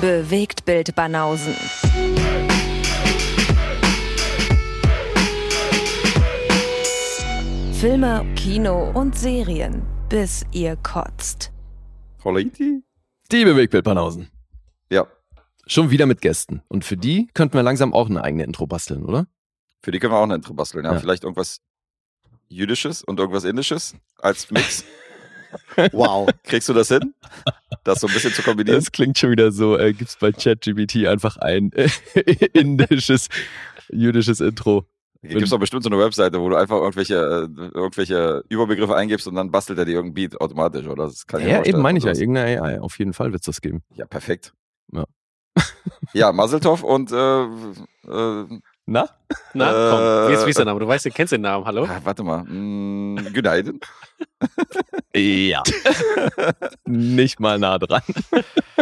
Bewegt Bild Banausen. Filme, Kino und Serien, bis ihr kotzt. Holiti? Die Bewegtbild Banausen. Ja. Schon wieder mit Gästen. Und für die könnten wir langsam auch eine eigene Intro basteln, oder? Für die können wir auch eine Intro basteln. Ja, Ja. vielleicht irgendwas Jüdisches und irgendwas Indisches als Mix. Wow. Kriegst du das hin? Das so ein bisschen zu kombinieren? Das klingt schon wieder so, äh, gibt's bei ChatGPT einfach ein äh, indisches, jüdisches Intro. Gibt es doch bestimmt so eine Webseite, wo du einfach irgendwelche, äh, irgendwelche Überbegriffe eingibst und dann bastelt er dir irgendein Beat automatisch, oder? Das kann Ja, vorstellen, eben meine ich ja, dass- irgendeine AI. Auf jeden Fall wird's das geben. Ja, perfekt. Ja. Ja, Maseltov und äh, äh, Na? Na, Äh, komm, wie ist, wie ist der Name? Du weißt, du kennst den Namen, hallo? ah, warte mal. Mm, Günaydin. Ja. Nicht mal nah dran.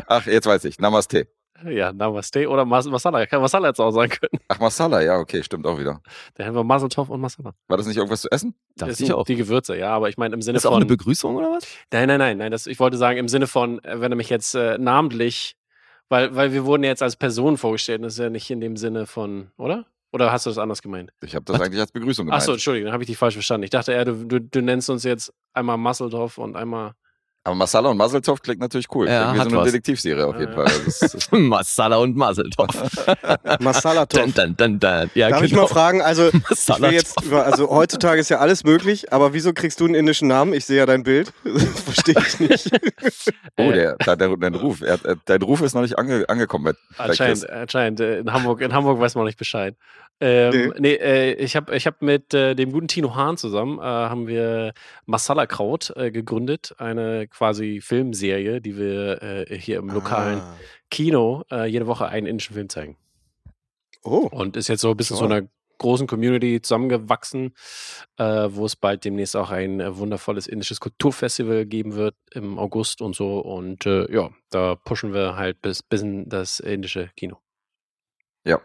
Ach, jetzt weiß ich. Namaste. Ja, Namaste oder Mas Masala. Kann Masala jetzt auch sein können. Ach, Masala, ja, okay, stimmt auch wieder. Da haben wir Maseltov und Masala. War das nicht irgendwas zu essen? Das ich sind auch. Die Gewürze, ja, aber ich meine im Sinne Ist auch von. eine Begrüßung oder was? nein, nein, nein, nein. Das, ich wollte sagen, im Sinne von, äh, wenn er mich jetzt äh, namentlich, weil, weil wir wurden ja jetzt als Person vorgestellt, das ist ja nicht in dem Sinne von, oder? Oder hast du das anders gemeint? Ich habe das eigentlich als Begrüßung gemeint. Achso, Entschuldigung, dann habe ich dich falsch verstanden. Ich dachte, ja, du, du, du nennst uns jetzt einmal Masseldorf und einmal. Aber Masala und Maseltov klingt natürlich cool. Ja, Klingt wie so eine was. Detektivserie auf Ja, jeden ja. Fall. Also das ist, Masala und Maseltov. Masala Dun, dun, dun, dun. Ja, Darf ich genau. mal fragen, also ich jetzt, also heutzutage ist ja alles möglich, aber wieso kriegst du einen indischen Namen? Ich sehe ja dein Bild. Verstehe ich nicht. oh, Äh, der, der, der, dein Ruf. Er, er- dein Ruf ist noch nicht ange, angekommen. Anscheinend, anscheinend. äh, In Hamburg, in Hamburg weiß man noch nicht Bescheid. Ähm, Nee. nee, äh, ich habe ich hab mit äh, dem guten Tino Hahn zusammen, äh, haben wir Masala Kraut äh, gegründet, eine quasi Filmserie, die wir äh, hier im lokalen Ah. Kino äh, jede Woche einen indischen Film zeigen. Oh, Und ist jetzt so ein bisschen zu einer großen Community zusammengewachsen, wo es bald demnächst auch ein wundervolles indisches Kulturfestival geben wird im August und so. Und ja, da pushen wir halt bis, bis in das indische Kino.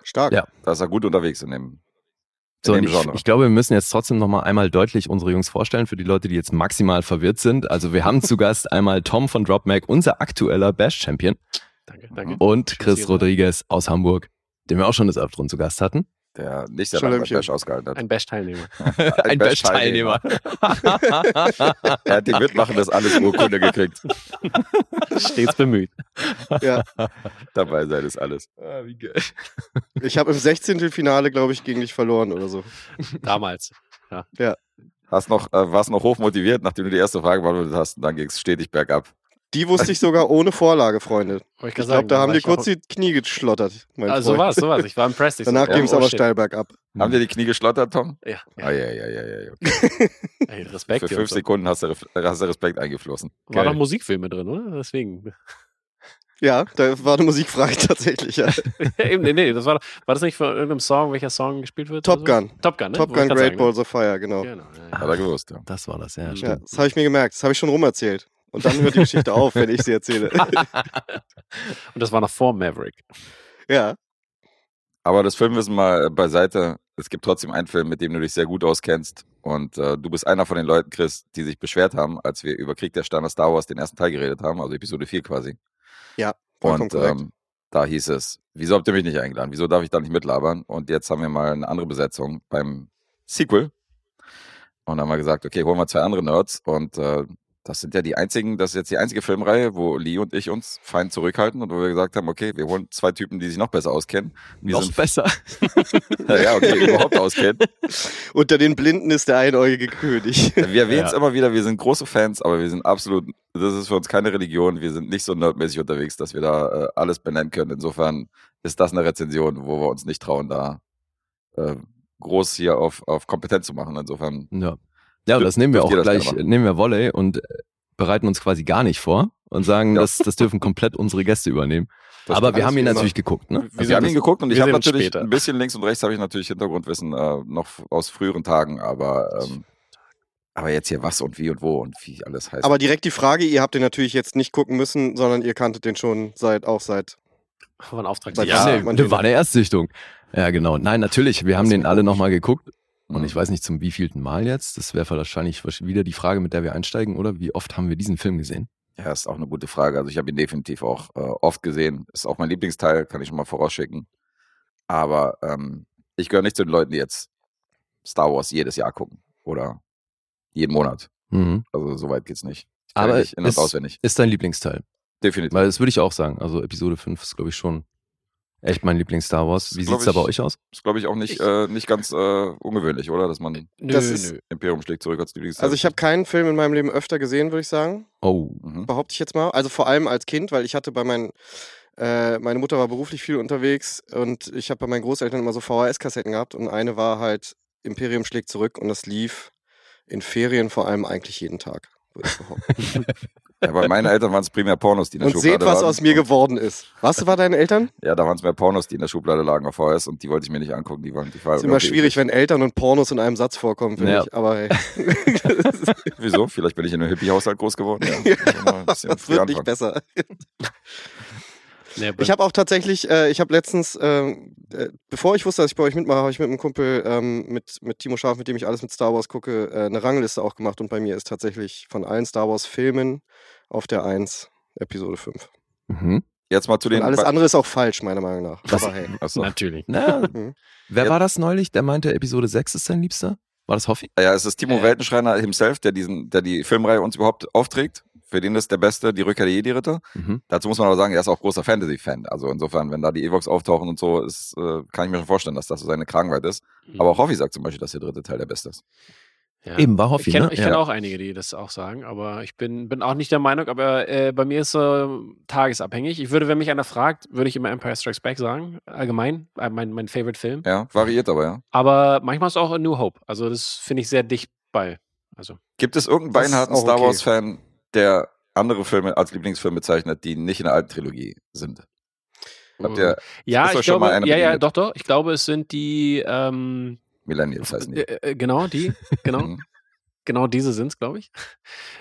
Stark. Ja. Da ist er gut unterwegs in dem, So, in und dem ich, Genre. ich glaube, wir müssen jetzt trotzdem noch mal einmal deutlich unsere Jungs vorstellen, für die Leute, die jetzt maximal verwirrt sind. Also wir haben zu Gast einmal Tom von DropMac, unser aktueller Bash-Champion, Danke, danke. und Chris Rodriguez aus Hamburg, den wir auch schon des Öfteren zu Gast hatten. Der nicht sehr lange bei Schalömchen. Bash ausgehalten hat. Ein Bash-Teilnehmer. Ein Bash-Teilnehmer. Bash-Teilnehmer. Er hat die Mitmachen das alles Urkunde gekriegt. Stets bemüht. Ja. Dabei sein ist alles. Ah, wie geil. Ich habe im 16. Finale, glaube ich, gegen dich verloren oder so. Damals. Hast noch, äh, warst noch hoch motiviert, nachdem du die erste Frage beantwortet hast, und dann ging es stetig bergab. Die wusste ich sogar ohne Vorlage, Freunde. Ich grad glaube, da haben die ich kurz die Knie geschlottert. Mein Ah, so Freund. war's, so war's. Ich war impressed. Ich so, Danach oh, ging es oh, aber shit. steil bergab. Haben dir die Knie geschlottert, Tom? Ja, ja. Ah, ja, ja, ja, ja. ja. Okay. Ey, Respekt. Für fünf Sekunden hast du, hast du Respekt eingeflossen. War Geil. doch Musikfilme drin, oder? Deswegen. Ja, da war eine Musikfrage tatsächlich. Ja. Eben, nee, nee, das war, war das nicht von irgendeinem Song, welcher Song gespielt wird? Top oder so? Gun. Top Gun, ne? Top ich Gun Great sagen, Balls of Fire, genau. Ne? Genau. ja. Hat er gewusst, ja. Das war das, ja, Ja, Ja, das habe ich mir gemerkt. Das habe ich schon rumerzählt. Und dann hört die Geschichte auf, wenn ich sie erzähle. Und das war noch vor Maverick. ja. Aber das Filmwissen mal beiseite. Es gibt trotzdem einen Film, mit dem du dich sehr gut auskennst. Und äh, du bist einer von den Leuten, Chris, die sich beschwert haben, als wir über Krieg der Sterne Star Wars den ersten Teil geredet haben, also Episode 4 quasi. Vollkommen Und ähm, da hieß es, wieso habt ihr mich nicht eingeladen? Wieso darf ich da nicht mitlabern? Und jetzt haben wir mal eine andere Besetzung beim Sequel. Und haben wir gesagt, okay, holen wir zwei andere Nerds. Und äh, das sind ja die einzigen, das ist jetzt die einzige Filmreihe, wo Lee und ich uns fein zurückhalten und wo wir gesagt haben, okay, wir holen zwei Typen, die sich noch besser auskennen. Wir Noch sind, besser. ja, okay, überhaupt auskennen. Unter den Blinden ist der einäugige König. Wir erwähnen es Ja. immer wieder, wir sind große Fans, aber wir sind absolut, das ist für uns keine Religion, wir sind nicht so nerdmäßig unterwegs, dass wir da äh, alles benennen können. Insofern ist das eine Rezension, wo wir uns nicht trauen, da äh, groß hier auf, auf Kompetenz zu machen. Insofern, Ja. Ja, und das nehmen wir auch gleich, machen. nehmen wir Volley und äh, bereiten uns quasi gar nicht vor und sagen, Ja. das, das dürfen komplett unsere Gäste übernehmen. das Aber wir haben ihn natürlich geguckt, ne? Wir wir haben ihn geguckt und ich habe natürlich später. ein bisschen links und rechts habe ich natürlich Hintergrundwissen äh, noch aus früheren Tagen, aber ähm, aber jetzt hier was und wie und wo und wie alles heißt. Aber direkt die Frage, ihr habt den natürlich jetzt nicht gucken müssen, sondern ihr kanntet den schon seit auch seit. Ein Auftrag. Seit Ja, nee, das war eine Erstsichtung. Ja, genau. Nein, natürlich, wir haben den alle nochmal geguckt. Und ich weiß nicht zum wievielten Mal jetzt. Das wäre wahrscheinlich wieder die Frage, mit der wir einsteigen, oder? Wie oft haben wir diesen Film gesehen? Ja, ist auch eine gute Frage. Also ich habe ihn definitiv auch äh, oft gesehen. Ist auch mein Lieblingsteil, kann ich schon mal vorausschicken. Aber ähm, ich gehöre nicht zu den Leuten, die jetzt Star Wars jedes Jahr gucken oder jeden Monat. Mhm. Also so weit geht's nicht. Aber nicht ist, auswendig. ist dein Lieblingsteil. Definitiv. Weil das würde ich auch sagen. Also Episode 5 ist, glaube ich, schon echt mein Lieblings-Star Wars. Wie Glaub sieht's da bei euch aus? ist, glaube ich, auch nicht, Ich- äh, nicht ganz äh, ungewöhnlich, oder? Dass man Nö, Das ist- nö. Imperium schlägt zurück als Lieblingsteil. Also ich habe keinen Film in meinem Leben öfter gesehen, würde ich sagen. Oh. Mhm. behaupte ich jetzt mal. Also vor allem als Kind, weil ich hatte bei meinen, äh, meine Mutter war beruflich viel unterwegs und ich habe bei meinen Großeltern immer so VHS-Kassetten gehabt und eine war halt Imperium schlägt zurück und das lief in Ferien vor allem eigentlich jeden Tag, würde ich behaupten. Ja, bei meinen Eltern waren es primär Pornos, die in der und Schublade seht, was aus mir geworden ist. Was war deinen Eltern? Ja, da waren es mehr Pornos, die in der Schublade lagen auf VHS und die wollte ich mir nicht angucken. Die waren, die waren Ist immer schwierig, wenn Eltern und Pornos in einem Satz vorkommen, finde Ja. ich. Aber hey, Wieso? Vielleicht bin ich in einem Hippie-Haushalt groß geworden. Ja, bisschen das wird nicht anfangen. besser. Ich habe auch tatsächlich, äh, ich habe letztens, ähm, äh, bevor ich wusste, dass ich bei euch mitmache, habe ich mit einem Kumpel, ähm, mit, mit Timo Scharf, mit dem ich alles mit Star Wars gucke, äh, eine Rangliste auch gemacht und bei mir ist tatsächlich von allen Star Wars Filmen auf der 1 Episode 5. Mhm. Jetzt mal zu Und den. alles andere ist auch falsch, meiner Meinung nach. Was- Aber hey. Achso. Natürlich. Na, Mhm. wer Ja. war das neulich? Der meinte, Episode 6 ist sein Liebster? War das Hoffi? Ja, es ist Timo Äh. Weltenschreiner himself, der diesen, der die Filmreihe uns überhaupt aufträgt. Für den ist der Beste die Rückkehr der Jedi-Ritter. Mhm. Dazu muss man aber sagen, er ist auch großer Fantasy-Fan. Also insofern, wenn da die Evox auftauchen und so, ist, äh, kann ich mir schon vorstellen, dass das so seine Kragenweite ist. Aber auch Hoffi sagt zum Beispiel, dass der dritte Teil der beste ist. Ja. Eben, war Hoffi, Ich kenne ne? kenn Ja. auch einige, die das auch sagen, aber ich bin, bin auch nicht der Meinung, aber äh, bei mir ist äh, tagesabhängig. Ich würde, wenn mich einer fragt, würde ich immer Empire Strikes Back sagen, allgemein, äh, mein, mein Favorite-Film. Ja, variiert aber, ja. Aber manchmal ist auch A New Hope. Also das finde ich sehr dicht bei. Also Gibt es irgendeinen beinharten Star okay. Wars-Fan, der andere Filme als Lieblingsfilm bezeichnet, die nicht in der alten Trilogie sind? Habt ihr ja, ist euch ich glaube, ja, ja, doch, doch. Ich glaube, es sind die, ähm, Millennials heißen die? äh, äh, genau, die, genau. Mhm. Genau diese sind es, glaube ich.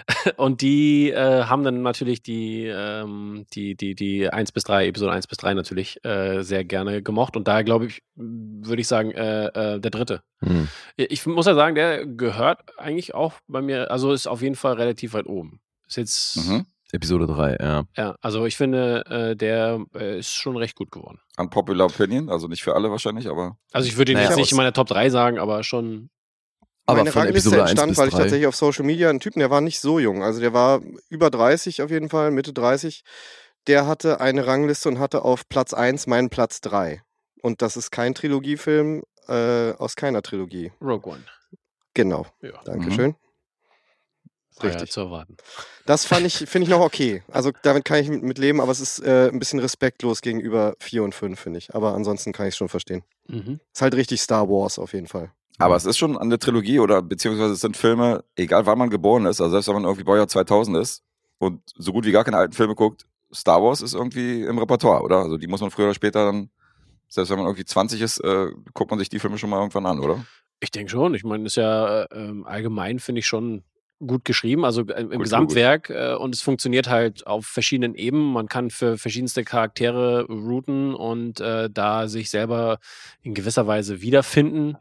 Und die äh, haben dann natürlich die, ähm, die, die, die 1 bis 3, Episode 1 bis 3 natürlich äh, sehr gerne gemocht. Und daher glaube ich, würde ich sagen, äh, äh, der dritte. Mhm. Ich muss ja sagen, der gehört eigentlich auch bei mir, also ist auf jeden Fall relativ weit oben. Ist jetzt, Mhm. Episode 3, ja. ja, also ich finde, äh, der äh, ist schon recht gut geworden. Unpopular Opinion, also nicht für alle wahrscheinlich, aber Also ich würde ihn Naja, jetzt nicht in meiner Top 3 sagen, aber schon. Aber Meine von Rangliste Episode 1 entstand, weil ich 3. tatsächlich auf Social Media einen Typen, der war nicht so jung. Also der war über 30 auf jeden Fall, Mitte 30. Der hatte eine Rangliste und hatte auf Platz 1 meinen Platz 3. Und das ist kein Trilogiefilm äh, aus keiner Trilogie. Rogue One. Genau. Ja, Dankeschön. Ja Richtig. zu erwarten. Das fand ich, finde ich noch okay. Also damit kann ich mit, mit leben, aber es ist äh, ein bisschen respektlos gegenüber 4 und 5, finde ich. Aber ansonsten kann ich es schon verstehen. Mhm. Ist halt richtig Star Wars auf jeden Fall. Aber es ist schon eine Trilogie oder beziehungsweise es sind Filme, egal wann man geboren ist, also selbst wenn man irgendwie Baujahr 2000 ist und so gut wie gar keine alten Filme guckt, Star Wars ist irgendwie im Repertoire, oder? Also die muss man früher oder später dann, selbst wenn man irgendwie 20 ist, äh, guckt man sich die Filme schon mal irgendwann an, oder? Ich denke schon. Ich meine, ist ja äh, ähm, allgemein, finde ich schon gut geschrieben, also äh, im Gut, Gesamtwerk äh, und es funktioniert halt auf verschiedenen Ebenen. Man kann für verschiedenste Charaktere routen und äh, da sich selber in gewisser Weise wiederfinden.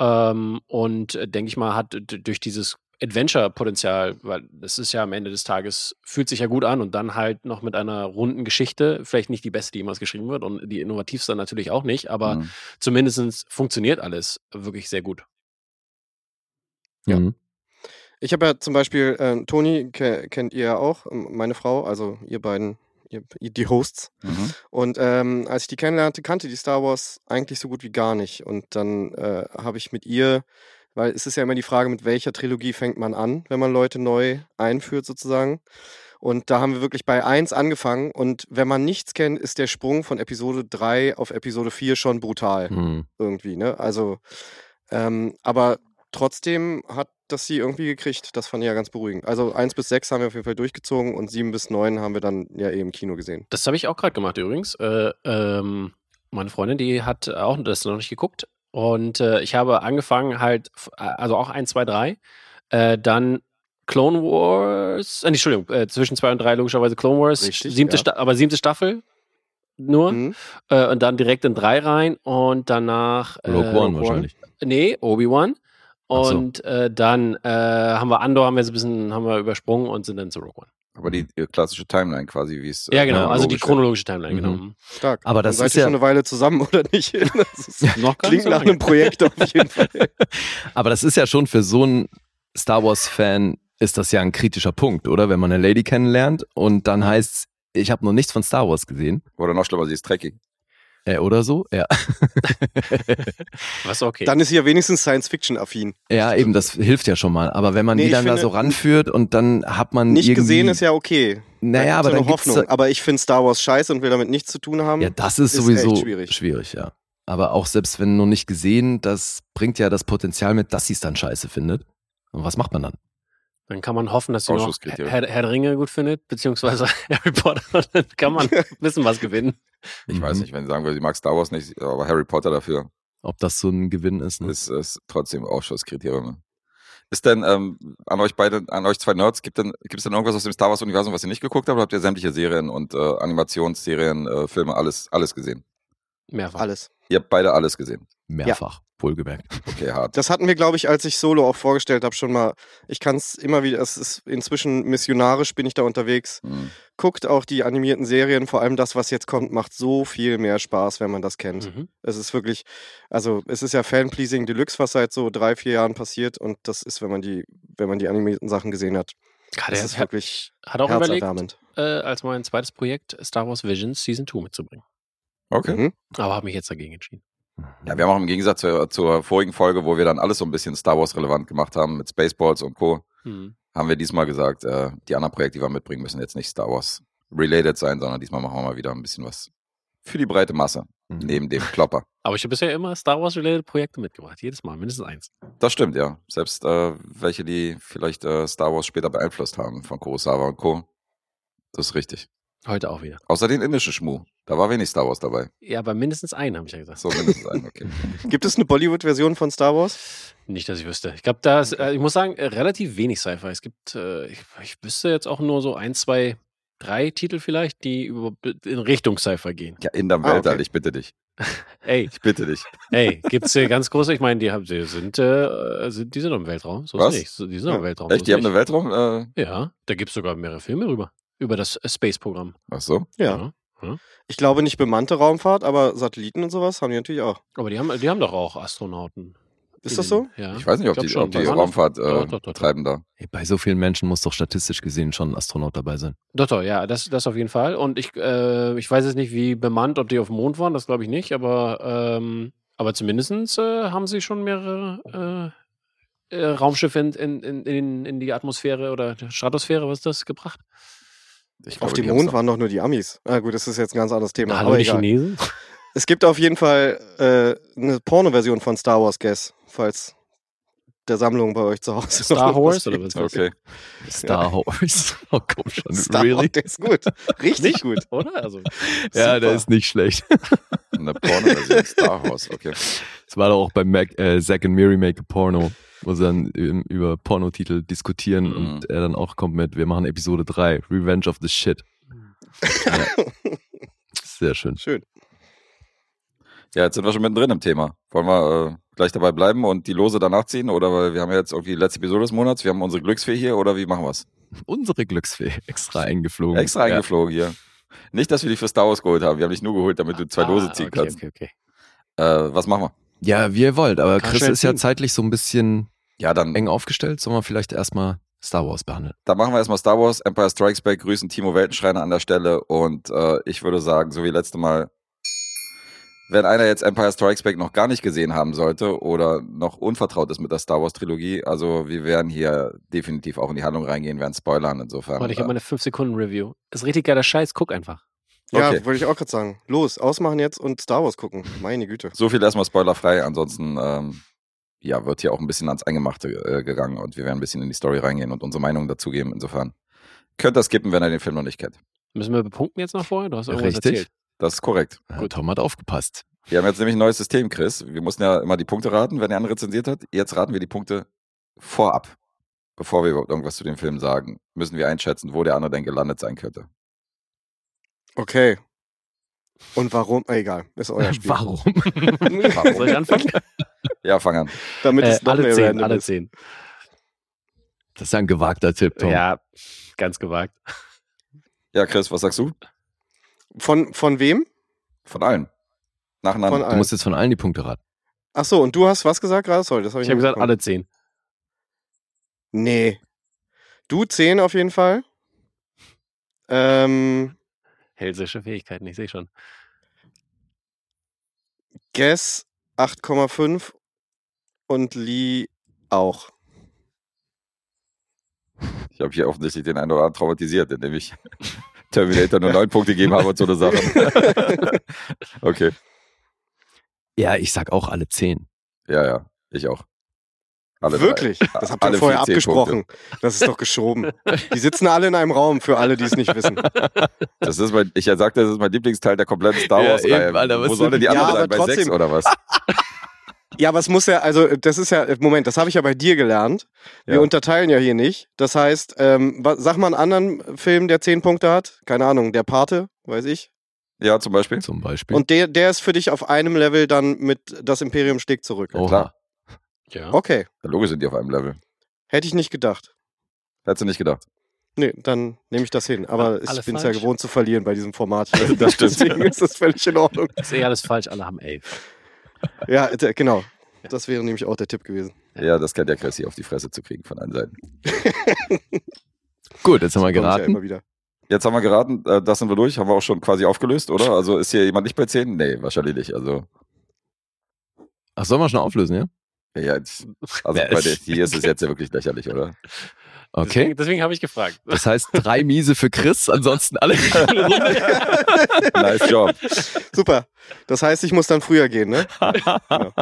Ähm, und äh, denke ich mal, hat durch dieses Adventure-Potenzial, weil das ist ja am Ende des Tages, fühlt sich ja gut an und dann halt noch mit einer runden Geschichte, vielleicht nicht die beste, die jemals geschrieben wird und die innovativste natürlich auch nicht, aber Mhm. zumindest funktioniert alles wirklich sehr gut. Ja. Mhm. Ich habe ja zum Beispiel, ähm, Toni ke kennt ihr ja auch, ähm, meine Frau, also ihr beiden, ihr- die Hosts. Mhm. Und ähm, als ich die kennenlernte, kannte die Star Wars eigentlich so gut wie gar nicht. Und dann äh, habe ich mit ihr, weil es ist ja immer die Frage, mit welcher Trilogie fängt man an, wenn man Leute neu einführt sozusagen. Und da haben wir wirklich bei 1 angefangen. Und wenn man nichts kennt, ist der Sprung von Episode 3 auf Episode 4 schon brutal Mhm. irgendwie, ne? Also, ähm, aber trotzdem hat das sie irgendwie gekriegt. Das fand ich ja ganz beruhigend. Also 1 bis 6 haben wir auf jeden Fall durchgezogen und 7 bis 9 haben wir dann ja eh im Kino gesehen. Das habe ich auch gerade gemacht übrigens. Äh, ähm, meine Freundin, die hat auch das noch nicht geguckt. Und äh, ich habe angefangen halt, f- also auch 1, 2, 3. Äh, dann Clone Wars, äh, Entschuldigung, äh, zwischen 2 und 3 logischerweise Clone Wars. Richtig, siebte ja. Aber siebte Staffel nur. Mhm. Äh, und dann direkt in 3 rein und danach äh, Rogue One wahrscheinlich. Nee, Obi-Wan. Ach so. Und äh, dann äh, haben wir Andor, haben wir so ein bisschen haben wir übersprungen und sind dann zu Rogue One. Aber die äh, klassische Timeline quasi, wie es. Ja, genau. Also die chronologische- Timeline, genau. Mhm. Stark. Aber das seid ist ihr ja- schon eine Weile zusammen, oder nicht? Das ist, Noch klingt nach einem Projekt auf jeden Fall. Aber das ist ja schon für so einen Star Wars-Fan ist das ja ein kritischer Punkt, oder? Wenn man eine Lady kennenlernt und dann heißt ich habe noch nichts von Star Wars gesehen. Oder noch schlimmer, sie ist Trekkie. Äh, oder so? Ja. Was okay. Dann ist sie ja wenigstens Science-Fiction-affin. ja, eben, das hilft ja schon mal. Aber wenn man Nee, die dann da so ranführt und dann hat man Nicht irgendwie, gesehen ist ja okay. Naja, aber gibt's dann ja noch gibt's Hoffnung. Aber ich finde Star Wars scheiße und will damit nichts zu tun haben. Ja, das ist, Ist sowieso echt schwierig. schwierig. ja. Aber auch selbst wenn noch nicht gesehen, das bringt ja das Potenzial mit, dass sie es dann scheiße findet. Und was macht man dann? Dann kann man hoffen, dass sie noch. Herr, Herr der Ringe gut findet, beziehungsweise Harry Potter. Dann kann man wissen, was gewinnen. Ich weiß Mhm. nicht, wenn sie sagen würde, sie mag Star Wars nicht, aber Harry Potter dafür Ob das so ein Gewinn ist. Ne? ist, ist trotzdem Ausschusskriterium. ne? Ist denn ähm, an euch beide, an euch zwei Nerds, gibt denn, gibt es denn irgendwas aus dem Star Wars-Universum, was ihr nicht geguckt habt? Oder habt ihr sämtliche Serien und äh, Animationsserien, äh, Filme, alles, alles gesehen? Mehrfach. Alles. Ihr habt beide alles gesehen. Mehrfach, wohlgemerkt. Okay, hart. Das hatten wir, glaube ich, als ich Solo auch vorgestellt habe, schon mal. Ich kann es immer wieder, es ist inzwischen missionarisch, bin ich da unterwegs. Hm. Guckt auch die animierten Serien, vor allem das, was jetzt kommt, macht so viel mehr Spaß, wenn man das kennt. Mhm. Es ist wirklich, also es ist ja Fanpleasing Deluxe, was seit so drei, vier Jahren passiert und das ist, wenn man die, wenn man die animierten Sachen gesehen hat. Hat, Das ist hat, wirklich hat auch überlegt, äh, als mein zweites Projekt Star Wars Visions Season 2 mitzubringen. Okay. Mhm. Aber habe mich jetzt dagegen entschieden. Ja, wir haben auch im Gegensatz zur, zur vorigen Folge, wo wir dann alles so ein bisschen Star Wars relevant gemacht haben mit Spaceballs und Co., Mhm. haben wir diesmal gesagt, äh, die anderen Projekte, die wir mitbringen, müssen jetzt nicht Star Wars related sein, sondern diesmal machen wir mal wieder ein bisschen was für die breite Masse, Mhm. neben dem Klopper. Aber ich habe bisher immer Star Wars-related Projekte mitgebracht. Jedes Mal, mindestens eins. Das stimmt, ja. Selbst äh, welche, die vielleicht äh, Star Wars später beeinflusst haben, von Kurosawa und Co. Das ist richtig. Heute auch wieder. Außer den indischen Schmuh. Da war wenig Star Wars dabei. Ja, aber mindestens einen, habe ich ja gesagt. So mindestens ein, okay. Gibt es eine Bollywood-Version von Star Wars? Nicht, dass ich wüsste. Ich glaube, da ist, äh, ich muss sagen, äh, relativ wenig Sci-Fi. Es gibt, äh, ich, ich wüsste jetzt auch nur so ein, zwei, drei Titel vielleicht, die über, in Richtung Sci-Fi gehen. Ja, in der Ah, Weltall, okay. ich bitte dich. Ey, Ich bitte dich. ey, gibt's hier ganz große, ich meine, die, haben, die sind, äh, sind, die sind im Weltraum. So Was? ist nicht. Die sind Ja. im Weltraum. Echt, so die haben eine nicht. Weltraum? Äh, Ja, da gibt's sogar mehrere Filme rüber. Über das äh, Space-Programm. ach so. Ja. Ich glaube nicht bemannte Raumfahrt, aber Satelliten und sowas haben die natürlich auch. Aber die haben, die haben doch auch Astronauten. Ist das so? Ja. Ich weiß nicht, ob die, schon. ob die Raumfahrt äh, Doch, doch, doch, treiben da. Hey, bei so vielen Menschen muss doch statistisch gesehen schon ein Astronaut dabei sein. Doch, doch, ja, das, das auf jeden Fall. Und ich, äh, ich weiß jetzt nicht, wie bemannt, ob die auf dem Mond waren, das glaube ich nicht, aber, ähm, aber zumindest äh, haben sie schon mehrere äh, äh, Raumschiffe in, in, in, in, in die Atmosphäre oder Stratosphäre, was ist das, gebracht? Ich Auf glaube, dem Mond waren doch nur die Amis. Ah gut, das ist jetzt ein ganz anderes Thema. Hallo, aber die egal. Chinesen? Es gibt auf jeden Fall äh, eine Porno-Version von Star Wars Guess, falls der Sammlung bei euch zu Hause Star noch Wars oder was? ist das? Okay. Star Wars. Oh, komm schon. Star really? Wars, der ist gut. Richtig Nicht? gut. Oder? Also, Ja, der ist nicht schlecht. Eine Porno-Version Star Wars, okay. Das war doch auch beim Mac, äh, Zack and Miri Make a Porno, wo sie dann über Pornotitel diskutieren Mhm. und er dann auch kommt mit, wir machen Episode 3, Revenge of the Shit. Ja. Sehr schön. Schön. Ja, jetzt sind wir schon mittendrin im Thema. Wollen wir äh, gleich dabei bleiben und die Lose danach ziehen? Oder weil wir haben ja jetzt irgendwie die letzte Episode des Monats, wir haben unsere Glücksfee hier oder wie machen wir's? Unsere Glücksfee, extra eingeflogen. Extra Ja. eingeflogen hier. Nicht, dass wir die für Star Wars geholt haben. Wir haben dich nur geholt, damit du zwei Lose ah, ziehen okay, kannst. okay, okay. Äh, was machen wir? Ja, wie ihr wollt, aber Kann Chris ist ja zeitlich so ein bisschen Ja, dann, eng aufgestellt. Sollen wir vielleicht erstmal Star Wars behandeln? dann machen wir erstmal Star Wars, Empire Strikes Back, grüßen Timo Weltenschreiner an der Stelle und äh, ich würde sagen, so wie letzte Mal, wenn einer jetzt Empire Strikes Back noch gar nicht gesehen haben sollte oder noch unvertraut ist mit der Star Wars Trilogie, also wir werden hier definitiv auch in die Handlung reingehen, werden spoilern insofern. Warte, ich äh, habe meine 5-Sekunden-Review. Ist richtig geiler Scheiß, guck einfach. Ja, Okay. wollte ich auch gerade sagen. Los, ausmachen jetzt und Star Wars gucken. Meine Güte. So viel erstmal spoilerfrei, ansonsten ähm, ja, wird hier auch ein bisschen ans Eingemachte äh, gegangen und wir werden ein bisschen in die Story reingehen und unsere Meinung dazugeben. Insofern könnt ihr skippen, wenn ihr den Film noch nicht kennt. Müssen wir bepunkten jetzt noch vorher? Du hast irgendwas Richtig. erzählt. Das ist korrekt. Gut. Tom hat aufgepasst. Wir haben jetzt nämlich ein neues System, Chris. Wir mussten ja immer die Punkte raten, wenn der andere rezensiert hat. Jetzt raten wir die Punkte vorab. Bevor wir überhaupt irgendwas zu dem Film sagen, müssen wir einschätzen, wo der andere denn gelandet sein könnte. Okay. Und warum? Ah, egal, ist euer Spiel. Warum? Warum? Soll ich anfangen? Ja, fang an. Damit Äh, es noch alle mehr zehn, alle ist. zehn. Das ist ja ein gewagter Tipp, Tom. Ja, ganz gewagt. Ja, Chris, was sagst du? Von, von wem? Von allen. Nacheinander. Von Du allen. musst jetzt von allen die Punkte raten. Ach so, und du hast was gesagt gerade? Sorry, das habe ich, Ich habe gesagt, alle zehn. Nee. Du 10 auf jeden Fall. Ähm, Hellsische Fähigkeiten, ich sehe schon. Guess 8,5 und Lee auch. Ich habe hier offensichtlich den einen oder anderen traumatisiert, indem ich Terminator nur neun Punkte gegeben habe und so eine Sache. okay. Ja, ich sag auch alle zehn. Ja, ja. Ich auch. Alle Wirklich? drei. Das habt ihr vorher zehn abgesprochen. Das ist doch geschoben. Die sitzen alle in einem Raum, für alle, die es nicht wissen. Das ist mein, ich ja sagte, das ist mein Lieblingsteil der kompletten Star Ja, Wars-Reihe. eben, Alter, was Wo soll denn die Ja, andere aber sein? Bei trotzdem- sechs oder was? Ja, es muss ja, also das ist ja, Moment, das habe ich ja bei dir gelernt. Wir Ja. unterteilen ja hier nicht. Das heißt, ähm, sag mal einen anderen Film, der 10 Punkte hat. Keine Ahnung, der Pate, weiß ich. Ja, zum Beispiel. Zum Beispiel. Und der, der ist für dich auf einem Level dann mit Das Imperium schlägt zurück. Oha. klar. Ja. Okay, Ja, Logisch sind die auf einem Level. hätte ich nicht gedacht. Hättest du nicht gedacht. Nee, dann nehme ich das hin. Aber Alle ich bin es ja gewohnt zu verlieren bei diesem Format. Das stimmt. Deswegen ist das völlig in Ordnung. Ist eh alles falsch, alle haben elf. Ja, genau. Das wäre nämlich auch der Tipp gewesen. Ja, das kennt der Chris hier auf die Fresse zu kriegen von allen Seiten. Gut, jetzt haben wir ja geraten. immer wieder. Jetzt haben wir geraten, äh, das sind wir durch, haben wir auch schon quasi aufgelöst, oder? Also ist hier jemand nicht bei 10? Nee, wahrscheinlich nicht. Also, Ach, sollen wir schon auflösen, ja? Ja, jetzt, also Ja, der, hier ist es jetzt ja wirklich lächerlich, oder? Okay. Deswegen, deswegen habe ich gefragt. Das heißt, drei Miese für Chris, ansonsten alle. nice Job. Super. Das heißt, ich muss dann früher gehen, ne?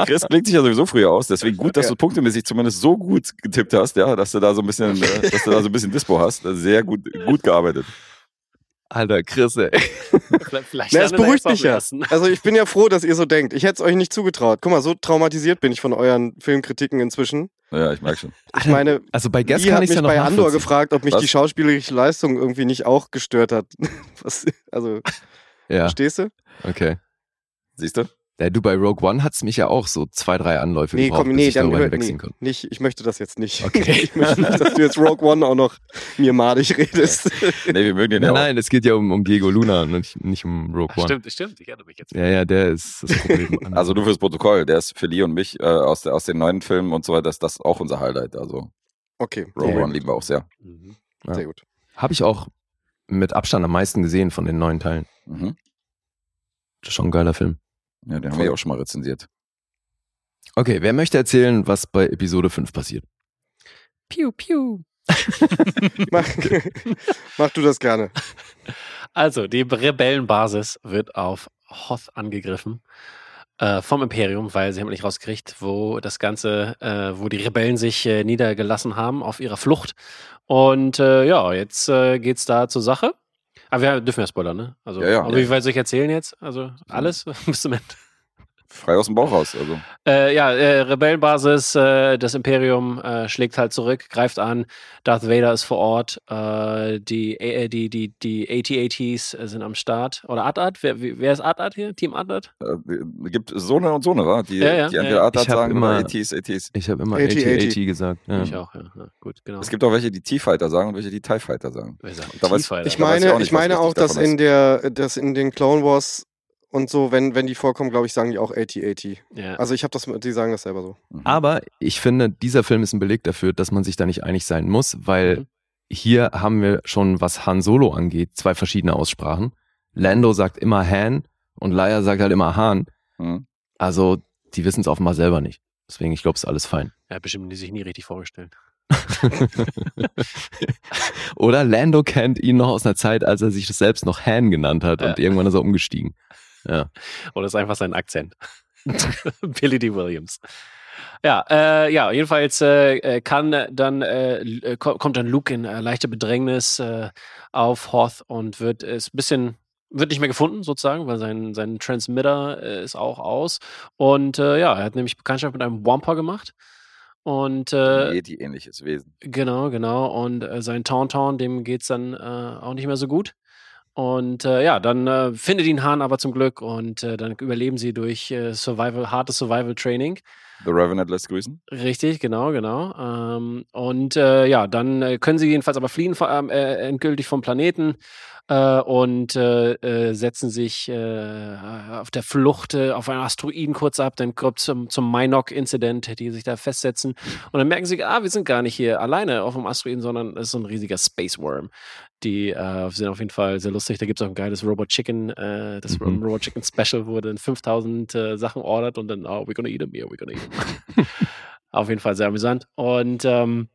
Chris blickt sich ja sowieso früher aus, deswegen gut, dass Ja. du punktemäßig zumindest so gut getippt hast, ja, dass du da so ein bisschen, äh, dass du da so ein bisschen Dispo hast. Sehr gut, gut gearbeitet. Alter, Chris, ey. Vielleicht, vielleicht Na, es beruhigt mich ja. Also ich bin ja froh, dass ihr so denkt. Ich hätte es euch nicht zugetraut. Guck mal, so traumatisiert bin ich von euren Filmkritiken inzwischen. Ja, ich merke schon. Ich meine, Also bei Guess kann hat ich mich ja noch bei Andor gefragt, ob mich Was? die schauspielerische Leistung irgendwie nicht auch gestört hat. Was, also, Ja, verstehst du? okay. Siehst du? Ja, du, bei Rogue One hat's mich ja auch so zwei, drei Anläufe Nee, gebraucht, komm, bis nee, ich dann darüber hör, nee, konnte. nicht. Ich möchte das jetzt nicht. Okay. Ich möchte nicht, dass du jetzt Rogue One auch noch mir madig redest. Nee, wir mögen den ja Nein, es geht ja um, um Diego Luna und nicht, nicht um Rogue Ach, One. stimmt, stimmt, ich erinnere mich jetzt. Ja, ja, der ist das Problem. Also nur fürs Protokoll, der ist für Lee und mich äh, aus, der, aus den neuen Filmen und so weiter, ist das auch unser Highlight. Also Okay, Rogue One lieben wir auch sehr. Mhm. Ja. Sehr gut. Habe ich auch mit Abstand am meisten gesehen von den neuen Teilen. Mhm. Das ist schon ein geiler Film. Ja, den haben wir ja auch schon mal rezensiert. Okay, wer möchte erzählen, was bei Episode 5 passiert? Piu, piu. Mach, mach du das gerne. Also, die Rebellenbasis wird auf Hoth angegriffen äh, vom Imperium, weil sie haben nicht rausgekriegt, wo das Ganze, äh, wo die Rebellen sich äh, niedergelassen haben auf ihrer Flucht. Und äh, ja, jetzt äh, geht's da zur Sache. Aber wir dürfen ja spoilern, ne? Also, Ja, ja. aber wie weit soll ich erzählen jetzt? Also alles bis zum Ende. Frei aus dem Bauch raus. Also. Äh, ja, äh, Rebellenbasis, äh, das Imperium äh, schlägt halt zurück, greift an. Darth Vader ist vor Ort. Äh, die, äh, die, die, die AT-ATs sind am Start. Oder Atad? Wer, wer ist Atad hier? Team Atad? Äh, gibt so eine und so eine, wa? Die, Ja, ja, die entweder ja. Atat Ich hab sagen immer- oder ATs, ATs. Ich habe immer 80, 80-80 gesagt. Ja. Ich auch, ja. ja. Gut, genau. Es gibt auch welche, die T-Fighter sagen und welche, die TIE Fighter sagen. Wer sagt Da weiß- T-Fighter? Ich weiß ich meine, auch nicht, ich meine auch, dass in der, dass in den Clone Wars und so, wenn, wenn die vorkommen, glaube ich, sagen die auch 80-80. ja. Also ich habe das, die sagen das selber so. Mhm. Aber ich finde, dieser Film ist ein Beleg dafür, dass man sich da nicht einig sein muss, weil Mhm. hier haben wir schon, was Han Solo angeht, zwei verschiedene Aussprachen. Lando sagt immer Han und Leia sagt halt immer Han. Mhm. Also, die wissen es offenbar selber nicht. Deswegen, ich glaube, es ist alles fein. ja, bestimmt die sich nie richtig vorgestellt. Oder Lando kennt ihn noch aus einer Zeit, als er sich das selbst noch Han genannt hat und Ja. irgendwann ist er umgestiegen. Ja. Oder ist einfach sein Akzent. Billy D. Williams. Ja, äh, ja, jedenfalls äh, äh, kann dann äh, kommt dann Luke in äh, leichte Bedrängnis äh, auf Hoth und wird ein bisschen wird nicht mehr gefunden sozusagen, weil sein sein Transmitter ist auch aus und ja, er hat nämlich Bekanntschaft mit einem Wampa gemacht und äh, Yeti-ähnliches Wesen. Genau, genau. Und sein Tauntaun, dem geht's dann äh, auch nicht mehr so gut. Und äh, ja, dann äh, findet ihn Han aber zum Glück und äh, dann überleben sie durch äh, Survival, hartes Survival-Training. The Revenant lässt grüßen. Richtig, genau, genau. Ähm, und äh, ja, dann äh, können sie jedenfalls aber fliehen vor- äh, endgültig vom Planeten äh, und äh, äh, setzen sich äh, auf der Flucht äh, auf einen Asteroiden kurz ab. Dann kommt zum, zum Minok-Incident, die sich da festsetzen. Und dann merken sie, ah, wir sind gar nicht hier alleine auf dem Asteroiden, sondern es ist so ein riesiger Space Worm. Die sind auf jeden Fall sehr lustig. Da gibt es auch ein geiles Robot Chicken, das Mhm. Robot Chicken Special, wo dann 5000 äh, Sachen ordert und dann, oh, we're gonna eat them, yeah, we're gonna eat them. auf jeden Fall sehr amüsant. Und ähm,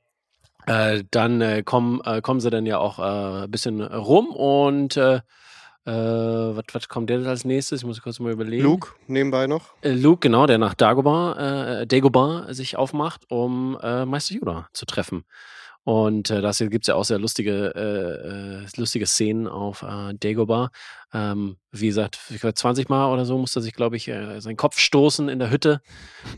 äh, dann äh, kommen, äh, kommen sie dann ja auch äh, ein bisschen rum und äh, äh, was, kommt der als nächstes? Ich muss kurz mal überlegen. Luke nebenbei noch. Äh, Luke, genau, der nach Dagobah, äh, Dagobah sich aufmacht, um äh, Meister Yoda zu treffen. Und äh, da gibt es ja auch sehr lustige, äh, äh, lustige Szenen auf äh, Dagobah. Ähm, wie gesagt, ich glaub, 20 Mal oder so musste er sich, glaube ich, äh, seinen Kopf stoßen in der Hütte.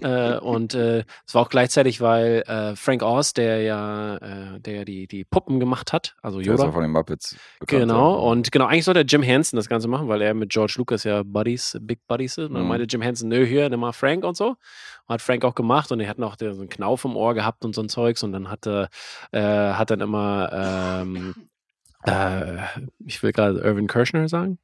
äh, und äh, es war auch gleichzeitig, weil äh, Frank Oz, der ja, äh, der ja die, die Puppen gemacht hat, also Yoda. von den Muppets. Genau, ja. und genau, eigentlich sollte Jim Henson das Ganze machen, weil er mit George Lucas ja Buddies, Big Buddies ist. Und dann Mhm. meinte Jim Henson, nö, hier, nimm mal Frank und so. Hat Frank auch gemacht und er hat noch so einen Knauf im Ohr gehabt und so ein Zeugs und dann hat er, äh, hat dann immer, ähm, äh, ich will gerade Irvin Kirschner sagen.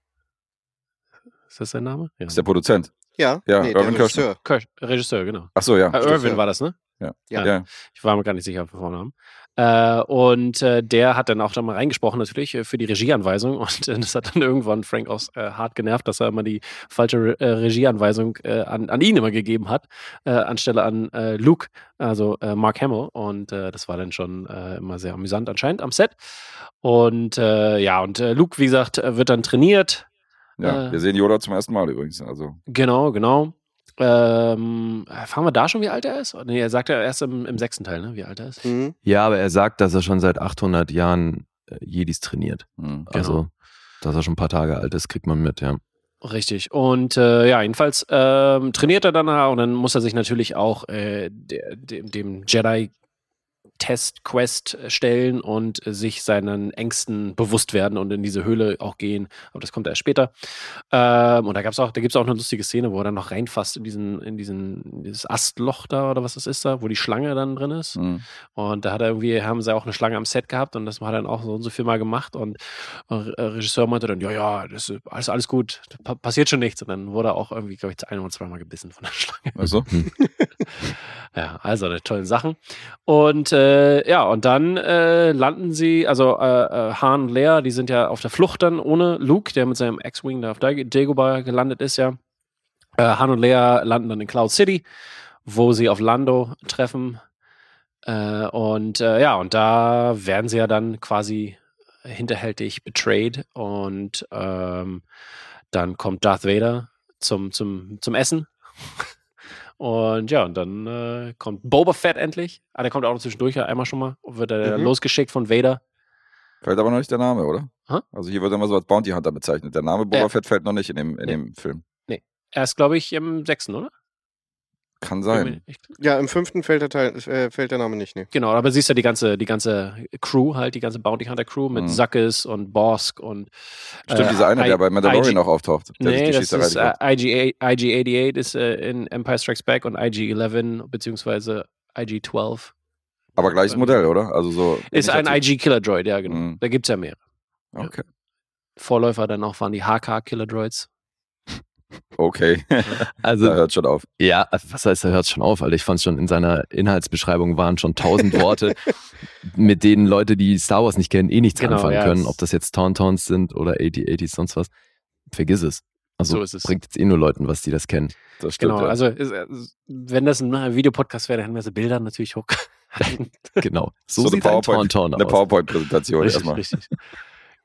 Ist das sein Name? Ja. Ist der Produzent. Ja, Ja, nee, Irvin der Regisseur. Kirsch, Regisseur, genau. Ach so, ja. Äh. Irvin war das, ne? Ja. Ja. Ja. Ich war mir gar nicht sicher auf den Vornamen. Äh, und äh, der hat dann auch da mal reingesprochen, natürlich, äh, für die Regieanweisung. Und äh, das hat dann irgendwann Frank auch äh, hart genervt, dass er immer die falsche Re Regieanweisung an, an ihn immer gegeben hat, anstelle an Luke, also Mark Hamill. Und das war dann schon immer sehr amüsant anscheinend am Set. Und ja, und Luke, wie gesagt, wird dann trainiert. Ja, wir sehen Yoda zum ersten Mal übrigens. Also Genau, genau. Ähm, erfahren wir da schon, wie alt er ist? Nee, er sagt ja erst im, im sechsten Teil, ne, wie alt er ist. Mhm. Ja, aber er sagt, dass er schon seit 800 Jahren äh, Jedis trainiert. hm. Also, dass er schon ein paar Tage alt ist, kriegt man mit, ja. Richtig. Und äh, ja, jedenfalls ähm, trainiert er dann und dann muss er sich natürlich auch äh, der, dem, dem Jedi Test Quest stellen und äh, sich seinen Ängsten bewusst werden und in diese Höhle auch gehen. Aber das kommt erst später. Ähm, und da gab's auch, da gibt's auch eine lustige Szene, wo er dann noch reinfasst in diesen, in diesen, in dieses Astloch da oder was das ist da, wo die Schlange dann drin ist. Hm. Und da hat er irgendwie, haben sie auch eine Schlange am Set gehabt und das hat er dann auch so und so viel Mal gemacht. Und äh, Regisseur meinte dann, ja, ja, das ist alles, alles gut, pa passiert schon nichts. Und dann wurde er auch irgendwie, glaube ich, ein oder zweimal gebissen von der Schlange. Also, Ja, also eine tolle Sachen. Und äh, ja, und dann äh, landen sie, also äh, äh, Han und Leia, die sind ja auf der Flucht dann ohne Luke, der mit seinem X-Wing da auf Dag- Dagobah gelandet ist, ja. Äh, Han und Leia landen dann in Cloud City, wo sie auf Lando treffen. Äh, und äh, ja, und da werden sie ja dann quasi hinterhältig betrayed und ähm, dann kommt Darth Vader zum, zum, zum Essen. Und ja, und dann äh, kommt Boba Fett endlich. Ah, der kommt auch noch zwischendurch, ja, einmal schon mal. Wird er Mhm. losgeschickt von Vader. fällt aber noch nicht der Name, oder? Hä? Also hier wird immer so als Bounty Hunter bezeichnet. Der Name Boba Ja. Fett fällt noch nicht in dem, in Nee. dem Film. Er ist, glaube ich, im sechsten, oder? Kann sein. Ja, im fünften fällt der, Teil, äh, fällt der Name nicht, nee. genau, aber siehst ja die ganze, die ganze Crew halt, die ganze Bounty Hunter Crew mit Mhm. Zuckes und Bosk und Stimmt, äh, dieser eine, I- der bei Mandalorian IG noch auftaucht. Der sich Nee, die das Schießerei ist äh, IG, IG-88 ist äh, in Empire Strikes Back und IG-11 beziehungsweise IG-12 aber gleiches Modell, oder? Also so. ist ein. IG-Killer-Droid, ja genau. Mhm. Da gibt es ja mehr. Okay. Vorläufer dann auch waren die HK-Killer-Droids. Okay. Also, da hört schon auf. ja, was heißt, er hört schon auf, Alter. Ich fand schon in seiner Inhaltsbeschreibung waren schon tausend Worte, mit denen Leute, die Star Wars nicht kennen, eh nichts Genau, anfangen ja, können. Ob das jetzt Tauntauns sind oder 8080s, sonst was. Vergiss es. Also So ist es. bringt jetzt eh nur Leuten was, die das kennen. Das stimmt. Genau, ja. also ist, äh, wenn das ein äh, Videopodcast wäre, dann hätten wir so Bilder natürlich hoch. Genau. So, So eine sieht PowerPoint- eine. PowerPoint-Präsentation richtig, erstmal. richtig.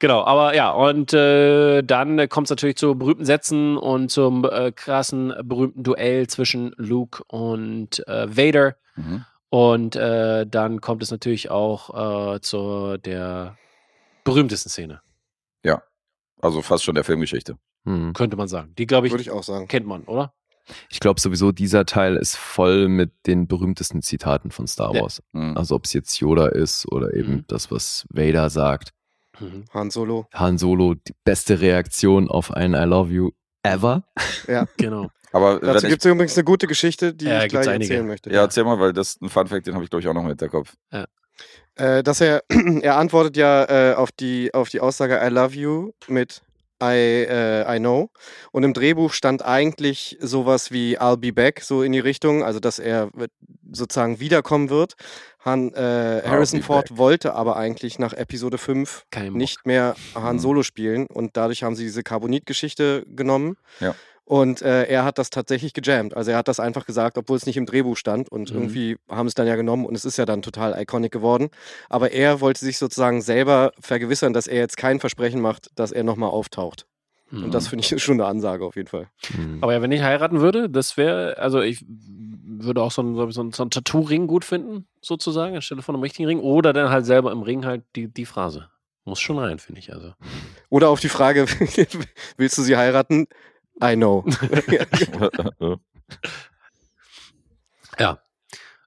Genau, aber ja, und äh, dann kommt es natürlich zu berühmten Sätzen und zum äh, krassen, berühmten Duell zwischen Luke und äh, Vader. Mhm. Und äh, dann kommt es natürlich auch äh, zu der berühmtesten Szene, Also fast schon der Filmgeschichte. Hm. könnte man sagen. Die, glaube ich, Würde ich auch sagen. kennt man, oder? Ich glaube sowieso, dieser Teil ist voll mit den berühmtesten Zitaten von Star Ja. Wars. Mhm. Also ob es jetzt Yoda ist oder eben Mhm. das, was Vader sagt. Mhm. Han Solo. Han Solo, die beste Reaktion auf ein I love you. ever. Genau. Aber Dazu gibt es übrigens eine gute Geschichte, die Ja, ich gleich einige. erzählen möchte. ja, erzähl mal, weil das ist ein Funfact, den habe ich glaube ich auch noch im Hinterkopf. Äh, dass er, er antwortet ja äh, auf, die, auf die Aussage I love you mit I, äh, I know. Und im Drehbuch stand eigentlich sowas wie I'll be back, so in die Richtung, also dass er äh, sozusagen wiederkommen wird. Han, äh, Harrison be Ford wollte aber eigentlich nach Episode 5 Kein Bock. nicht mehr Han Mhm. Solo spielen und dadurch haben sie diese Carbonit-Geschichte genommen. Ja. Und äh, er hat das tatsächlich gejammt. Also er hat das einfach gesagt, obwohl es nicht im Drehbuch stand. Und Mhm. irgendwie haben es dann ja genommen und es ist ja dann total iconic geworden. Aber er wollte sich sozusagen selber vergewissern, dass er jetzt kein Versprechen macht, dass er nochmal auftaucht. Mhm. Und das finde ich schon eine Ansage auf jeden Fall. Hm. Aber ja, wenn ich heiraten würde, das wäre, also ich würde auch so ein, so ein, so ein Tattoo-Ring gut finden, sozusagen, anstelle von einem richtigen Ring. Oder dann halt selber im Ring halt die, die Phrase. Muss schon rein, finde ich. Also. Oder auf die Frage, willst du sie heiraten? I know. Ja.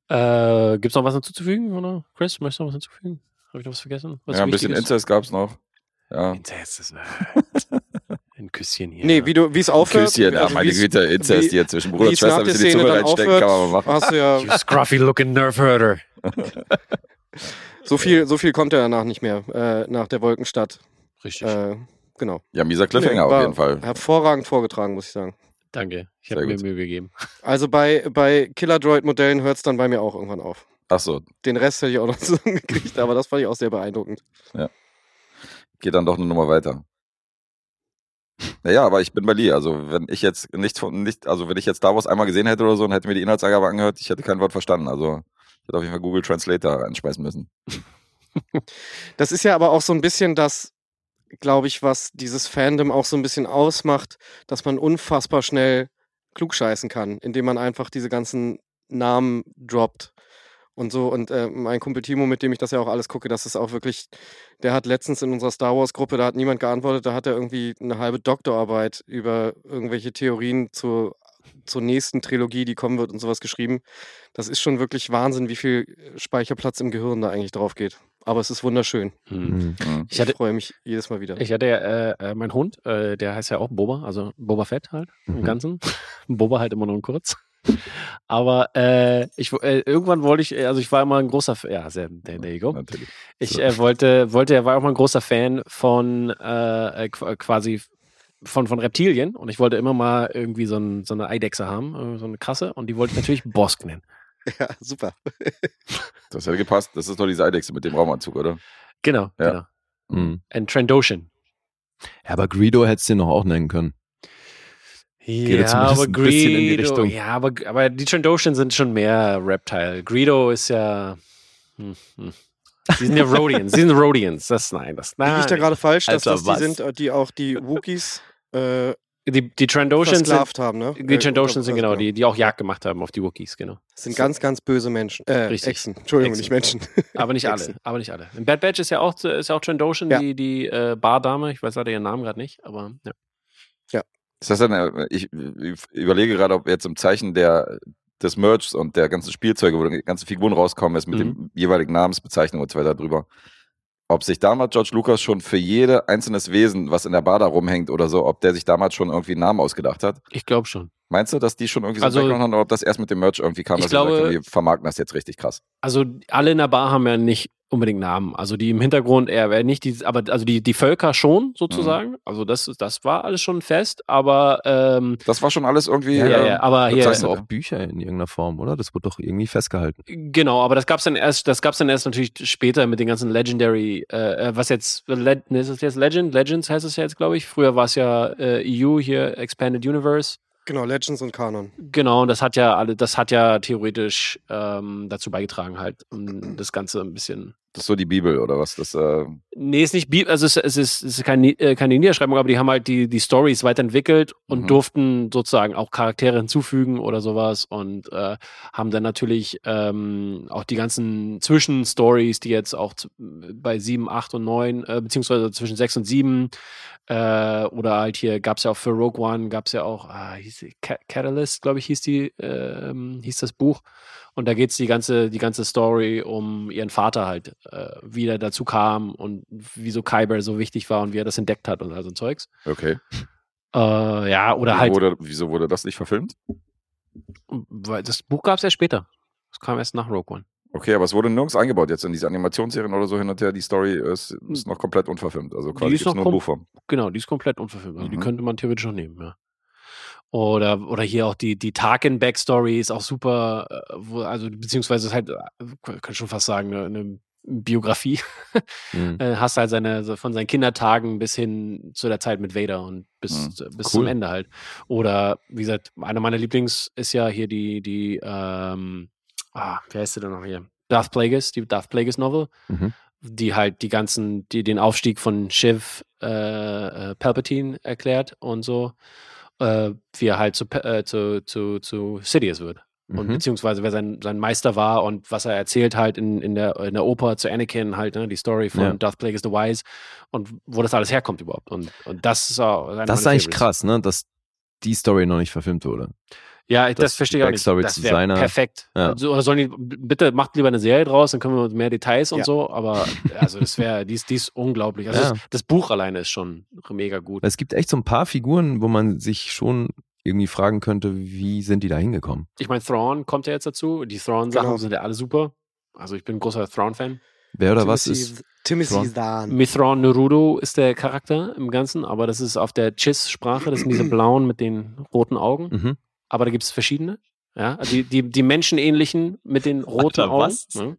Äh, Gibt es noch was hinzuzufügen? Oder Chris, möchtest du noch was hinzufügen? Habe ich noch was vergessen? Was ja, ein bisschen? Inzest gab es noch. Ja. Inzest, das war ein Küsschen hier. nee, wie du, wie es aufhört. Küsschen, ja, also meine Güte, Inzest wie- hier zwischen Bruder und Schwester, bis sie die Szene Zunge reinstecken, aufhört, kann man machen. Hast du ja You scruffy looking nerve herder. so viel, so viel kommt ja danach nicht mehr äh, nach der Wolkenstadt. Richtig. Äh, genau. Ja, mieser Cliffhanger Nee, auf jeden Fall. Hervorragend vorgetragen, muss ich sagen. Danke. Ich habe mir gut. Mühe gegeben. Also bei, bei Killer Droid-Modellen hört es dann bei mir auch irgendwann auf. Ach so, Den Rest hätte ich auch noch zusammengekriegt, aber das fand ich auch sehr beeindruckend. geht dann doch eine Nummer weiter. Naja, aber ich bin bei Lee. Also, wenn ich jetzt nicht von, nicht, also wenn ich jetzt Wars einmal gesehen hätte oder so und hätte mir die Inhaltsangabe angehört, ich hätte kein Wort verstanden. Also, ich hätte auf jeden Fall Google Translator einschmeißen müssen. Das ist ja aber auch so ein bisschen das, glaube ich, was dieses Fandom auch so ein bisschen ausmacht, dass man unfassbar schnell klugscheißen kann, indem man einfach diese ganzen Namen droppt und so. Und äh, mein Kumpel Timo, mit dem ich das ja auch alles gucke, das ist auch wirklich, der hat letztens in unserer Star Wars-Gruppe, da hat niemand geantwortet, da hat er irgendwie eine halbe Doktorarbeit über irgendwelche Theorien zur, zur nächsten Trilogie, die kommen wird und sowas geschrieben. Das ist schon wirklich Wahnsinn, wie viel Speicherplatz im Gehirn da eigentlich drauf geht. Aber es ist wunderschön. Hm. Hm. Mhm. Ich hatte, freue mich jedes Mal wieder. ich hatte ja, äh, äh, mein Hund, äh, der heißt ja auch Boba, also Boba Fett halt im Mhm. Ganzen. Boba halt immer nur in kurz. Aber äh, ich, äh, irgendwann wollte ich, also ich war immer ein großer, F- ja, sehr, there, there you go. Natürlich. Ich äh, wollte, wollte, war auch mal ein großer Fan von äh, äh, qu- quasi von, von Reptilien und ich wollte immer mal irgendwie so, ein, so eine Eidechse haben, äh, so eine krasse und die wollte ich natürlich Bosk nennen. Ja, super. Das hätte gepasst. Das ist doch diese Eidechse mit dem Raumanzug, oder? Genau, Ja. genau. Hm. Ein Trandoshan. Ja, aber Greedo hättest du den noch auch nennen können. Geht ja zumindest ein bisschen in die Richtung. Ja, aber, aber die Trandoshan sind schon mehr Reptile. Greedo ist ja. Hm, hm. Die sind ja Rhodians. Die sind Rhodians. Das nein, das Liege ich da nein. gerade falsch, dass Alter, das die sind, äh, die auch die Wookies äh, Die, die Trandoshans sind, haben, ne? die Äh, Trandoshans sind genau also die, die auch Jagd gemacht haben auf die Wookiees, genau. sind ganz, ganz böse Menschen. Äh, Richtig. Echsen. Entschuldigung, Echsen. nicht Menschen. Aber nicht alle. Echsen. Aber nicht alle. In Bad Batch ist ja auch, ist ja auch Trandoshan, Ja. die, die äh, Bardame. Ich weiß leider ihren Namen gerade nicht, aber ja. Ist das dann, äh, ich ich überlege gerade, ob jetzt im Zeichen der, des Merchs und der ganzen Spielzeuge, wo die ganzen Figuren rauskommen, ist mit Mhm. dem jeweiligen Namensbezeichnung und so weiter drüber. Ob sich damals George Lucas schon für jede einzelnes Wesen, was in der Bar da rumhängt oder so, ob der sich damals schon irgendwie einen Namen ausgedacht hat? Ich glaube schon. Meinst du, dass die schon irgendwie so Also- haben oder ob das erst mit dem Merch irgendwie kam, Ich glaube- wir vermarkten das jetzt richtig krass? Also alle in der Bar haben ja nicht unbedingt Namen. Also die im Hintergrund eher eher nicht, die, aber also die, die Völker schon sozusagen. Also das, das war alles schon fest, aber ähm, Das war schon alles irgendwie. ja, ja, ähm, ja, aber hier, Das bezeichnet. sind auch Bücher in irgendeiner Form, oder? Das wird doch irgendwie festgehalten. Genau, aber das gab's dann erst, das gab's dann erst natürlich später mit den ganzen Legendary, äh, äh, was jetzt, Le ist das jetzt Legend? Legends heißt es ja jetzt, glaube ich. Früher war es ja äh, EU hier, Expanded Universe. Genau, Legends und Kanon. Genau, und das hat ja alle, das hat ja theoretisch ähm, dazu beigetragen, halt, um das Ganze ein bisschen. Das ist so die Bibel oder was? Das, äh, Nee, ist nicht Bibel, also es, es ist, es ist keine, äh, keine Niederschreibung, aber die haben halt die, die Stories weiterentwickelt und Mhm. durften sozusagen auch Charaktere hinzufügen oder sowas und äh, haben dann natürlich ähm, auch die ganzen Zwischenstories, die jetzt auch bei 7, 8 und 9, äh, beziehungsweise zwischen 6 und 7 äh, oder halt hier gab es ja auch für Rogue One, gab es ja auch, ah, hieß die, Ca- Catalyst, glaube ich, hieß die, ähm, hieß das Buch. Und da geht es die ganze, die ganze Story um ihren Vater halt, äh, wie er dazu kam und wieso Kyber so wichtig war und wie er das entdeckt hat und all so ein Zeugs. okay. Äh, ja, oder Wieso halt, Wurde, wieso wurde das nicht verfilmt? weil das Buch gab es ja später. Das kam erst nach Rogue One. Okay, aber es wurde nirgends eingebaut jetzt in diese Animationsserien oder so hin und her. Die Story ist, ist noch komplett unverfilmt. Also quasi ist gibt es noch nur kom- Buchform. Genau, die ist komplett unverfilmt. Also die Mhm. könnte man theoretisch auch nehmen, ja. Oder, oder hier auch die, die Tarkin-Backstory ist auch super, äh, wo, also beziehungsweise ist halt, äh, kann schon fast sagen, eine, eine Biografie. Mhm. äh, hast halt seine, so von seinen Kindertagen bis hin zu der Zeit mit Vader und bis, äh, bis zum Cool. Ende halt. Oder wie gesagt, einer meiner Lieblings ist ja hier die, die, ähm, ah, wie heißt sie denn noch hier? Darth Plagueis, die Darth Plagueis Novel, Mhm. die halt die ganzen, die den Aufstieg von Shiv äh, Palpatine erklärt und so, äh, wie er halt zu, äh, zu, zu, zu Sidious wird. Und Mhm. beziehungsweise wer sein, sein Meister war und was er erzählt halt in, in, der, in der Oper zu Anakin halt, ne, die Story von Ja. Darth Plagueis the Wise und wo das alles herkommt überhaupt. Und, und das ist auch Das ist eigentlich Favorites. krass, ne? Dass die Story noch nicht verfilmt wurde. Ja, das, Das verstehe ich auch nicht. Backstory Das zu wäre seiner- perfekt. Ja. Also, oder sollen die, bitte macht lieber eine Serie draus, dann können wir mehr Details und Ja. so, aber also das wäre, die ist, die ist unglaublich. Also Ja. das, das Buch alleine ist schon mega gut. Es gibt echt so ein paar Figuren, wo man sich schon irgendwie fragen könnte, wie sind die da hingekommen? Ich meine, Thrawn kommt ja jetzt dazu. Die Thrawn-Sachen Genau. sind ja alle super. Also ich bin ein großer Thrawn-Fan. Wer oder was Timothy- ist? Timothy Thrawn? Zahn. Mithron Nerudo ist der Charakter im Ganzen, aber das ist auf der Chiss-Sprache, das sind diese blauen mit den roten Augen. Mhm. Aber da gibt es verschiedene. Ja, die, die, die menschenähnlichen mit den roten Alter, Augen. was? Ne?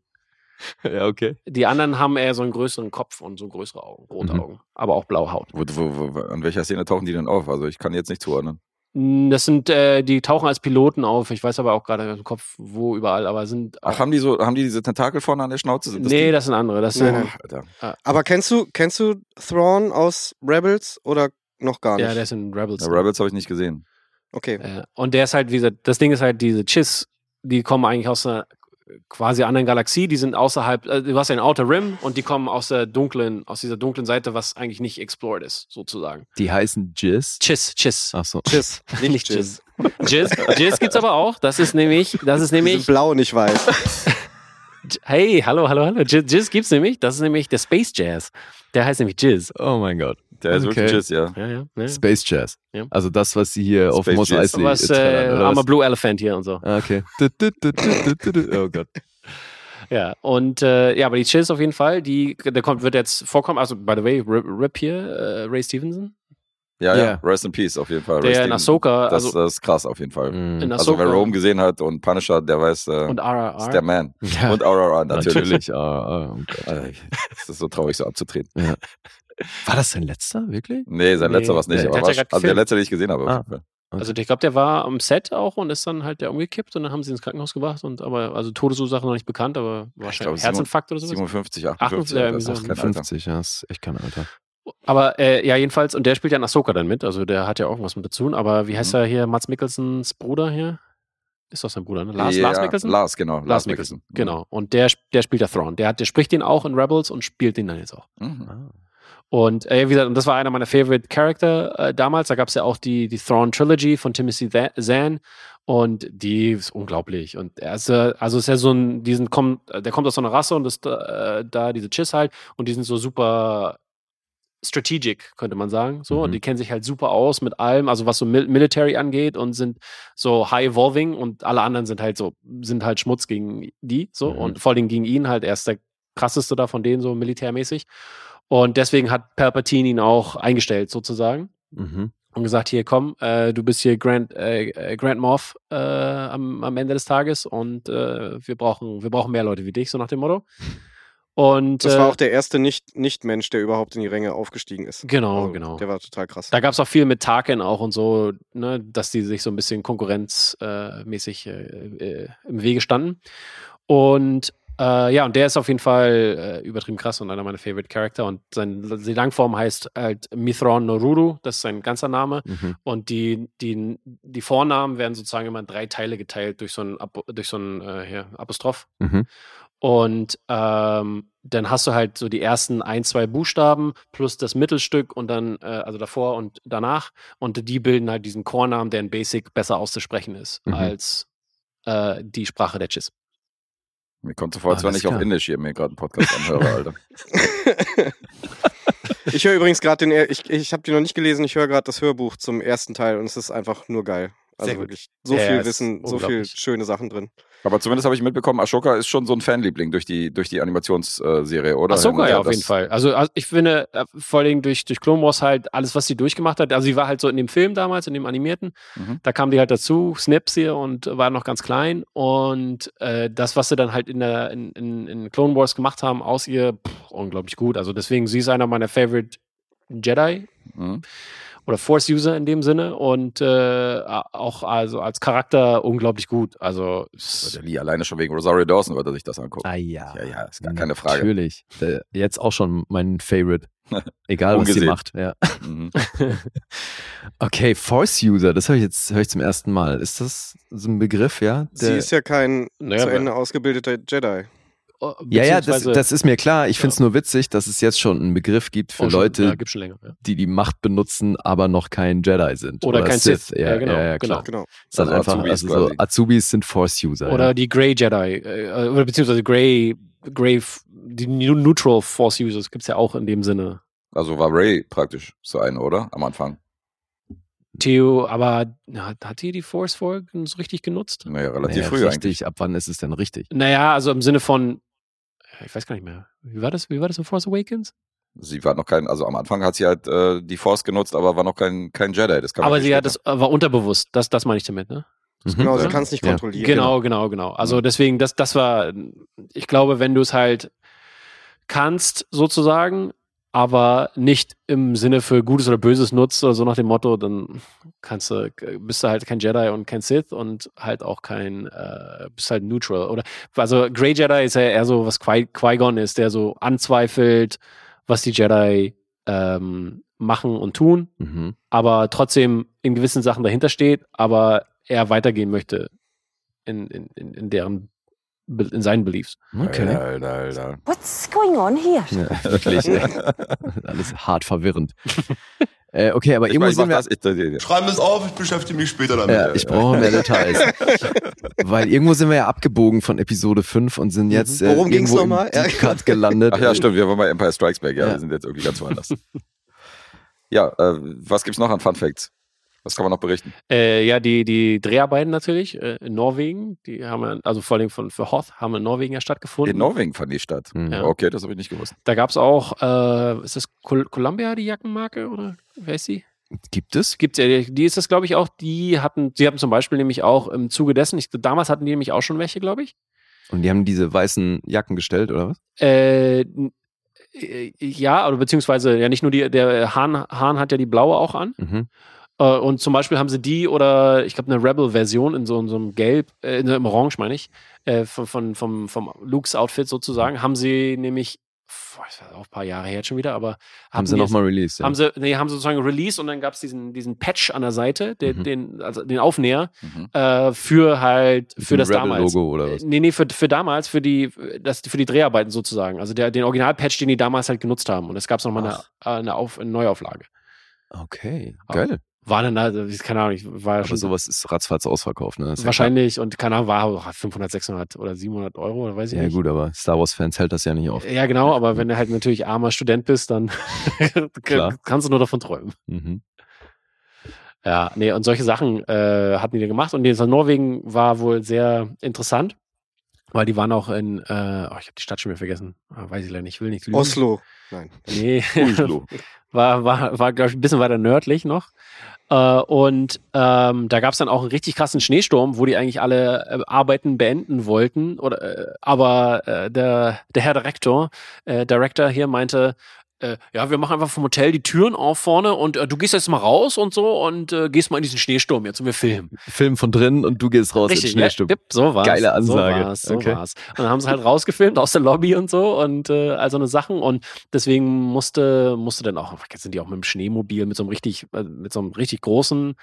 Ja, okay. Die anderen haben eher so einen größeren Kopf und so größere Augen, rote Mhm. Augen, aber auch blaue Haut. Wo, wo, wo, an welcher Szene tauchen die denn auf? Also ich kann jetzt nicht zuordnen. Mm, Das sind, äh, die tauchen als Piloten auf. Ich weiß aber auch gerade im Kopf, wo überall, aber sind. Ach, haben die so, haben die diese Tentakel vorne an der Schnauze? Sind nee, die? das sind andere. Das sind, nein. Alter. Aber kennst du, kennst du Thrawn aus Rebels oder noch gar nicht? ja, der ist in Rebels. Ja, Rebels habe ich nicht gesehen. Okay. Äh, und der ist halt, wie gesagt, das Ding ist halt, diese Chiss, die kommen eigentlich aus einer quasi anderen Galaxie, die sind außerhalb, äh, du hast ja den Outer Rim und die kommen aus der dunklen, aus dieser dunklen Seite, was eigentlich nicht explored ist, sozusagen. Die heißen Jizz. Chiss, Chiss. Ach so. Tschüss. Nicht Jizz. Jizz, Jizz gibt's aber auch. Das ist nämlich, das ist nämlich, blau, nicht weiß. Hey, hallo, hallo, hallo. Jizz, Jizz gibt's nämlich. Das ist nämlich der Space Jazz. Der heißt nämlich Jizz. Oh mein Gott. Der ist Okay. wirklich Jizz, ja. Ja, ja. ja. Space Jazz. Ja. Also das, was sie hier auf Space Mos Jizz. Eisley Was, äh, trällern, oder I'm a was? Blue Elephant hier und so. Ah, okay. Oh Gott. Ja, und äh, ja, aber die Chiz auf jeden Fall, die, der kommt, wird jetzt vorkommen, also by the way, Rip, Rip hier, äh, Ray Stevenson, Ja, ja. Ja. Rest in Peace auf jeden Fall. der Rest in Ahsoka, das, also das ist krass auf jeden Fall. In Also wer Rome gesehen hat und Punisher, der weiß, äh, und RRR. ist der Man. Ja, Und RRR natürlich. natürlich. Ah, ah, oh Gott. Es ist so traurig, so abzutreten. War das sein letzter, wirklich? Nee, sein Nee, letzter war es nicht. der aber war, ja also der letzte, den ich gesehen habe. auf Ah. jeden Fall. Also ich glaube, der war am Set auch und ist dann halt der umgekippt und dann haben sie ins Krankenhaus gebracht und aber, also Todesursache noch nicht bekannt, aber wahrscheinlich Herzinfarkt oder sowas. 57, 58, 58, ja, das irgendwie ist so. auch kein Alter. 50, ja, ist echt kein Alter. Aber äh, ja, jedenfalls, und der spielt ja in Ahsoka dann mit, also der hat ja auch irgendwas mit dazu, aber wie heißt Mhm. er hier, Mats Mikkelsens Bruder hier? Ist doch sein Bruder, ne? Lars, ja, Lars Mikkelsen? Lars, genau. Lars Lars Mikkelsen, Mikkelsen. genau. Und der, der spielt der Thrawn. Der, hat, der spricht den auch in Rebels und spielt den dann jetzt auch. Mhm. Ah. Und äh, wie gesagt, und das war einer meiner Favorite Character äh, damals. Da gab es ja auch die, die Thrawn Trilogy von Timothy Zahn. Und die ist unglaublich. Und er ist, äh, also ist ja so ein, diesen kommt, der kommt aus so einer Rasse und ist äh, da diese Chiss halt. Und die sind so super strategic, könnte man sagen. So, und Mhm. die kennen sich halt super aus mit allem, also was so Mil Military angeht und sind so high evolving und alle anderen sind halt so, sind halt Schmutz gegen die, so, Mhm. und vor allem gegen ihn halt, er ist der krasseste da von denen, so militärmäßig. Und deswegen hat Palpatine ihn auch eingestellt, sozusagen. Mhm. Und gesagt, hier komm, äh, du bist hier Grand, äh, äh, Grand Moff äh, am, am Ende des Tages und äh, wir, brauchen, wir brauchen mehr Leute wie dich, so nach dem Motto. Und Das äh, war auch der erste Nicht- Nicht-Mensch, der überhaupt in die Ränge aufgestiegen ist. Genau, Also, genau. Der war total krass. Da gab es auch viel mit Tarkin auch und so, ne, dass die sich so ein bisschen konkurrenzmäßig äh, mäßig, äh, äh, im Wege standen. Und äh, ja, und der ist auf jeden Fall äh, übertrieben krass und einer meiner Favorite Charakter. Und sein, die Langform heißt halt Mithron Noruru, das ist sein ganzer Name. Mhm. Und die, die, die Vornamen werden sozusagen immer in drei Teile geteilt durch so ein, durch so ein äh, hier, Apostroph. Mhm. Und ähm, dann hast du halt so die ersten ein, zwei Buchstaben plus das Mittelstück und dann, äh, also davor und danach. Und die bilden halt diesen Chornamen, der in Basic besser auszusprechen ist Mhm. als äh, die Sprache der Chiss. Mir kommt so vor, als wenn Alles ich auf klar. Indisch hier mir gerade einen Podcast anhöre, Alter. Ich höre übrigens gerade den, ich, ich habe die noch nicht gelesen, ich höre gerade das Hörbuch zum ersten Teil und es ist einfach nur geil. Also Sehr gut. wirklich so Ja, viel Wissen, so viel unglaublich. schöne Sachen drin. Aber zumindest habe ich mitbekommen, Ashoka ist schon so ein Fanliebling durch die, durch die Animationsserie, oder? Ahsoka Helmut? ja, auf jeden Fall. Also, also ich finde, äh, vor allem durch, durch Clone Wars halt alles, was sie durchgemacht hat. Also sie war halt so in dem Film damals, in dem animierten. Mhm. Da kam die halt dazu, Snaps hier und war noch ganz klein. Und äh, das, was sie dann halt in, der, in, in, in Clone Wars gemacht haben, aus ihr, pff, unglaublich gut. Also deswegen, sie ist einer meiner Favorite Jedi Mhm. Oder Force-User in dem Sinne und äh, auch also als Charakter unglaublich gut. Also es- Der Lee alleine schon wegen Rosario Dawson wird er sich das angucken. Ah ja. Ja, ja, ist gar keine Frage. Natürlich. Der, jetzt auch schon mein Favorite. Egal, was sie macht. Ja. Mhm. Okay, Force-User, das höre ich jetzt höre ich zum ersten Mal. Ist das so ein Begriff, ja? Sie Der- ist ja kein Naja, zu Ende ausgebildeter Jedi. Ja, ja, das, das ist mir klar. Ich Ja. finde es nur witzig, dass es jetzt schon einen Begriff gibt für Oh, schon, Leute, ja, gibt schon länger. Ja. die die Macht benutzen, aber noch kein Jedi sind. Oder kein Sith. Ja, Ja, genau, ja, ja, klar. Genau. Dann Also einfach, Azubis also so. Azubis sind Force-User. Oder ja. die Grey Jedi, äh, oder beziehungsweise Grey, Grey, die Neutral Force Users gibt es ja auch in dem Sinne. Also war Ray praktisch so eine, oder? Am Anfang. Theo, aber na, hat die die Force vorher so richtig genutzt? Naja, relativ Naja, früh richtig. eigentlich. Ab wann ist es denn richtig? Naja, also im Sinne von, ich weiß gar nicht mehr. Wie war das? Wie war das in Force Awakens? Sie war noch kein, also am Anfang hat sie halt äh, die Force genutzt, aber war noch kein, kein Jedi. Das kann man Aber sie hat das, äh, war unterbewusst. Das, das meine ich damit, ne? Mhm. Genau, sie kann es nicht Ja. kontrollieren. Genau, genau, genau. Also deswegen, das, das war, ich glaube, wenn du es halt kannst, sozusagen, aber nicht im Sinne für Gutes oder Böses nutzt oder so nach dem Motto, dann kannst du, bist du halt kein Jedi und kein Sith und halt auch kein, äh, bist halt neutral. Oder also Grey Jedi ist ja eher so, was Qui- Qui-Gon ist, der so anzweifelt, was die Jedi ähm, machen und tun, Mhm. aber trotzdem in gewissen Sachen dahinter steht, aber er weitergehen möchte in, in, in, deren in seinen Beliefs. Okay. Alter, Alter, Alter. What's going on here? Ja, wirklich. Alles hart verwirrend. äh, okay, aber Ich, irgendwo sind wir. das, ich, ich, Schreib es auf, ich beschäftige mich später damit. Ja, ich brauche mehr Details. Weil irgendwo sind wir ja abgebogen von Episode 5 und sind jetzt äh, Worum ging's irgendwo im? Ja. Deep Cut gelandet. Ach ja, stimmt, wir waren bei Empire Strikes Back, ja, Ja. wir sind jetzt irgendwie ganz woanders. ja, äh, was gibt's noch an Fun Facts? Was kann man noch berichten? Äh, ja, die, die Dreharbeiten natürlich äh, in Norwegen, die haben ja, also vor allem von, für Hoth, haben in Norwegen ja stattgefunden. In Norwegen fand die statt. Mhm. Ja. Okay, das habe ich nicht gewusst. Da gab es auch, äh, ist das Col Columbia, die Jackenmarke, oder wer ist die? Gibt es? Gibt ja, die ist das, glaube ich, auch, die hatten, die hatten zum Beispiel nämlich auch im Zuge dessen, ich, damals hatten die nämlich auch schon welche, glaube ich. Und die haben diese weißen Jacken gestellt, oder was? Äh, äh, ja, oder beziehungsweise ja nicht nur die, der Hahn, Hahn hat ja die blaue auch an. Mhm. Äh, und zum Beispiel haben sie die oder ich glaube eine Rebel-Version in so, in so einem Gelb, äh, in einem Orange meine ich, äh, von, von, vom, vom Lukes Outfit sozusagen, haben sie nämlich, boah, das war auch ein paar Jahre her jetzt schon wieder, aber Haben sie nochmal released. Ja. haben sie, nee, haben sie sozusagen released und dann gab es diesen, diesen Patch an der Seite, den, Mhm. den, also den Aufnäher, Mhm. äh, für halt, für das damals. Rebel-Logo oder was? Nee, nee, für, für damals, für die, das, für die Dreharbeiten sozusagen. Also der, den Original-Patch, den die damals halt genutzt haben. Und es gab nochmal eine, eine, Auf, eine Neuauflage. Okay, geil. War dann, also, keine Ahnung, ich war ja Aber schon sowas ist ratzfatz ausverkauft, ne? Ist ja wahrscheinlich und keine Ahnung, war auch 500, 600 oder 700 Euro oder weiß ich. Ja nicht. gut, aber Star Wars-Fans hält das ja nicht auf. Ja, genau, aber wenn du halt natürlich armer Student bist, dann kannst du nur davon träumen. Mhm. Ja, nee, und solche Sachen äh, hatten die da gemacht. Und dieser Norwegen war wohl sehr interessant, weil die waren auch in, äh, oh, ich habe die Stadt schon wieder vergessen. Ah, weiß ich leider nicht, ich will nicht lügen. Oslo. Nein. Nee, Oslo. war, war, war glaube ich, ein bisschen weiter nördlich noch. Äh, und ähm, da gab es dann auch einen richtig krassen Schneesturm, wo die eigentlich alle äh, Arbeiten beenden wollten. Oder, äh, aber äh, der, der Herr Direktor, äh, Director hier meinte, äh, ja, wir machen einfach vom Hotel die Türen auf vorne und äh, du gehst jetzt mal raus und so und äh, gehst mal in diesen Schneesturm jetzt und wir filmen. Film von drinnen und du gehst raus Richtig, in Schneesturm. Ja, so war's. Geile Ansage. So war's, so Okay. war's. Und dann haben sie halt rausgefilmt aus der Lobby und so und äh, all so eine Sachen und deswegen musste, musste dann auch, jetzt sind die auch mit dem Schneemobil, mit so einem richtig, äh, mit so einem richtig großen,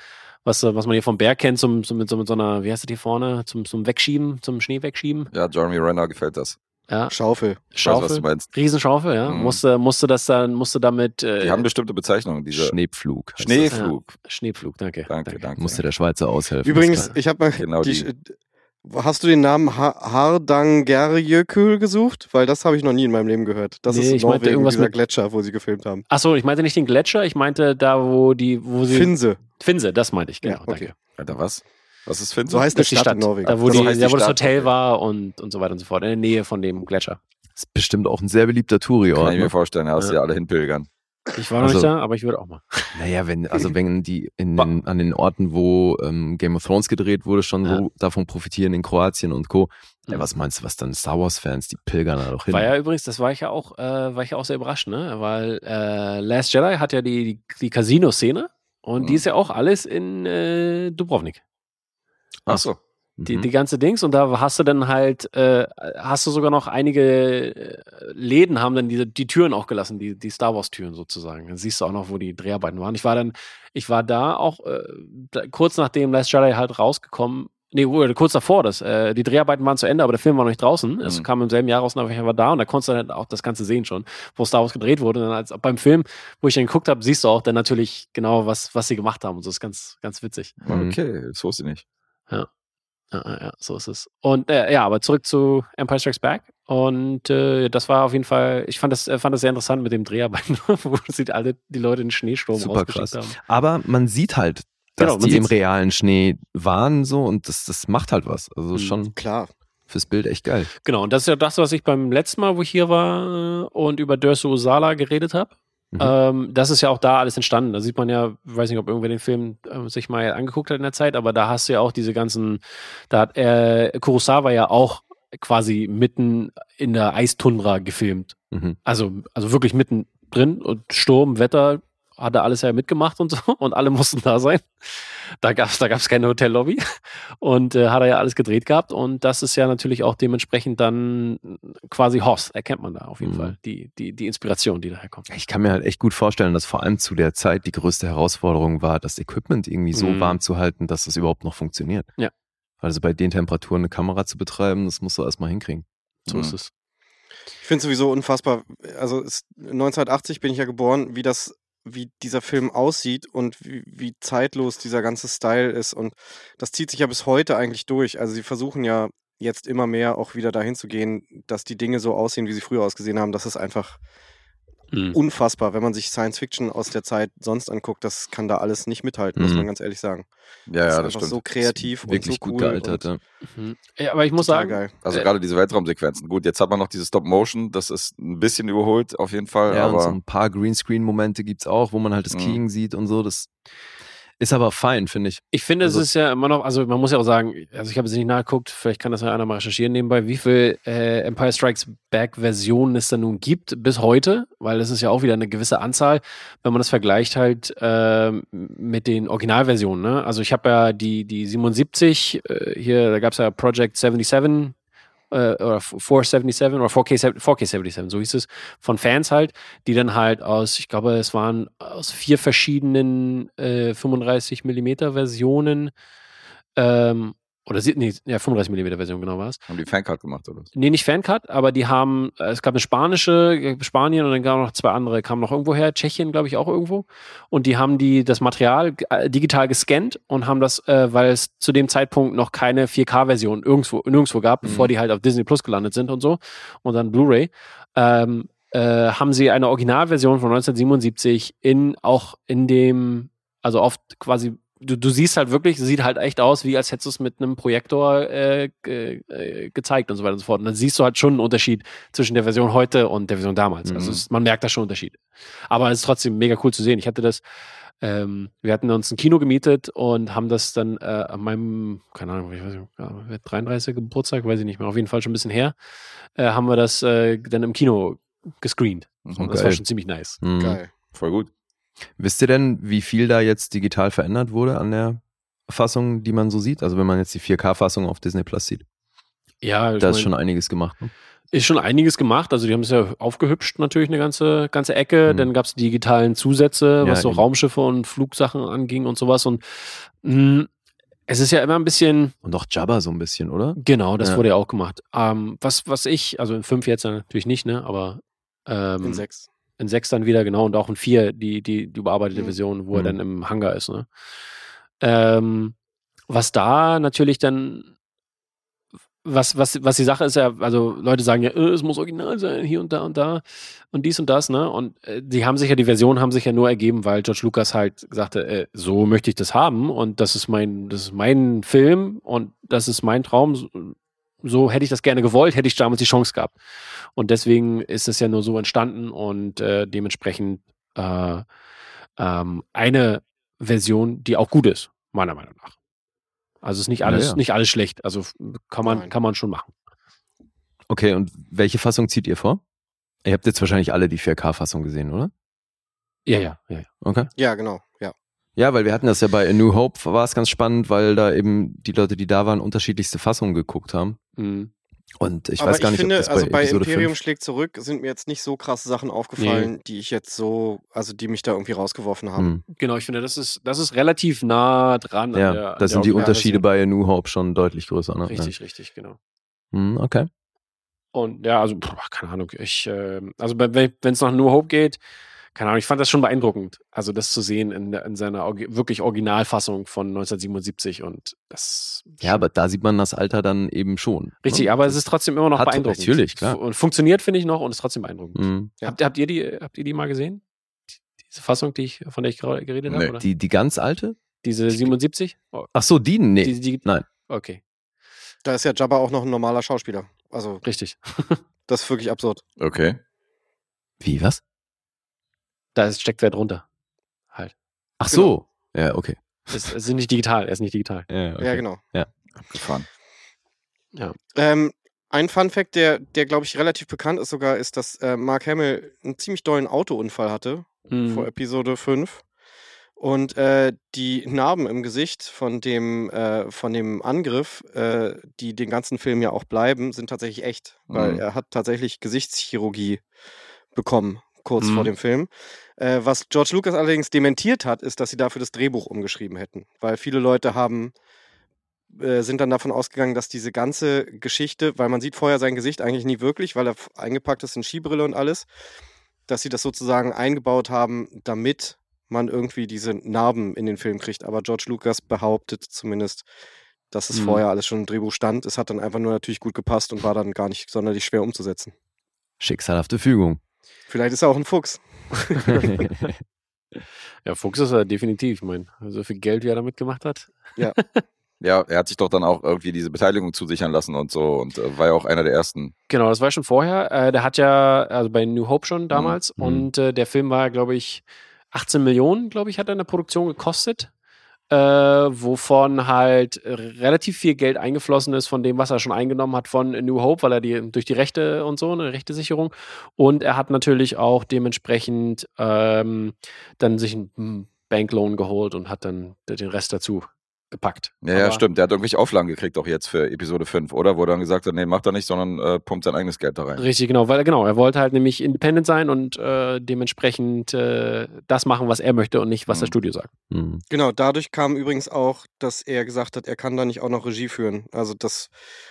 was, äh, was man hier vom Berg kennt, zum, zum, mit, so, mit so einer, wie heißt das hier vorne, zum, zum Wegschieben, zum Schnee wegschieben. Ja, Jeremy Renner gefällt das. Ja, Schaufel. Ich weiß, was Schaufel. du meinst. Riesenschaufel, ja. Mhm. Musste, musste das dann, musste damit, äh, Die haben bestimmte Bezeichnungen, diese Schneepflug. heißt Schneeflug. Schneepflug, danke. Danke, danke. das. Musste der Schweizer aushelfen. Übrigens, ich habe mal Genau die, die. Hast du den Namen ha Hardangerjökull gesucht? Weil das habe ich noch nie in meinem Leben gehört. Das Nee, ist in ich meinte Norwegen irgendwas dieser mit- Gletscher, wo sie gefilmt haben. Achso, ich meinte nicht den Gletscher, ich meinte da, wo die, wo sie. Finse. Finse, das meinte ich, genau. Ja, okay. Danke. Alter, was? Was ist Finse? So heißt Das die Stadt, Stadt, in Norwegen. da wo, So die, die ja, wo das Hotel okay. war und, und so weiter und so fort, in der Nähe von dem Gletscher. Ist bestimmt auch ein sehr beliebter Touri-Ort. Kann ich mir Ne? vorstellen, da hast du Ja. ja alle hinpilgern. Ich war noch Also- nicht da, aber ich würde auch mal. Naja, wenn, also wenn die in den, an den Orten, wo ähm, Game of Thrones gedreht wurde, schon Ja. so davon profitieren in Kroatien und Co. Ja, Mhm. was meinst du, was dann Star Wars-Fans, die pilgern da doch hin? War ja übrigens, das war ich ja auch, äh, war ich ja auch sehr überrascht, ne? Weil äh, Last Jedi hat ja die, die, die Casino-Szene und die Mhm. ist ja auch alles in äh, Dubrovnik. Ach so. Die, Mhm. die ganze Dings und da hast du dann halt, äh, hast du sogar noch einige äh, Läden haben dann diese, die Türen auch gelassen, die, die Star Wars Türen sozusagen. Dann siehst du auch noch, wo die Dreharbeiten waren. Ich war dann, ich war da auch äh, da, kurz nachdem Last Jedi halt rausgekommen, nee, oder kurz davor, das, äh, die Dreharbeiten waren zu Ende, aber der Film war noch nicht draußen. Es Mhm. kam im selben Jahr raus, und ich war da und da konntest du dann auch das Ganze sehen schon, wo Star Wars gedreht wurde. Und dann als beim Film, wo ich dann geguckt habe, siehst du auch dann natürlich genau, was, was sie gemacht haben und so. Das ist ganz, ganz witzig. Mhm. Okay, das wusste ich nicht. Ja, ja, ja, so ist es. Und äh, ja, aber zurück zu Empire Strikes Back. Und äh, das war auf jeden Fall, ich fand das, äh, fand das sehr interessant mit dem Dreharbeiten, wo sie alle die Leute in den Schneesturm Super rausgeschickt krass. haben. Aber man sieht halt, dass Genau, die im realen Schnee waren so und das, das macht halt was. Also Mhm. schon Klar. fürs Bild echt geil. Genau, und das ist ja das, was ich beim letzten Mal, wo ich hier war äh, und über Dörsu Usala geredet habe. Mhm. Ähm, das ist ja auch da alles entstanden. Da sieht man ja, weiß nicht, ob irgendwer den Film äh, sich mal angeguckt hat in der Zeit, aber da hast du ja auch diese ganzen, da hat äh, Kurosawa ja auch quasi mitten in der Eistundra gefilmt. Mhm. Also, also wirklich mitten drin und Sturm, Wetter, hat er alles ja mitgemacht und so und alle mussten da sein. Da gab es da gab's keine Hotellobby und äh, hat er ja alles gedreht gehabt und das ist ja natürlich auch dementsprechend dann quasi Hoss, erkennt man da auf jeden Mhm. Fall, die, die, die Inspiration, die daher kommt. Ich kann mir halt echt gut vorstellen, dass vor allem zu der Zeit die größte Herausforderung war, das Equipment irgendwie so Mhm. warm zu halten, dass es überhaupt noch funktioniert. Ja. Also bei den Temperaturen eine Kamera zu betreiben, das musst du erstmal hinkriegen. So Mhm. ist es. Ich finde sowieso unfassbar. Also es, 1980 bin ich ja geboren, wie das, wie dieser Film aussieht und wie, wie zeitlos dieser ganze Style ist. Und das zieht sich ja bis heute eigentlich durch. Also sie versuchen ja jetzt immer mehr auch wieder dahin zu gehen, dass die Dinge so aussehen, wie sie früher ausgesehen haben. Das ist einfach Mhm. unfassbar, wenn man sich Science Fiction aus der Zeit sonst anguckt. Das kann da alles nicht mithalten, muss Mhm. man ganz ehrlich sagen. Ja, das ja, ist das einfach stimmt. so kreativ und Wirklich so gut cool gealtert. und Ja. Mhm. Ja, aber ich muss sagen, geil. Also Äh, gerade diese Weltraumsequenzen. Gut, jetzt hat man noch diese Stop-Motion, das ist ein bisschen überholt auf jeden Fall, Ja, und so aber ein paar Greenscreen-Momente gibt's auch, wo man halt das Mhm. Keying sieht und so. Das ist aber fein, finde ich. Ich finde, Also- es ist ja immer noch, also man muss ja auch sagen, also ich habe jetzt nicht nachgeguckt, vielleicht kann das ja einer mal recherchieren nebenbei, wie viel äh, Empire Strikes Back Versionen es da nun gibt bis heute, weil das ist ja auch wieder eine gewisse Anzahl, wenn man das vergleicht halt ähm, mit den Originalversionen. Ne? Also ich habe ja die, die 77, äh, hier, da gab es ja Project 77 äh, oder 477 oder 4K, 4K77, so hieß es, von Fans halt, die dann halt aus, ich glaube, es waren aus vier verschiedenen äh, 35 mm Versionen, ähm, oder sie, nee, ja, 35 mm Version, genau war es. haben die Fancut gemacht oder? Nee, nicht Fancut, aber die haben, äh, es gab eine spanische, äh, Spanien und dann gab noch zwei andere, kamen noch irgendwo her, Tschechien, glaube ich, auch irgendwo. Und die haben die das Material äh, digital gescannt und haben das, äh, weil es zu dem Zeitpunkt noch keine 4K-Version irgendwo, nirgendwo gab, Mhm. bevor die halt auf Disney Plus gelandet sind und so. Und dann Blu-ray. Ähm, äh, haben sie eine Originalversion von 1977 in auch in dem, also oft quasi du, du siehst halt wirklich, sieht halt echt aus, wie als hättest du es mit einem Projektor äh, äh, gezeigt und so weiter und so fort. Und dann siehst du halt schon einen Unterschied zwischen der Version heute und der Version damals. Also Mhm. es, man merkt da schon einen Unterschied. Aber es ist trotzdem mega cool zu sehen. Ich hatte das, ähm, wir hatten uns ein Kino gemietet und haben das dann äh, an meinem, keine Ahnung, ich weiß nicht, ja, 33. Geburtstag, weiß ich nicht mehr, auf jeden Fall schon ein bisschen her, äh, haben wir das äh, dann im Kino gescreent. Mhm. Und das Geil. war schon ziemlich nice. Mhm. Geil. Voll gut. Wisst ihr denn, wie viel da jetzt digital verändert wurde an der Fassung, die man so sieht? Also wenn man jetzt die 4K-Fassung auf Disney Plus sieht. Ja, Da ist mein- schon einiges gemacht. Ne? Ist schon einiges gemacht. Also die haben es ja aufgehübscht natürlich eine ganze, ganze Ecke. Mhm. Dann gab es digitalen Zusätze, Ja, was so eben. Raumschiffe und Flugsachen anging und sowas. Und mh, es ist ja immer ein bisschen, Und auch Jabba so ein bisschen, oder? genau, das Ja. wurde ja auch gemacht. Ähm, was, was ich, also in fünf jetzt natürlich nicht, ne? Aber ähm, In sechs. In sechs dann wieder, genau, und auch in vier, die, die, die überarbeitete Mhm. Version, wo er Mhm. dann im Hangar ist. Ne? Ähm, was da natürlich dann was, was, was die Sache ist ja, also Leute sagen ja, äh, es muss original sein, hier und da und da und dies und das, ne? Und äh, die haben sich ja, die Version haben sich ja nur ergeben, weil George Lucas halt sagte, äh, so möchte ich das haben und das ist mein, das ist mein Film und das ist mein Traum. So, hätte ich das gerne gewollt, hätte ich damals die Chance gehabt. Und deswegen ist es ja nur so entstanden und äh, dementsprechend äh, ähm, eine Version, die auch gut ist, meiner Meinung nach. Also ist nicht alles, Ja, ja. nicht alles schlecht. Also kann man, kann man schon machen. Okay, und welche Fassung zieht ihr vor? Ihr habt jetzt wahrscheinlich alle die 4K-Fassung gesehen, oder? Ja, ja, ja. ja. Okay. Ja, genau. Ja. Ja, weil wir hatten das ja bei A New Hope, war es ganz spannend, weil da eben die Leute, die da waren, unterschiedlichste Fassungen geguckt haben. Mhm. Und ich Aber weiß gar nicht, ich finde, ob das bei, also bei Episode Imperium 5 schlägt zurück sind mir jetzt nicht so krasse Sachen aufgefallen, die ich jetzt so, also die mich da irgendwie rausgeworfen haben. Hm. Genau, ich finde, das ist, das ist relativ nah dran. an Ja, der, da sind die Unterschiede bei A New Hope schon deutlich größer. Ne? Richtig, richtig, genau. Ja. Hm, okay. Und ja, also, pff, keine Ahnung, ich, äh, also wenn es nach New Hope geht, keine Ahnung, ich fand das schon beeindruckend, also das zu sehen in, in seiner wirklich Originalfassung von 1977 und das. Ja, aber da sieht man das Alter dann eben schon. Richtig, ne? aber es ist trotzdem immer noch Hat- beeindruckend. natürlich, klar. Und funktioniert, finde ich noch, und ist trotzdem beeindruckend. Hm. Ja. Habt, habt, ihr die, habt ihr die mal gesehen? Die- Diese Fassung, die ich, von der ich gerade geredet Nee. habe? Oder? Die, die ganz alte? Diese 77? Oh, Ach so, die? Nee. die, die, nein. Okay, Da ist ja Jabba auch noch ein normaler Schauspieler. Also, richtig. das ist wirklich absurd. Okay. Wie, was? Da ist, steckt wer drunter. Halt. Ach so. Ja, okay. Es, es ist nicht digital, er ist nicht digital. Ja, okay. Ja, genau. Abgefahren. Ähm, ein Fun Fact, der, der glaube ich relativ bekannt ist sogar, ist, dass äh, Mark Hamill einen ziemlich dollen Autounfall hatte Mhm. vor Episode 5. Und äh, die Narben im Gesicht von dem, äh, von dem Angriff, äh, die den ganzen Film ja auch bleiben, sind tatsächlich echt. Weil Mhm. er hat tatsächlich Gesichtschirurgie bekommen, kurz vor Mhm. dem Film. Äh, was George Lucas allerdings dementiert hat, ist, dass sie dafür das Drehbuch umgeschrieben hätten. Weil viele Leute haben äh, sind dann davon ausgegangen, dass diese ganze Geschichte, weil man sieht vorher sein Gesicht eigentlich nie wirklich, weil er eingepackt ist in Skibrille und alles, dass sie das sozusagen eingebaut haben, damit man irgendwie diese Narben in den Film kriegt. Aber George Lucas behauptet zumindest, dass es Mhm. vorher alles schon im Drehbuch stand. Es hat dann einfach nur natürlich gut gepasst und war dann gar nicht sonderlich schwer umzusetzen. Schicksalhafte Fügung. Vielleicht ist er auch ein Fuchs. Ja, Fuchs ist er definitiv, ich meine, so viel Geld, wie er damit gemacht hat. Ja, er hat sich doch dann auch irgendwie diese Beteiligung zusichern lassen und so und äh, war ja auch einer der ersten. Genau, das war schon vorher. Äh, der hat ja, also bei New Hope schon damals, Mhm. und äh, der Film war, glaube ich, 18 Millionen, glaube ich, hat er in der Produktion gekostet. Äh, wovon halt relativ viel Geld eingeflossen ist von dem, was er schon eingenommen hat von New Hope, weil er die durch die Rechte und so, eine Rechtesicherung. Und er hat natürlich auch dementsprechend ähm, dann sich einen Bankloan geholt und hat dann den Rest dazu gepackt. Ja, ja, stimmt. Der hat irgendwelche Auflagen gekriegt auch jetzt für Episode 5, oder? Wo er dann gesagt hat, nee, macht er nicht, sondern äh, pumpt sein eigenes Geld da rein. Richtig, genau, weil genau, er wollte halt nämlich independent sein und äh, dementsprechend äh, das machen, was er möchte und nicht, was das Mhm. Studio sagt. Hm. Genau, dadurch kam übrigens auch, dass er gesagt hat, er kann da nicht auch noch Regie führen. Also das,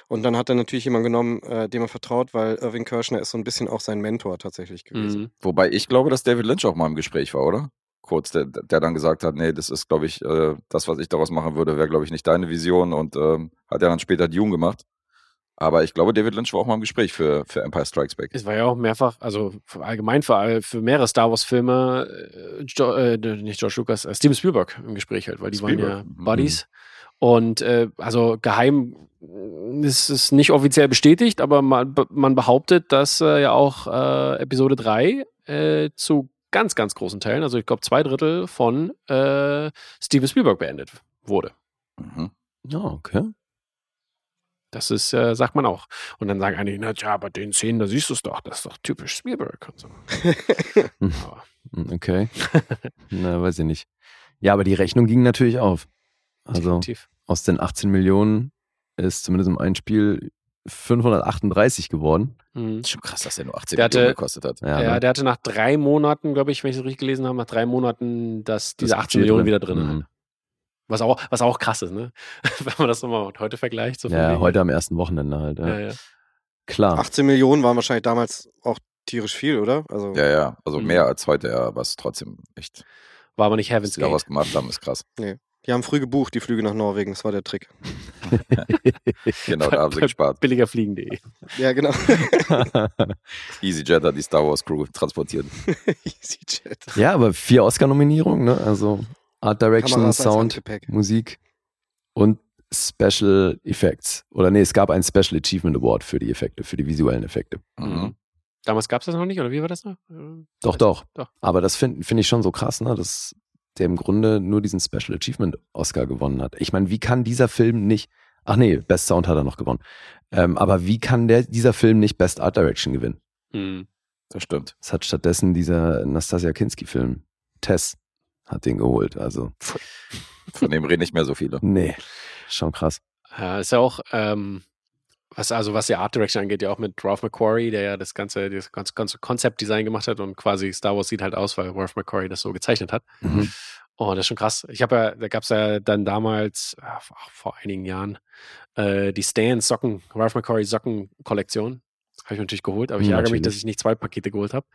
und dann hat er natürlich jemanden genommen, äh, dem er vertraut, weil Irving Kirschner ist so ein bisschen auch sein Mentor tatsächlich gewesen. Mhm. Wobei ich glaube, dass David Lynch auch mal im Gespräch war, oder? Kurz, der, der dann gesagt hat, nee, das ist, glaube ich, äh, das, was ich daraus machen würde, wäre, glaube ich, nicht deine Vision und ähm, hat er dann später Dune gemacht. Aber ich glaube, David Lynch war auch mal im Gespräch für, für Empire Strikes Back. Es war ja auch mehrfach, also allgemein für, für mehrere Star Wars-Filme, äh, äh, nicht George Lucas, äh, Steven Spielberg im Gespräch halt, weil die waren ja Spielberg, mhm. Buddies. Und äh, also geheim äh, ist es nicht offiziell bestätigt, aber man, man behauptet, dass äh, ja auch Episode 3 äh, zu ganz, ganz großen Teilen, also ich glaube zwei Drittel von äh, Steven Spielberg beendet wurde. Mhm. Ja, okay. Das ist, äh, sagt man auch. Und dann sagen einige, na ja, aber den Szenen, da siehst du es doch, das ist doch typisch Spielberg und so. Hm, Okay. Na, weiß ich nicht. Ja, aber die Rechnung ging natürlich auf. Also definitiv. aus den 18 Millionen ist zumindest im einen Spiel 538 geworden. Mhm. Schon krass, dass der nur 18 Der hatte- Millionen gekostet hat. Ja, Ja, ne? der hatte nach drei Monaten, glaube ich, wenn ich es richtig gelesen habe, nach drei Monaten, dass diese Das 18 Budget Millionen drin. wieder drin Mhm. hat. Was auch, was auch krass ist, ne? Wenn man das nochmal heute vergleicht. So ja, wegen- heute am ersten Wochenende halt. Ja. Ja, ja. Klar. 18 Millionen waren wahrscheinlich damals auch tierisch viel, oder? Also Ja, ja, also Mhm. mehr als heute, ja, aber es ist trotzdem echt, War aber nicht Heaven's Gate. was gemacht haben, ist krass. Die haben früh gebucht, die Flüge nach Norwegen, das war der Trick. Genau, da haben sie gespart. Billigerfliegen.de. Ja, genau. EasyJet hat die Star Wars Crew transportiert. EasyJet. ja, aber vier Oscar-Nominierungen, ne? Also Art Direction, Kameras Sound. Musik und Special Effects. Oder nee, es gab einen Special Achievement Award für die Effekte, für die visuellen Effekte. Mhm. Damals gab es das noch nicht, oder wie war das noch? Doch, doch. doch. Aber das finde find ich schon so krass, ne? dass der im Grunde nur diesen Special Achievement Oscar gewonnen hat. Ich meine, wie kann dieser Film nicht, ach nee, Best Sound hat er noch gewonnen. Ähm, aber wie kann der, dieser Film nicht Best Art Direction gewinnen? Mhm. Das stimmt. Es hat stattdessen dieser Nastasia Kinski-Film, Tess, hat den geholt. Also, Von dem reden nicht mehr so viele. nee, schon krass. Ja, ist ja auch, ähm, was also was die Art Direction angeht, ja auch mit Ralph McQuarrie, der ja das ganze, das ganze, ganze Konzeptdesign gemacht hat und quasi Star Wars sieht halt aus, weil Ralph McQuarrie das so gezeichnet hat. Mhm. Oh, das ist schon krass. Ich habe ja, da gab es ja dann damals, äh, vor- vor einigen Jahren, äh, die Stan Socken, Ralph McQuarrie Socken-Kollektion. Habe ich natürlich geholt, aber ich ärgere mich, dass ich nicht zwei Pakete geholt habe.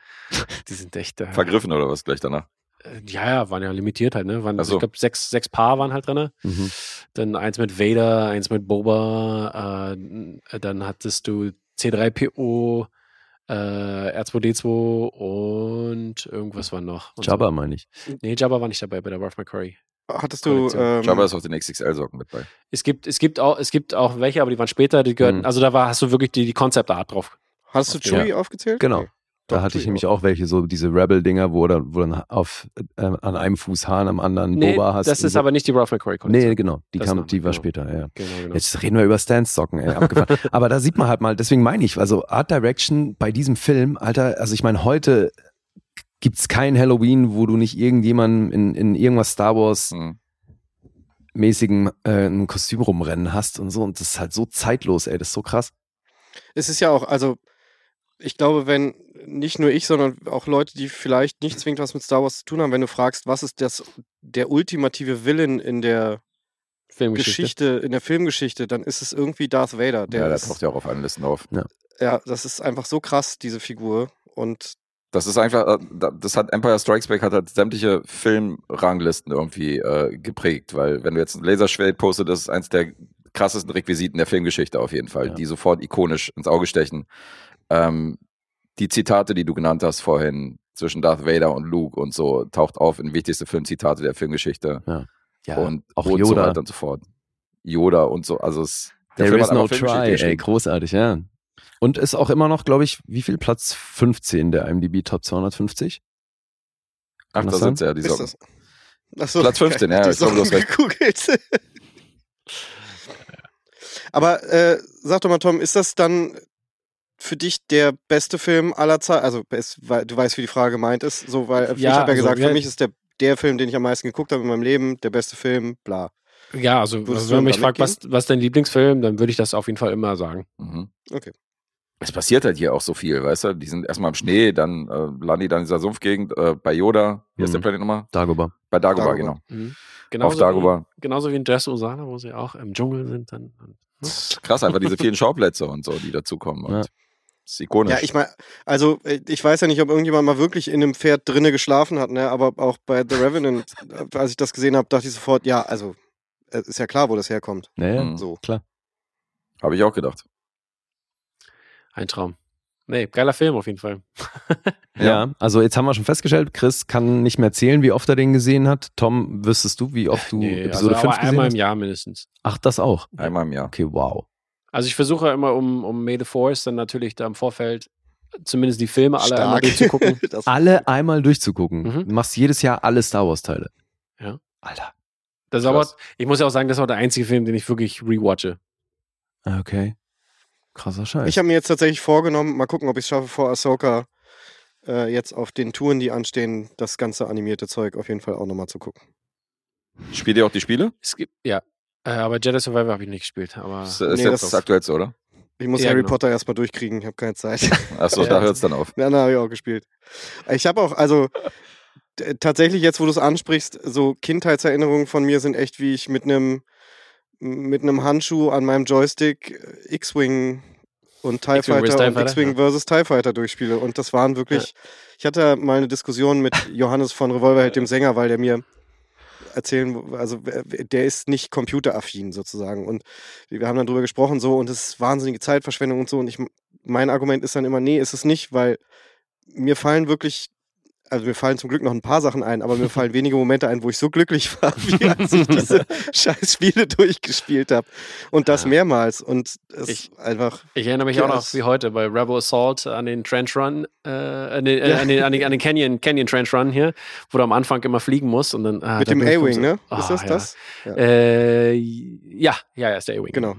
Die sind echt. Äh, Vergriffen oder was gleich danach? Äh, ja, ja, waren ja limitiert halt, ne? Waren, Ach so. Ich glaube, sechs, sechs Paar waren halt drin. Mhm. Dann eins mit Vader, eins mit Boba, äh, dann hattest du C3PO, äh, R2D2 und irgendwas war noch. Und Jabba meine ich. So. Nee, Jabba war nicht dabei bei der Ralph McQuarrie. Hattest du. Ähm, Jabba ist auf den XXL-Socken mit bei. Es gibt, es gibt auch, es gibt auch welche, aber die waren später, die gehörten, Mhm. also da war, hast du wirklich die, die Concept Art drauf. hast du Chewie aufgezählt? Genau. Okay. Da Doch, hatte ich nämlich auch welche, so diese Rebel-Dinger, wo, dann- wo dann auf, äh, an einem Fuß Hahn, am anderen Nee, Boba hast. das ist so. aber nicht die Ralph McQuarrie Kollektion. Nee, genau. Die, Das kam, die nicht, war genau. später, ja. Genau, genau. Jetzt reden wir über Stance-Socken, ey, abgefahren. Aber da sieht man halt mal, deswegen meine ich, also Art Direction bei diesem Film, Alter, also ich meine, heute gibt's kein Halloween, wo du nicht irgendjemanden in, in irgendwas Star Wars Mhm. mäßigen äh, ein Kostüm rumrennen hast und so. Und das ist halt so zeitlos, ey, das ist so krass. Es ist ja auch, also ich glaube, wenn nicht nur ich, sondern auch Leute, die vielleicht nicht zwingend was mit Star Wars zu tun haben, wenn du fragst, was ist das der ultimative Villain in der Filmgeschichte. Geschichte, in der Filmgeschichte, dann ist es irgendwie Darth Vader. Der ja, der ist, taucht ja auch auf allen Listen auf. ja, das ist einfach so krass, diese Figur. Und Das ist einfach, äh, da- das hat Empire Strikes Back hat halt sämtliche Filmranglisten irgendwie äh, geprägt, weil wenn du jetzt ein Laserschwert postet, das ist eins der krassesten Requisiten der Filmgeschichte auf jeden Fall, Ja. die sofort ikonisch ins Auge stechen. Ähm, die Zitate, die du genannt hast vorhin zwischen Darth Vader und Luke und so, taucht auf in wichtigste Filmzitate der Filmgeschichte Ja, und auch und so Yoda. weiter und so fort. Yoda und so, also es der There Film is no try, ey, großartig, ja. Und ist auch immer noch, glaube ich, wie viel? Platz 15 der IMDb Top 250? Ach, da das sind sie ja, die ist Socken. das. Achso, Platz 15, ja, die ich glaube, du hast recht. Aber äh, sag doch mal, Tom, ist das dann für dich der beste Film aller Zeiten? Also es, weil, du weißt, wie die Frage gemeint ist. So, weil ich Ja, habe ja also, gesagt, ja. für mich ist der der Film, den ich am meisten geguckt habe in meinem Leben, der beste Film, bla. Ja, also Würdest wenn man mich fragt, was, was dein Lieblingsfilm, dann würde ich das auf jeden Fall immer sagen. Mhm. Okay. Es passiert halt hier auch so viel, weißt du? Die sind erstmal im Schnee, dann äh, landen die dann in dieser Sumpfgegend äh, bei Yoda. Wie heißt der Mhm. Planet nochmal? Dagobah. Bei Dagobah, Dagobah. genau. Mhm. Auf Genauso, wie, Dagobah. genauso wie in Dress Osana, wo sie auch im Dschungel sind. Dann, dann, ne? Krass, einfach diese vielen Schauplätze und so, die dazukommen. Und Ja. Das ist ikonisch. Ja, ich meine, also äh, ich weiß ja nicht, ob irgendjemand mal wirklich in einem Pferd drinne geschlafen hat, ne? aber auch bei The Revenant, äh, als ich das gesehen habe, dachte ich sofort, ja, also es ist ja klar, wo das herkommt. Naja, Mhm. So. klar. Habe ich auch gedacht. Ein Traum. Nee, geiler Film auf jeden Fall. Ja. also jetzt haben wir schon festgestellt, Chris kann nicht mehr zählen, wie oft er den gesehen hat. Tom, wüsstest du, wie oft du Nee, Episode also 5 aber gesehen einmal hast? im Jahr mindestens. Ach, das auch. Einmal im Jahr. Okay, wow. Also ich versuche immer, um, um May the Force dann natürlich da im Vorfeld zumindest die Filme alle einmal Stark. durchzugucken. Das- Alle einmal durchzugucken. Mhm. Du machst jedes Jahr alle Star Wars Teile. Ja. Alter. Das ist aber, ich muss ja auch sagen, das war der einzige Film, den ich wirklich rewatche. Ah, Okay. Krasser Scheiß. Ich habe mir jetzt tatsächlich vorgenommen, mal gucken, ob ich es schaffe, vor Ahsoka äh, jetzt auf den Touren, die anstehen, das ganze animierte Zeug auf jeden Fall auch nochmal zu gucken. Spielt ihr auch die Spiele? Es gibt, ja. Äh, aber Jedi Survivor habe ich nicht gespielt. Aber Das ist Nee, jetzt das- das Aktuellste, oder? Ich muss Ja, Harry genau. Potter erstmal durchkriegen, ich habe keine Zeit. Achso, Ja. da hört es dann auf. Ja, na, habe ich auch gespielt. Ich habe auch, also tatsächlich jetzt, wo du es ansprichst, so Kindheitserinnerungen von mir sind echt, wie ich mit einem mit einem Handschuh an meinem Joystick äh, X-Wing und TIE X-Wing versus Fighter und X-Wing ja. versus TIE Fighter durchspiele. Und das waren wirklich, ich hatte mal eine Diskussion mit Johannes von Revolverheld, dem Sänger, weil der mir erzählen, also der ist nicht computeraffin sozusagen. Und wir haben dann drüber gesprochen so und es ist wahnsinnige Zeitverschwendung und so. Und ich, mein Argument ist dann immer, nee, ist es nicht, weil mir fallen wirklich, also mir fallen zum Glück noch ein paar Sachen ein, aber mir fallen wenige Momente ein, wo ich so glücklich war, wie als ich diese scheiß Spiele durchgespielt habe. Und das Ja. mehrmals. Und es Ich- ist einfach, Ich erinnere mich Ja, auch noch wie heute bei Rebel Assault an den Trench Run, äh, an, den, äh, Ja. an, den, an, den, an den Canyon, Canyon Trench Run hier, wo du am Anfang immer fliegen musst und dann. Ah, mit da dem A-Wing, ne? Ah, ist das ja. das? Äh, ja, ja, ja, ist der A-Wing. Genau.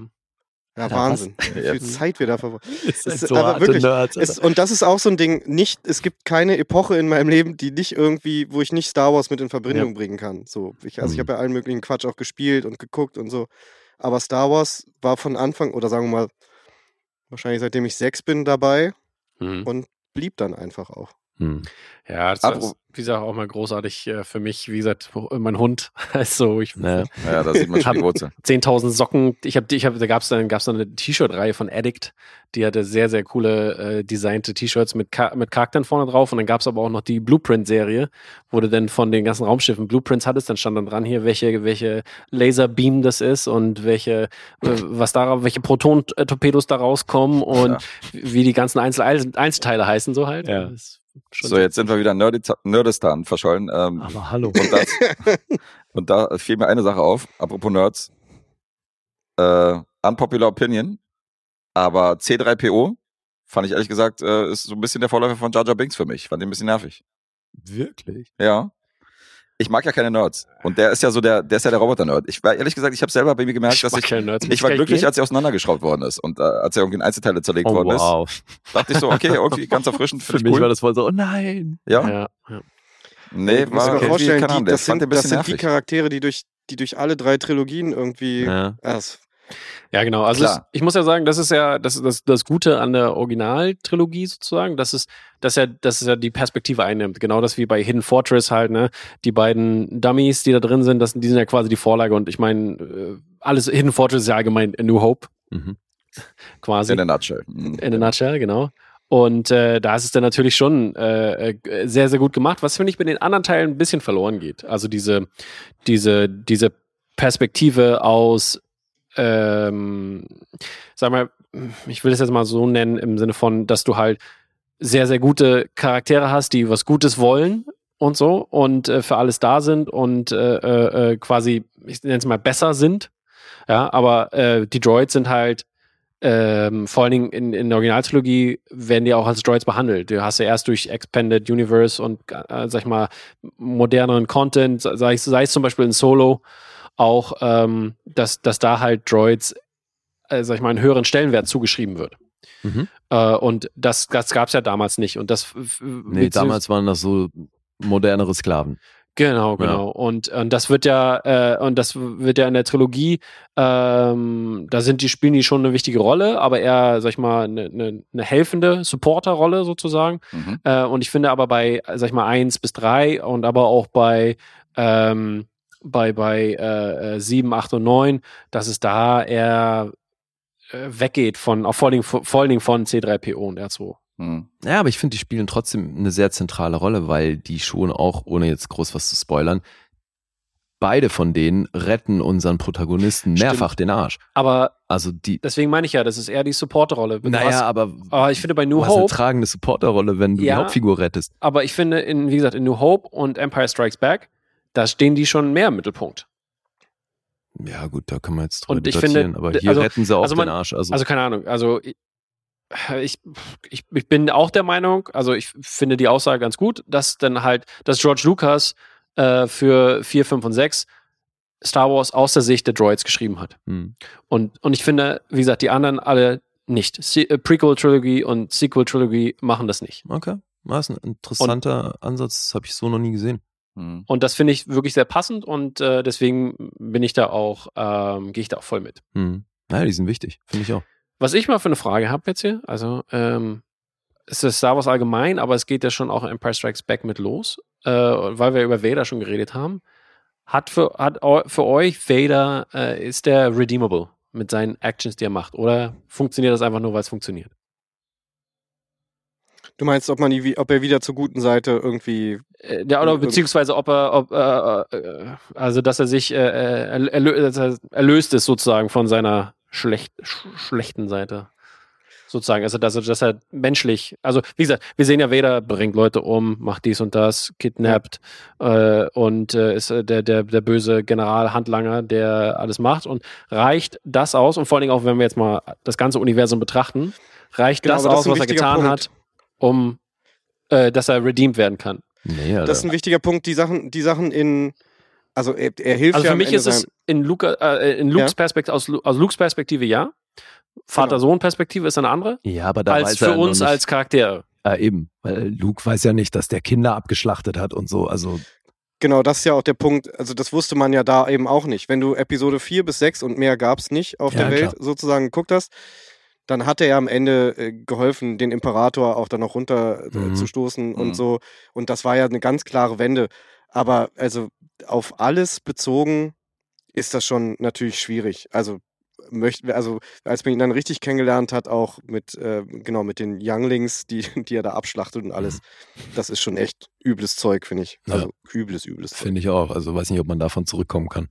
Ja, Alter, Wahnsinn. Wie Ja. viel Zeit wir da verbrauchen. So aber wirklich- Es, und das ist auch so ein Ding, nicht, es gibt keine Epoche in meinem Leben, die nicht irgendwie, wo ich nicht Star Wars mit in Verbindung bringen kann. So, ich, also ich Mhm. habe ja allen möglichen Quatsch auch gespielt und geguckt und so. Aber Star Wars war von Anfang, oder sagen wir mal, wahrscheinlich seitdem ich sechs bin dabei Mhm. und blieb dann einfach auch. Hm. Ja, das Apro- ist, wie gesagt, auch mal großartig äh, für mich. Wie gesagt, mein Hund. Also, ich Naja. Ja, da sieht man schon die Wurzel. 10.000 Socken. Ich habe, ich hab, da gab es dann, gab's dann eine T-Shirt-Reihe von Addict. Die hatte sehr, sehr coole äh, designte T-Shirts mit, Ka mit Charakteren vorne drauf. Und dann gab es aber auch noch die Blueprint-Serie, wo du dann von den ganzen Raumschiffen Blueprints hattest. Dann stand dann dran hier, welche, welche Laserbeam das ist und welche, äh, was darauf, welche Proton-Torpedos da rauskommen und Ja. wie die ganzen Einzel Einzelteile heißen, so halt. Ja. Das ist schon So, jetzt sind wir wieder Nerdita- Nerdistan verschollen. Ähm, Aber hallo. und, das, und da fiel mir eine Sache auf, apropos Nerds. Äh, unpopular Opinion, aber C3PO fand ich ehrlich gesagt, äh, ist so ein bisschen der Vorläufer von Jar Jar Binks für mich. Fand den ein bisschen nervig. Wirklich? Ja. Ich mag ja keine Nerds. Und der ist ja so der, der ist ja der Roboter-Nerd. Ich war ehrlich gesagt, ich habe selber bei mir gemerkt, dass mag ich, Nerds. Ich war glücklich, gehen? als er auseinandergeschraubt worden ist und äh, als er irgendwie in Einzelteile zerlegt Oh, worden wow. ist. Dachte ich so, okay, irgendwie ganz erfrischend, Für mich ich war cool. das voll so, oh nein. Ja, Ja, ja. nee, dir war irgendwie, vorstellen, die, das, sind, ein das sind die. Charaktere, die durch, die durch alle drei Trilogien irgendwie. Ja. Ah, Ja, genau. Also es, ich muss ja sagen, das ist ja das, das, das Gute an der Originaltrilogie sozusagen, dass es, dass er, dass es ja die Perspektive einnimmt. Genau das wie bei Hidden Fortress halt, ne? Die beiden Dummies, die da drin sind, das, die sind ja quasi die Vorlage und ich meine, äh, alles Hidden Fortress ist ja allgemein A New Hope, Mhm. quasi. In der Nutshell. Mhm. In a nutshell, genau. Und äh, da ist es dann natürlich schon äh, äh, sehr, sehr gut gemacht, was finde ich bei den anderen Teilen ein bisschen verloren geht. Also diese, diese, diese Perspektive aus, ähm, sag mal, ich will es jetzt mal so nennen, im Sinne von, dass du halt sehr, sehr gute Charaktere hast, die was Gutes wollen und so und äh, für alles da sind und äh, äh, äh, quasi, ich nenne es mal, besser sind. Ja, aber äh, die Droids sind halt ähm, vor allen Dingen in, in der Originaltrilogie werden die auch als Droids behandelt. Du hast ja erst durch Expanded Universe und, äh, sag ich mal, moderneren Content, sei sei es zum Beispiel in Solo, auch, ähm, dass, dass da halt Droids, äh, sag ich mal, einen höheren Stellenwert zugeschrieben wird. Mhm. Äh, und das, das gab es ja damals nicht. Und das Nee, damals waren das so modernere Sklaven. Genau, genau. Und, und das wird ja, äh, und das wird ja in der Trilogie, ähm, da sind die, spielen die schon eine wichtige Rolle, aber eher, sag ich mal, eine, eine, eine helfende Supporter-Rolle sozusagen. Mhm. Äh, und ich finde aber bei, sag ich mal, 1 bis 3 und aber auch bei, ähm, bei, bei äh, 7, 8 und 9, dass es da eher äh, weggeht von, auch vor allen, Dingen, vor allen Dingen von C3PO und R2. Mhm. Ja, aber ich finde, die spielen trotzdem eine sehr zentrale Rolle, weil die schon auch, ohne jetzt groß was zu spoilern, beide von denen retten unseren Protagonisten mehrfach den Arsch. Aber Also die, deswegen meine ich ja, das ist eher die Supporter-Rolle. Du hast- naja, aber aber ich finde bei New du hast eine Hope, tragende Supporterrolle, wenn du Ja. die Hauptfigur rettest. aber ich finde, in, wie gesagt, in New Hope und Empire Strikes Back, da stehen die schon mehr im Mittelpunkt. Ja, gut, da kann man jetzt drüber Und ich finde, aber hier also- retten sie auch also man- den Arsch. Also, Also keine Ahnung, also ich, ich, ich, bin auch der Meinung, also ich finde die Aussage ganz gut, dass dann halt, dass George Lucas äh, für 4, 5 und 6 Star Wars aus der Sicht der Droids geschrieben hat. hm. Und, und ich finde, wie gesagt, die anderen alle nicht. Se äh, Prequel-Trilogie und Sequel-Trilogie machen das nicht. okay. Das ist ein interessanter Ansatz, das habe ich so noch nie gesehen. Mhm. Und das finde ich wirklich sehr passend und äh, deswegen bin ich da auch, ähm, gehe ich da auch voll mit. Hm. Naja, die sind wichtig, finde ich auch. Was ich mal für eine Frage habe jetzt hier, also ähm, es ist Star Wars allgemein, aber es geht ja schon auch Empire Strikes Back mit los, äh, weil wir über Vader schon geredet haben. Hat für, hat für euch Vader, äh, ist der redeemable mit seinen Actions, die er macht? Oder funktioniert das einfach nur, weil es funktioniert? Du meinst, ob man die, ob er wieder zur guten Seite irgendwie. Äh, ja, oder beziehungsweise ob er, ob, äh, äh, also dass er sich äh, äh, erlö er erlöst ist sozusagen von seiner schlecht, sch schlechten Seite. Sozusagen, also dass er, dass er menschlich, also wie gesagt, wir sehen ja Vader bringt Leute um, macht dies und das, kidnappt äh, und äh, ist der, der, der böse General Handlanger, der alles macht und reicht das aus und vor allen Dingen auch, wenn wir jetzt mal das ganze Universum betrachten, reicht Genau, das das aus, ein was er getan Punkt. hat, um äh, dass er redeemed werden kann. Nee. Das ist ein wichtiger Punkt. Die Sachen, die Sachen in. Also er, er hilft Also ja für am mich ist es in, Luca, äh, in Lukes Ja. Perspektive, aus, aus Lukes Perspektive ja. Vater-Sohn-Perspektive ist eine andere, ja, aber da als weiß er für uns nicht, als Charaktere. Ja, eben. Weil Luke weiß ja nicht, dass der Kinder abgeschlachtet hat und so. Also, Genau, das ist ja auch der Punkt. Also, das wusste man ja da eben auch nicht. Wenn du Episode 4 bis 6 und mehr gab es nicht auf Ja, der Welt klar. sozusagen geguckt hast, dann hat er ja am Ende äh, geholfen, den Imperator auch dann noch runter äh, Mhm. zu stoßen Mhm. und so. Und das war ja eine ganz klare Wende. Aber also auf alles bezogen ist das schon natürlich schwierig. Also möchten also als man ihn dann richtig kennengelernt hat, auch mit äh, genau mit den Younglings, die, die er da abschlachtet und alles, das ist schon echt übles Zeug, finde ich. Ja. Also übles, übles Zeug. finde ich auch. Also, weiß nicht, ob man davon zurückkommen kann.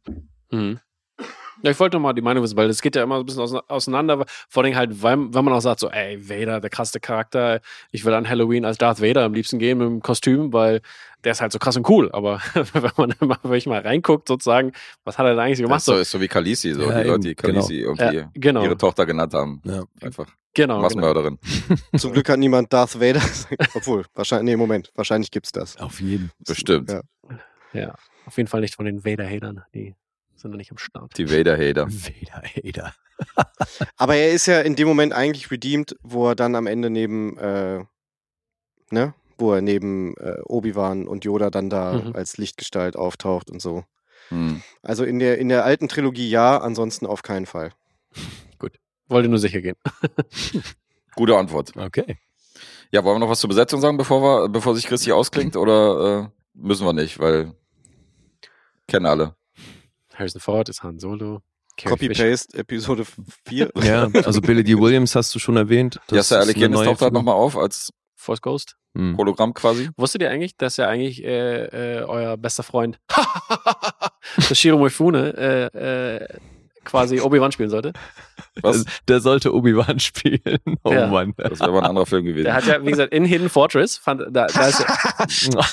Mhm. Ja, ich wollte noch mal die Meinung wissen, weil es geht ja immer so ein bisschen ause- auseinander. Vor allem halt, weil, wenn man auch sagt, so, ey, Vader, der krasse Charakter, ich will an Halloween als Darth Vader am liebsten gehen mit dem Kostüm, weil der ist halt so krass und cool. Aber wenn man dann mal, wirklich mal reinguckt, sozusagen, was hat er da eigentlich Das gemacht? ist so, ist so wie Khaleesi, so Ja, die Leute, die eben, genau. Khaleesi irgendwie Ja, genau. ihre Tochter genannt haben. Ja. Einfach genau, genau. Massenmörderin. Zum Glück hat niemand Darth Vader. Obwohl, wahrscheinlich, nee, Moment, wahrscheinlich gibt's das. Auf jeden. Bestimmt. Ja. Ja, auf jeden Fall nicht von den Vader-Hatern. Die sind noch nicht am Start. Die Vader-Hater. Vader, Vader. Aber er ist ja in dem Moment eigentlich redeemed, wo er dann am Ende neben, äh, ne, wo er neben äh, Obi-Wan und Yoda dann da Mhm. als Lichtgestalt auftaucht und so. Hm. Also in der, in der alten Trilogie ja, ansonsten auf keinen Fall. Wollte nur sicher gehen. Gute Antwort. Okay. Ja, wollen wir noch was zur Besetzung sagen, bevor, wir, bevor sich Christi ausklingt? Oder äh, müssen wir nicht? Weil kennen alle. Harrison Ford ist Han Solo. Copy-Paste, Episode 4. Ja, also Billy D. Williams hast du schon erwähnt. Das ist Alec Guinness neue taucht halt nochmal auf als Force Ghost. Hm. Hologramm quasi. Wusstet ihr eigentlich, dass er eigentlich äh, äh, euer bester Freund Toshiro Moifune äh, äh, quasi Obi-Wan spielen sollte? Was? Der, der sollte Obi-Wan spielen. Oh Ja. Mann. Das wäre aber ein anderer Film gewesen. Der hat ja, wie gesagt, in Hidden Fortress, fand, da, da ist ja,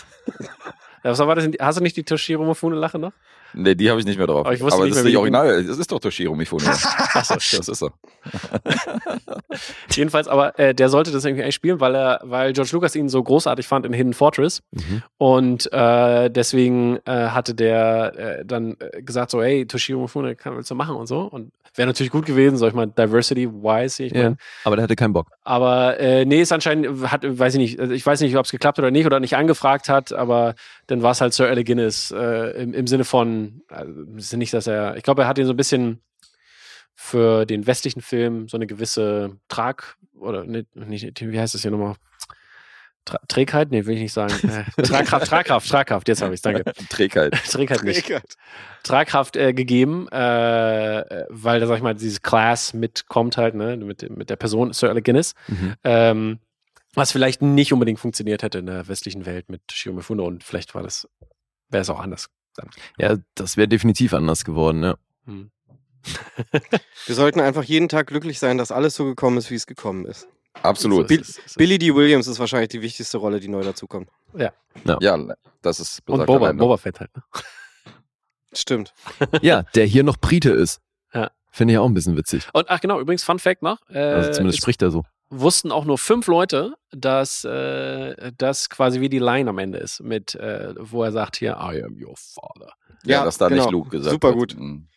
was war das? Hast du nicht die Toshiro Moifune-Lache noch? Nee, die habe ich nicht mehr drauf. Aber ich wusste aber nicht das ist mehr, nicht wie- original. Das ist doch Toshiro Mifune. Das ist er. Jedenfalls, aber äh, der sollte das irgendwie eigentlich spielen, weil er, weil George Lucas ihn so großartig fand in Hidden Fortress. Mhm. Und äh, deswegen äh, hatte der äh, dann äh, gesagt so, hey, Toshiro Mifune, kann willst du machen und so. Und wäre natürlich gut gewesen, sag ich mal, diversity-wise. Ich Ja, mein, aber der hatte keinen Bock. Aber äh, nee, ist anscheinend, hat, weiß ich nicht, also ich weiß nicht, ob es geklappt oder nicht oder nicht angefragt hat, aber dann war es halt Sir Alec Guinness im, im Sinne von, also, es ist nicht, dass er, ich glaube, er hat ihn so ein bisschen für den westlichen Film so eine gewisse Trag, oder nicht, nicht wie heißt das hier nochmal? Tra Trägheit? Nee, will ich nicht sagen. Äh, Tragkraft, Tragkraft, Tragkraft, jetzt habe ich es, danke. Trägheit. Trägheit nicht. Tragkraft äh, gegeben, äh, äh, weil da, sag ich mal, dieses Class mitkommt halt, ne, mit, mit der Person Sir Alec Guinness. Mhm. Ähm, was vielleicht nicht unbedingt funktioniert hätte in der westlichen Welt mit Shio Mifune und vielleicht war das, wäre es auch anders. Dann. Ja, das wäre definitiv anders geworden, ja. Hm. Wir sollten einfach jeden Tag glücklich sein, dass alles so gekommen ist, wie es gekommen ist. Absolut. Es. Billy D. Williams ist wahrscheinlich die wichtigste Rolle, die neu dazukommt. Ja, das ist Und Boba, allein, ne? Boba Fett halt. Ne? Stimmt. Ja, der hier noch Brite ist. Ja. Finde ich auch ein bisschen witzig. Und ach genau, übrigens Fun Fact noch. Äh, Also zumindest es spricht er so. Wussten auch nur fünf Leute, dass äh, das quasi wie die Line am Ende ist, mit äh, wo er sagt hier, I am your father. Ja, Ja, dass da genau. nicht Luke gesagt Super gut. Mhm.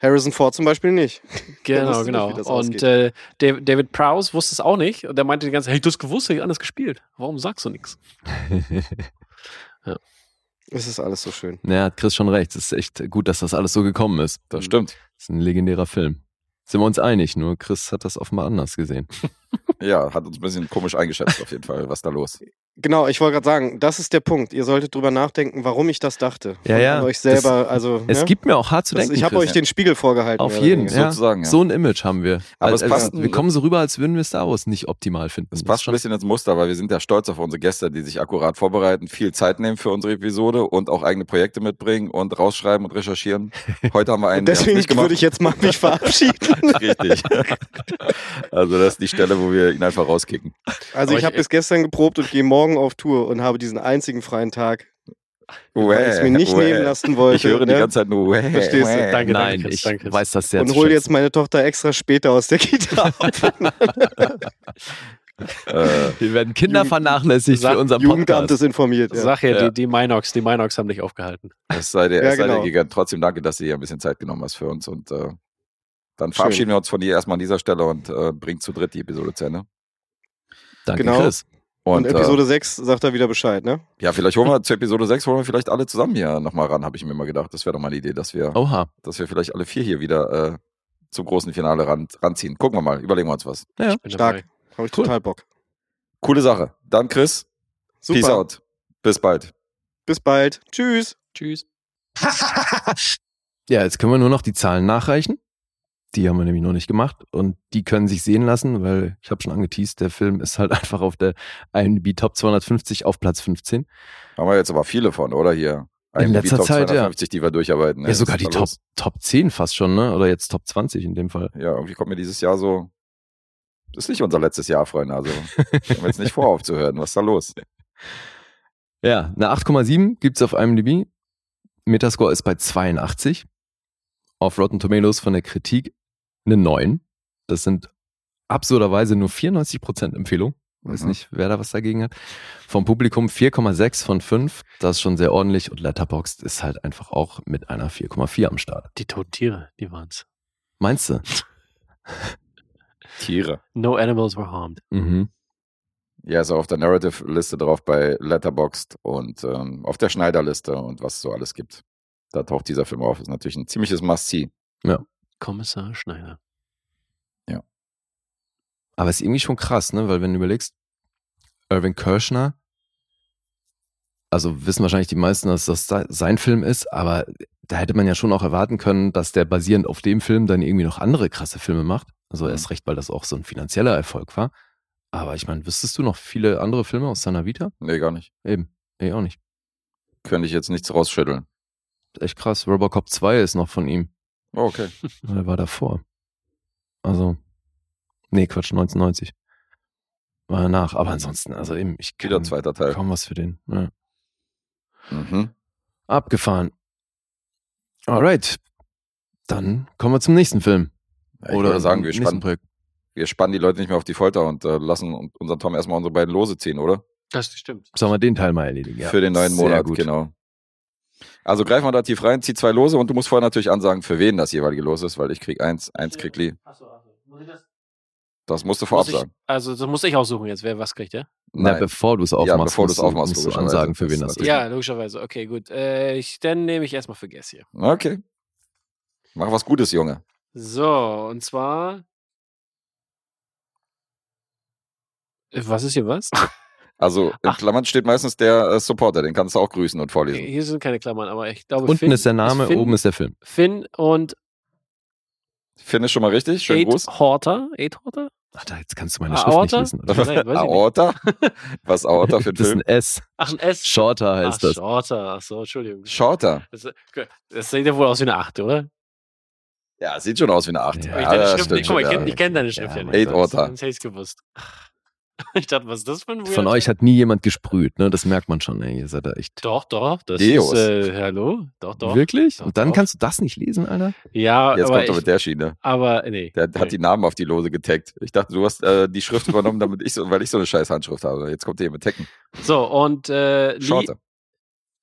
Harrison Ford zum Beispiel nicht. Genau, nicht, genau. das und äh, David, Prowse wusste es auch nicht. Und der meinte die ganze Zeit, hey, du hast gewusst, ich anders gespielt. Warum sagst du nichts? Es ist alles so schön. Ja, hat Chris schon recht. Es ist echt gut, dass das alles so gekommen ist. Das stimmt. Das ist ein legendärer Film. Sind wir uns einig, nur Chris hat das offenbar anders gesehen. Ja, hat uns ein bisschen komisch eingeschätzt auf jeden Fall, was da los. Genau, ich wollte gerade sagen, das ist der Punkt. Ihr solltet drüber nachdenken, warum ich das dachte. Ja, ja. Euch selber, also. Es ne? gibt mir auch hart zu das, denken. Ich habe euch den Spiegel vorgehalten. Auf jeden, ja. Sozusagen, ja. So ein Image haben wir. Aber es Also, passt- wir kommen so rüber, als würden wir Star Wars nicht optimal finden. Das Das passt schon ein bisschen ins Muster, weil wir sind ja stolz auf unsere Gäste, die sich akkurat vorbereiten, viel Zeit nehmen für unsere Episode und auch eigene Projekte mitbringen und rausschreiben und recherchieren. Heute haben wir einen, Deswegen nicht gemacht. würde ich jetzt mal mich verabschieden. Richtig. Also das ist die Stelle, wo wir ihn einfach rauskicken. Also Aber ich habe bis gestern geprobt und gehe morgen auf Tour und habe diesen einzigen freien Tag, weil Uäh, ich es mir nicht uäh. nehmen lassen wollte. Ich höre die ne? ganze Zeit nur uäh, Verstehst du? uäh. Danke, Nein, Chris, ich danke, Chris. weiß das sehr und zu hol schätzen. jetzt meine Tochter extra später aus der Kita ab. Äh, Wir werden Kinder vernachlässigt Sag- für unseren Jugendamt Podcast. ist informiert. Ja. Sag ja, Ja. Die, die Minox, die Minox haben dich aufgehalten. es sei dir, Ja, sei dir genau. gegönnt. Trotzdem danke, dass du dir ein bisschen Zeit genommen hast für uns. Und äh, dann verabschieden wir uns von dir erstmal an dieser Stelle und äh, bringen zu dritt die Episode zu Ende. Danke, Genau. Chris. Und, Und, Episode äh, 6 sagt er wieder Bescheid, ne? ja, vielleicht holen wir zu Episode 6, holen wir vielleicht alle zusammen hier nochmal ran, habe ich mir mal gedacht. Das wäre doch mal eine Idee, dass wir, Oha. dass wir vielleicht alle vier hier wieder äh, zum großen Finale ran, ranziehen. Gucken wir mal, überlegen wir uns was. Ja. Bin Stark. dabei. Habe ich Cool. total Bock. Coole Sache. Dann Chris, Super. peace out. Bis bald. Bis bald. Tschüss. Tschüss. Ja, jetzt können wir nur noch die Zahlen nachreichen. Die haben wir nämlich noch nicht gemacht und die können sich sehen lassen, weil ich habe schon angeteased, der Film ist halt einfach auf der IMDb Top 250 auf Platz 15. Haben wir jetzt aber viele von, oder hier? In IMDb letzter Top Zeit, ja. 250, die wir durcharbeiten. Ja, ey. sogar die Top, los? Top 10 fast schon, ne? Oder jetzt Top 20 in dem Fall. Ja, irgendwie kommt mir dieses Jahr so. Das ist nicht unser letztes Jahr, Freunde. Also, wir haben jetzt nicht vor, aufzuhören. Was ist da los? Ja, eine 8,7 gibt's auf IMDb. Metascore ist bei 82. Auf Rotten Tomatoes von der Kritik eine 9. Das sind absurderweise nur 94% Empfehlung. Weiß Mhm. nicht, wer da was dagegen hat. Vom Publikum 4,6 von 5. Das ist schon sehr ordentlich. Und Letterboxd ist halt einfach auch mit einer 4,4 am Start. Die toten Tiere, die waren's. Meinst du? Tiere. No animals were harmed. Mhm. Ja, ist auch auf der Narrative-Liste drauf bei Letterboxd und ähm, auf der Schneider-Liste und was es so alles gibt. Da taucht dieser Film auf. Ist natürlich ein ziemliches Must-See. Kommissar Schneider. Aber ist irgendwie schon krass, ne? Weil wenn du überlegst, Irving Kirschner, also wissen wahrscheinlich die meisten, dass das se- sein Film ist, aber da hätte man ja schon auch erwarten können, dass der basierend auf dem Film dann irgendwie noch andere krasse Filme macht. Also Mhm. erst recht, weil das auch so ein finanzieller Erfolg war. Aber ich meine, wüsstest du noch viele andere Filme aus seiner Vita? Nee, gar nicht. Eben. Nee, auch nicht. Könnte ich jetzt nichts rausschütteln. Echt krass. Robocop 2 ist noch von ihm. Oh, okay. Der war davor. Also, nee, Quatsch, 1990. War danach. Aber ansonsten, also eben, ich Wieder kann zweiter Teil. kaum was für den. Ja. Mhm. Abgefahren. Alright. Dann kommen wir zum nächsten Film. Ja, ich würde sagen, wir spannen, Projekt. wir spannen die Leute nicht mehr auf die Folter und äh, lassen un- unseren Tom erstmal unsere beiden Lose ziehen, oder? Das stimmt. Sollen wir den Teil mal erledigen? Ja. Für den neuen Sehr Monat, gut. genau. Also greif mal da tief rein, zieh zwei Lose und du musst vorher natürlich ansagen, für wen das jeweilige Los ist, weil ich krieg eins, eins krieg Lee. Achso, achso. Muss ich das? Das musst du vorab Muss ich, sagen. also, das muss ich aussuchen jetzt, wer was kriegt, ja? Na, Nein. bevor du es aufmachst, Ja, bevor du es musst aufmachst, musst du logischerweise. ansagen, für wen das ist. Ja, logischerweise. Okay, gut. Äh, ich, dann nehme ich erstmal für Guess hier. Okay. Mach was Gutes, Junge. So, und zwar. Äh, Was ist hier was? Also in Ach. Klammern steht meistens der äh, Supporter, den kannst du auch grüßen und vorlesen. Hier sind keine Klammern, aber ich glaube. Unten Finn, ist der Name, Finn, oben ist der Film. Finn und Finn ist schon mal richtig, schönen Eight Gruß. Horter. Eight Horter? Ach, da, jetzt kannst du meine Aorta? Schrift nicht lesen. Nicht. Aorta? Was Aorta für ein Das ist Film? ein S. Ach, ein S. Shorter Ach, heißt das. Shorter. Ach so, Entschuldigung. Shorter. Das, das sieht ja wohl aus wie eine 8, oder? Ja, sieht schon aus wie eine Acht. Ja, Aber ich Ja, stimmt guck mal, ich kenne ja. ich kenn deine Schrift Ja, ja, nicht. Eight Orta. Sonst hätte ich gewusst. Ich dachte, was ist das für ein Von weirder euch hat nie jemand gesprüht, ne? Das merkt man schon, ey. Ihr seid da echt. Doch, doch. Das Deus. ist, äh, hallo? Doch, doch. Wirklich? Doch, Und dann doch. kannst du das nicht lesen, Alter? Ja, Jetzt aber kommt er mit der Schiene. aber nee. Der nee. hat die Namen auf die Lose getaggt. Ich dachte, du hast äh, die Schrift übernommen, damit ich so, weil ich so eine scheiß Handschrift habe. Jetzt kommt der hier mit Tecken. So, und äh, Lee, Shorter.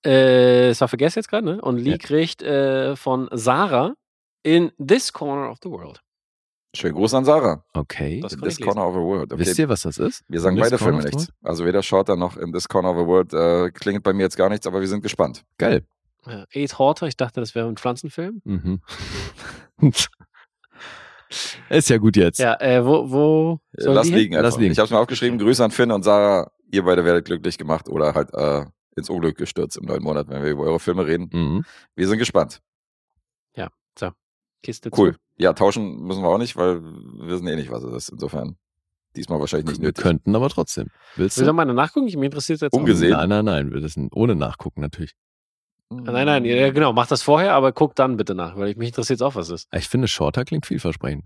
äh, es war vergessen jetzt gerade, ne? Und Lee Ja. kriegt äh, von Sarah in This Corner of the World. Schönen Gruß an Sarah. Okay. Das In This. Corner of the World. Okay. Wisst ihr, was das ist? Wir sagen In beide Filme nichts. Also weder Shorter noch in This Corner of the World äh, klingelt bei mir jetzt gar nichts, aber wir sind gespannt. Geil. Ja, Eight Horter, ich dachte, das wäre ein Pflanzenfilm. Mhm. ist ja gut jetzt. Ja, äh, wo, wo Äh, Lass liegen einfach. Lass liegen. Ich habe es mir aufgeschrieben. Grüße an Finn und Sarah. ihr beide werdet glücklich gemacht oder halt äh, ins Unglück gestürzt im neuen Monat, wenn wir über eure Filme reden. Mhm. Wir sind gespannt. Kiste Cool. zu. Ja, tauschen müssen wir auch nicht, weil wir wissen eh nicht, was es ist. Insofern diesmal wahrscheinlich nicht Wir nötig. könnten aber trotzdem. Willst Will du? doch mal nachgucken? Mich interessiert jetzt auch. Umgesehen. Nein, nein, nein. Wir wissen ohne nachgucken natürlich. Nein, nein, ja, genau, mach das vorher, aber guck dann bitte nach, weil ich, mich interessiert auch, was es ist. Ich finde, Shorter klingt vielversprechend.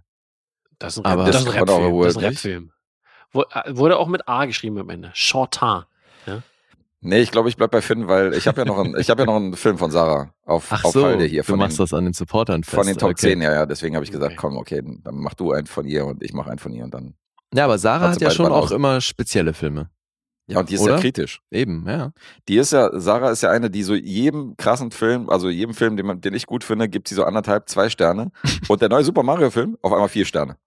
Das ist ein, Aber- Rap, das ist ein Das Rapfilm. Das ist ein. Rapfilm. Äh, Wurde auch mit A geschrieben am Ende. Shortin. Nee, ich glaube, ich bleib bei Finn, weil ich habe ja noch einen, ich habe ja noch einen Film von Sarah auf, Ach auf so, Halde hier du von machst den, das an den Supportern fest. von den Top okay. 10, ja, ja. Deswegen habe ich gesagt, Okay. komm, okay, dann mach du einen von ihr und ich mache einen von ihr und dann. Ja, aber Sarah Hat hat ja schon auch aus. immer spezielle Filme. Ja, und die ist Oder? ja kritisch. Eben, ja. Die ist ja, Sarah ist ja eine, die so jedem krassen Film, also jedem Film, den, man, den ich gut finde, gibt sie so anderthalb, zwei Sterne. Und der neue Super Mario Film auf einmal vier Sterne.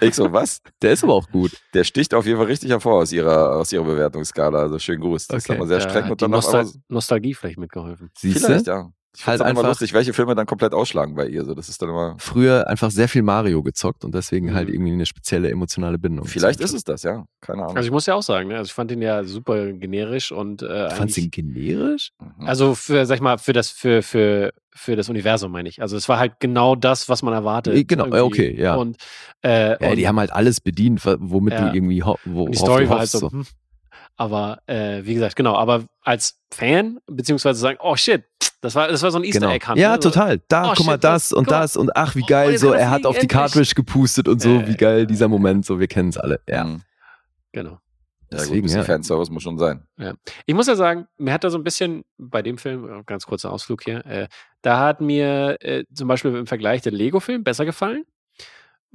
Ich so, was? Der ist aber auch gut. Der sticht auf jeden Fall richtig hervor aus ihrer, aus ihrer Bewertungsskala. Also schönen Gruß. Das ist Okay. aber sehr Da streng hat und dann Nostal Nostalgie vielleicht mitgeholfen. Siehst vielleicht, du? ja. Ich Halt finde es immer einfach- lustig, welche Filme dann komplett ausschlagen bei ihr. So, das ist dann immer, Früher einfach sehr viel Mario gezockt und deswegen halt Mhm. irgendwie eine spezielle emotionale Bindung. vielleicht ist es das, ja. Keine Ahnung. Also ich muss ja auch sagen, ne? also ich fand den ja super generisch und äh, Du fandst ihn generisch? Mhm. also für, sag ich mal, für das, für, für, für das Universum meine ich. Also es war halt genau das, was man erwartet. Eh, genau, irgendwie. okay, ja. Und, äh, Ja, und die haben halt alles bedient, womit Ja. du irgendwie ho wo, die Story war halt hoffst, so, hm. Aber äh, wie gesagt, genau, aber als Fan, beziehungsweise sagen, oh shit, das war, das war so ein Easter Genau. Egg Hunt. Ja, ne? Total. Da, Oh, guck mal, shit, das und mal. das und ach, wie Oh, geil, jetzt so, er hat auf die. Cartridge gepustet und so, Äh, wie geil dieser Moment, so, wir kennen es alle. Ja. Mhm. Genau. Ja, gut, Deswegen, ein bisschen ja. Fanservice muss schon sein. Ich muss ja sagen, mir hat da so ein bisschen bei dem Film, äh, ganz kurzer Ausflug hier, äh, da hat mir äh, zum Beispiel im Vergleich der Lego-Film besser gefallen,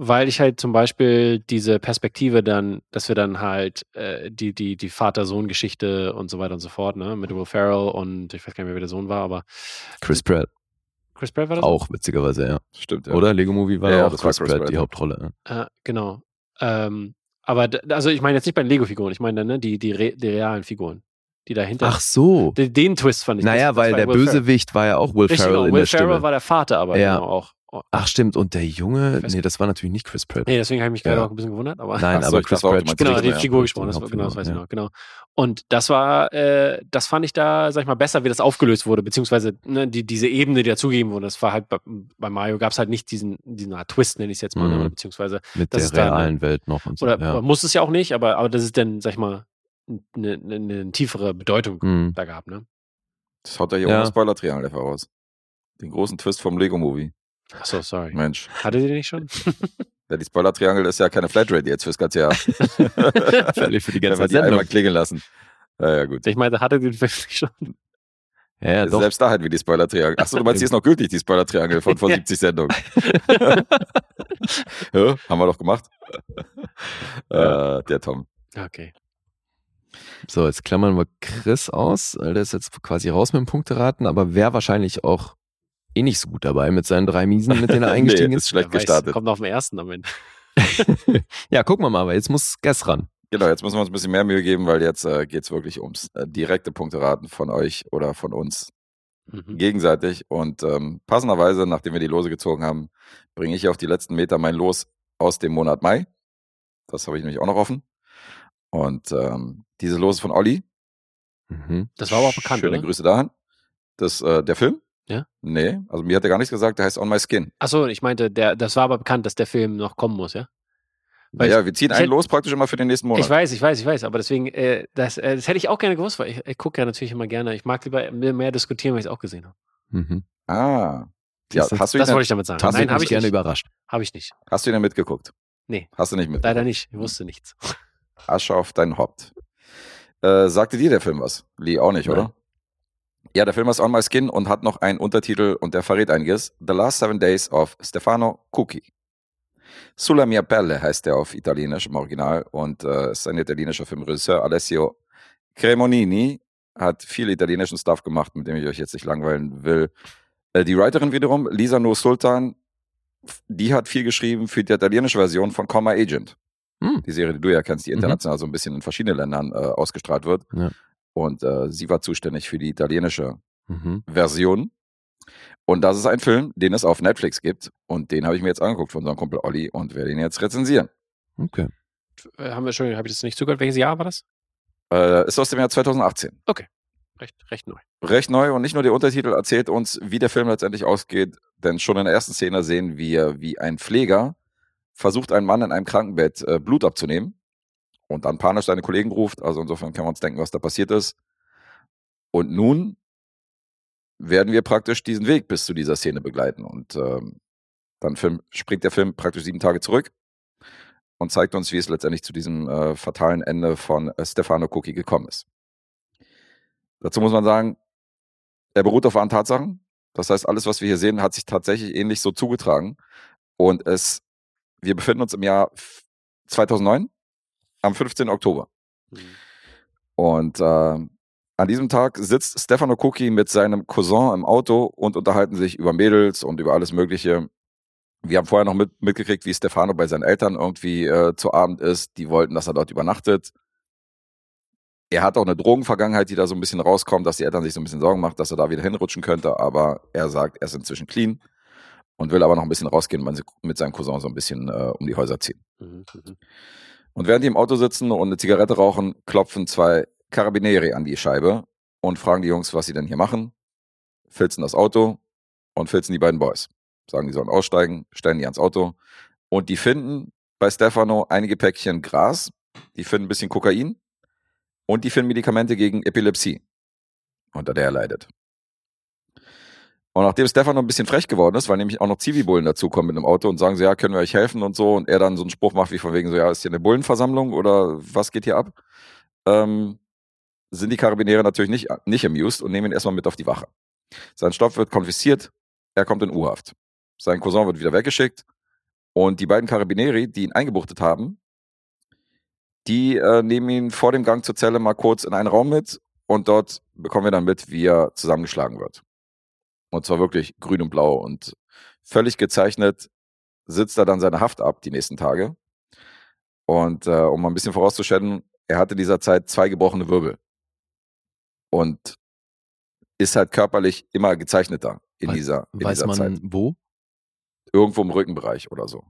weil ich halt zum Beispiel diese Perspektive dann, dass wir dann halt äh, die, die, die Vater-Sohn-Geschichte und so weiter und so fort, ne, mit Will Ferrell und ich weiß gar nicht mehr, wer der Sohn war, aber Chris Pratt Chris Pratt war das? auch, witzigerweise, ja. Stimmt, ja. Oder? Lego Movie war Ja, ja, auch das war Chris, Chris Pratt, Pratt, die. Hauptrolle. ja. Äh, genau. Ähm, aber also ich meine jetzt nicht bei den Lego-Figuren, ich meine dann ne, die, die, re die realen Figuren, die dahinter. Ach so. den, den Twist fand ich. Naja, das- das weil der Will Ferrell. Bösewicht war ja auch Will Richtig, Ferrell genau. in Will der Ferrell Stimme. war der Vater, aber Ja. genau auch. Oh, Ach stimmt, und der Junge, nee, das war natürlich nicht Chris Pratt. Nee, deswegen habe ich mich gerade Ja. auch ein bisschen gewundert, aber. Nein, so, aber Chris Pratt meinst Genau, die ja. Figur gesprochen, das, war- genau, das weiß ich noch, genau. Und das war, äh, das fand ich da, sag ich mal, besser, wie das aufgelöst wurde, beziehungsweise ne, die, diese Ebene, die dazugegeben wurde. Das war halt bei, bei Mario gab es halt nicht diesen, diesen Art Twist, nenne ich es jetzt mal, Mhm. ne, oder beziehungsweise, Mit Das der ist dann- realen Welt noch und so. oder ja. muss es ja auch nicht, aber, aber das ist dann, sag ich mal, eine, eine, eine tiefere Bedeutung Mhm. da gehabt, ne? Das haut er hier Ja. ohne Spoiler-Triangel einfach raus. Den großen Twist vom Lego-Movie. Achso, sorry. Mensch. Hattet ihr den nicht schon? Ja, die Spoiler-Triangel ist ja keine Flatrate jetzt fürs ganze Jahr. Völlig für die Wenn ganze wir die Sendung. einmal klingeln lassen. Ja, ja, gut. Ich meine, hattet ihr nicht schon? Ja, ja, doch. Selbst da halt wie die Spoiler-Triangel. Achso, du meinst, die ist noch gültig, die Spoiler-Triangel von vor Ja. 70 Sendungen. ja, haben wir doch gemacht. Äh, der Tom. Okay. So, jetzt klammern wir Chris aus. Der ist jetzt quasi raus mit dem Punkteraten, aber wäre wahrscheinlich auch eh nicht so gut dabei mit seinen drei Miesen, mit denen er eingestiegen nee, ist. ist schlecht weiß, gestartet. Kommt auf den ersten am Ende. ja, gucken wir mal, aber jetzt muss Guess ran. Genau, jetzt müssen wir uns ein bisschen mehr Mühe geben, weil jetzt äh, geht es wirklich ums äh, direkte Punkteraten von euch oder von uns Mhm. gegenseitig. Und ähm, passenderweise, nachdem wir die Lose gezogen haben, bringe ich auf die letzten Meter mein Los aus dem Monat Mai. Das habe ich nämlich auch noch offen. Und ähm, diese Los ist von Olli. Mhm. Das war aber auch bekannt, Schöne oder? Grüße dahin. Das, äh, der Film? Ja? Nee, also mir hat er gar nichts gesagt, der heißt On My Skin. Achso, ich meinte, der, das war aber bekannt, dass der Film noch kommen muss, ja? Weil ja, wir ziehen ich einen hätte- los praktisch immer für den nächsten Monat. Ich weiß, ich weiß, ich weiß, aber deswegen, äh, das, äh, das hätte ich auch gerne gewusst, weil ich, ich gucke ja natürlich immer gerne. Ich mag lieber mehr, mehr diskutieren, weil ich es auch gesehen habe. Mhm. Ah. Ja, Das- hast du ihn Das denn, wollte ich damit sagen. Das Nein, habe ich gerne nicht. überrascht. Habe ich nicht. hast du ihn denn mitgeguckt? Nee. Hast du nicht mitgeguckt? Leider nicht. Ich wusste nichts. Asche auf dein Haupt. Äh, sagte dir der Film was? Lee auch nicht, Nein. oder? Ja, der Film ist On My Skin und hat noch einen Untertitel und der verrät einiges. The Last Seven Days of Stefano Cucchi. Sulla mia pelle heißt der auf Italienisch im Original und äh, ist ein italienischer Filmregisseur. Alessio Cremonini hat viel italienischen Stuff gemacht, mit dem ich euch jetzt nicht langweilen will. Äh, die Writerin wiederum, Lisa Nur Sultan, die hat viel geschrieben für die italienische Version von Comma Agent. Hm. Die Serie, die du ja kennst, die Mhm. international so ein bisschen in verschiedenen Ländern äh, ausgestrahlt wird. Ja. Und äh, sie war zuständig für die italienische Mhm. Version. Und das ist ein Film, den es auf Netflix gibt. Und den habe ich mir jetzt angeguckt von unserem Kumpel Olli und werde ihn jetzt rezensieren. Okay. Äh, haben wir schon, habe ich das nicht zugehört? Welches Jahr war das? Äh, ist aus dem Jahr 2018. Recht, recht neu. Recht neu und nicht nur der Untertitel erzählt uns, wie der Film letztendlich ausgeht, denn schon in der ersten Szene sehen wir, wie ein Pfleger versucht, einen Mann in einem Krankenbett äh, Blut abzunehmen und dann panisch seine Kollegen ruft. Also insofern kann man uns denken, was da passiert ist. Und nun werden wir praktisch diesen Weg bis zu dieser Szene begleiten. Und ähm, dann Film, springt der Film praktisch sieben Tage zurück und zeigt uns, wie es letztendlich zu diesem äh, fatalen Ende von äh, Stefano Cookie gekommen ist. Dazu muss man sagen, er beruht auf wahren Tatsachen. Das heißt, alles, was wir hier sehen, hat sich tatsächlich ähnlich so zugetragen. Und es, wir befinden uns im Jahr 2009, am 15. Oktober. Mhm. Und äh, an diesem Tag sitzt Stefano Cookie mit seinem Cousin im Auto und unterhalten sich über Mädels und über alles Mögliche. Wir haben vorher noch mit, mitgekriegt, wie Stefano bei seinen Eltern irgendwie äh, zu Abend ist. Die wollten, dass er dort übernachtet. Er hat auch eine Drogenvergangenheit, die da so ein bisschen rauskommt, dass die Eltern sich so ein bisschen Sorgen macht, dass er da wieder hinrutschen könnte. Aber er sagt, er ist inzwischen clean und will aber noch ein bisschen rausgehen und mit seinem Cousin so ein bisschen äh, um die Häuser ziehen. Mhm. Und während die im Auto sitzen und eine Zigarette rauchen, klopfen zwei Carabinieri an die Scheibe und fragen die Jungs, was sie denn hier machen. Filzen das Auto und filzen die beiden Boys. Sagen, die sollen aussteigen, stellen die ans Auto. Und die finden bei Stefano einige Päckchen Gras, die finden ein bisschen Kokain und die finden Medikamente gegen Epilepsie, unter der er leidet. Und nachdem Stefano ein bisschen frech geworden ist, weil nämlich auch noch Zivilbullen dazukommen mit einem Auto und sagen so, ja, können wir euch helfen und so, und er dann so einen Spruch macht wie von wegen so, ja, ist hier eine Bullenversammlung oder was geht hier ab? Ähm, sind die Karabiniere natürlich nicht, nicht amused und nehmen ihn erstmal mit auf die Wache. Sein Stoff wird konfisziert, er kommt in U-Haft. Sein Cousin wird wieder weggeschickt und die beiden Karabinieri, die ihn eingebuchtet haben, die äh, nehmen ihn vor dem Gang zur Zelle mal kurz in einen Raum mit und dort bekommen wir dann mit, wie er zusammengeschlagen wird. Und zwar wirklich grün und blau und völlig gezeichnet sitzt er dann seine Haft ab die nächsten Tage. Und äh, um mal ein bisschen vorauszustellen, er hatte in dieser Zeit zwei gebrochene Wirbel. Und ist halt körperlich immer gezeichneter in Wei- dieser, in Weiß dieser man Zeit. wo? Irgendwo im Rückenbereich oder so.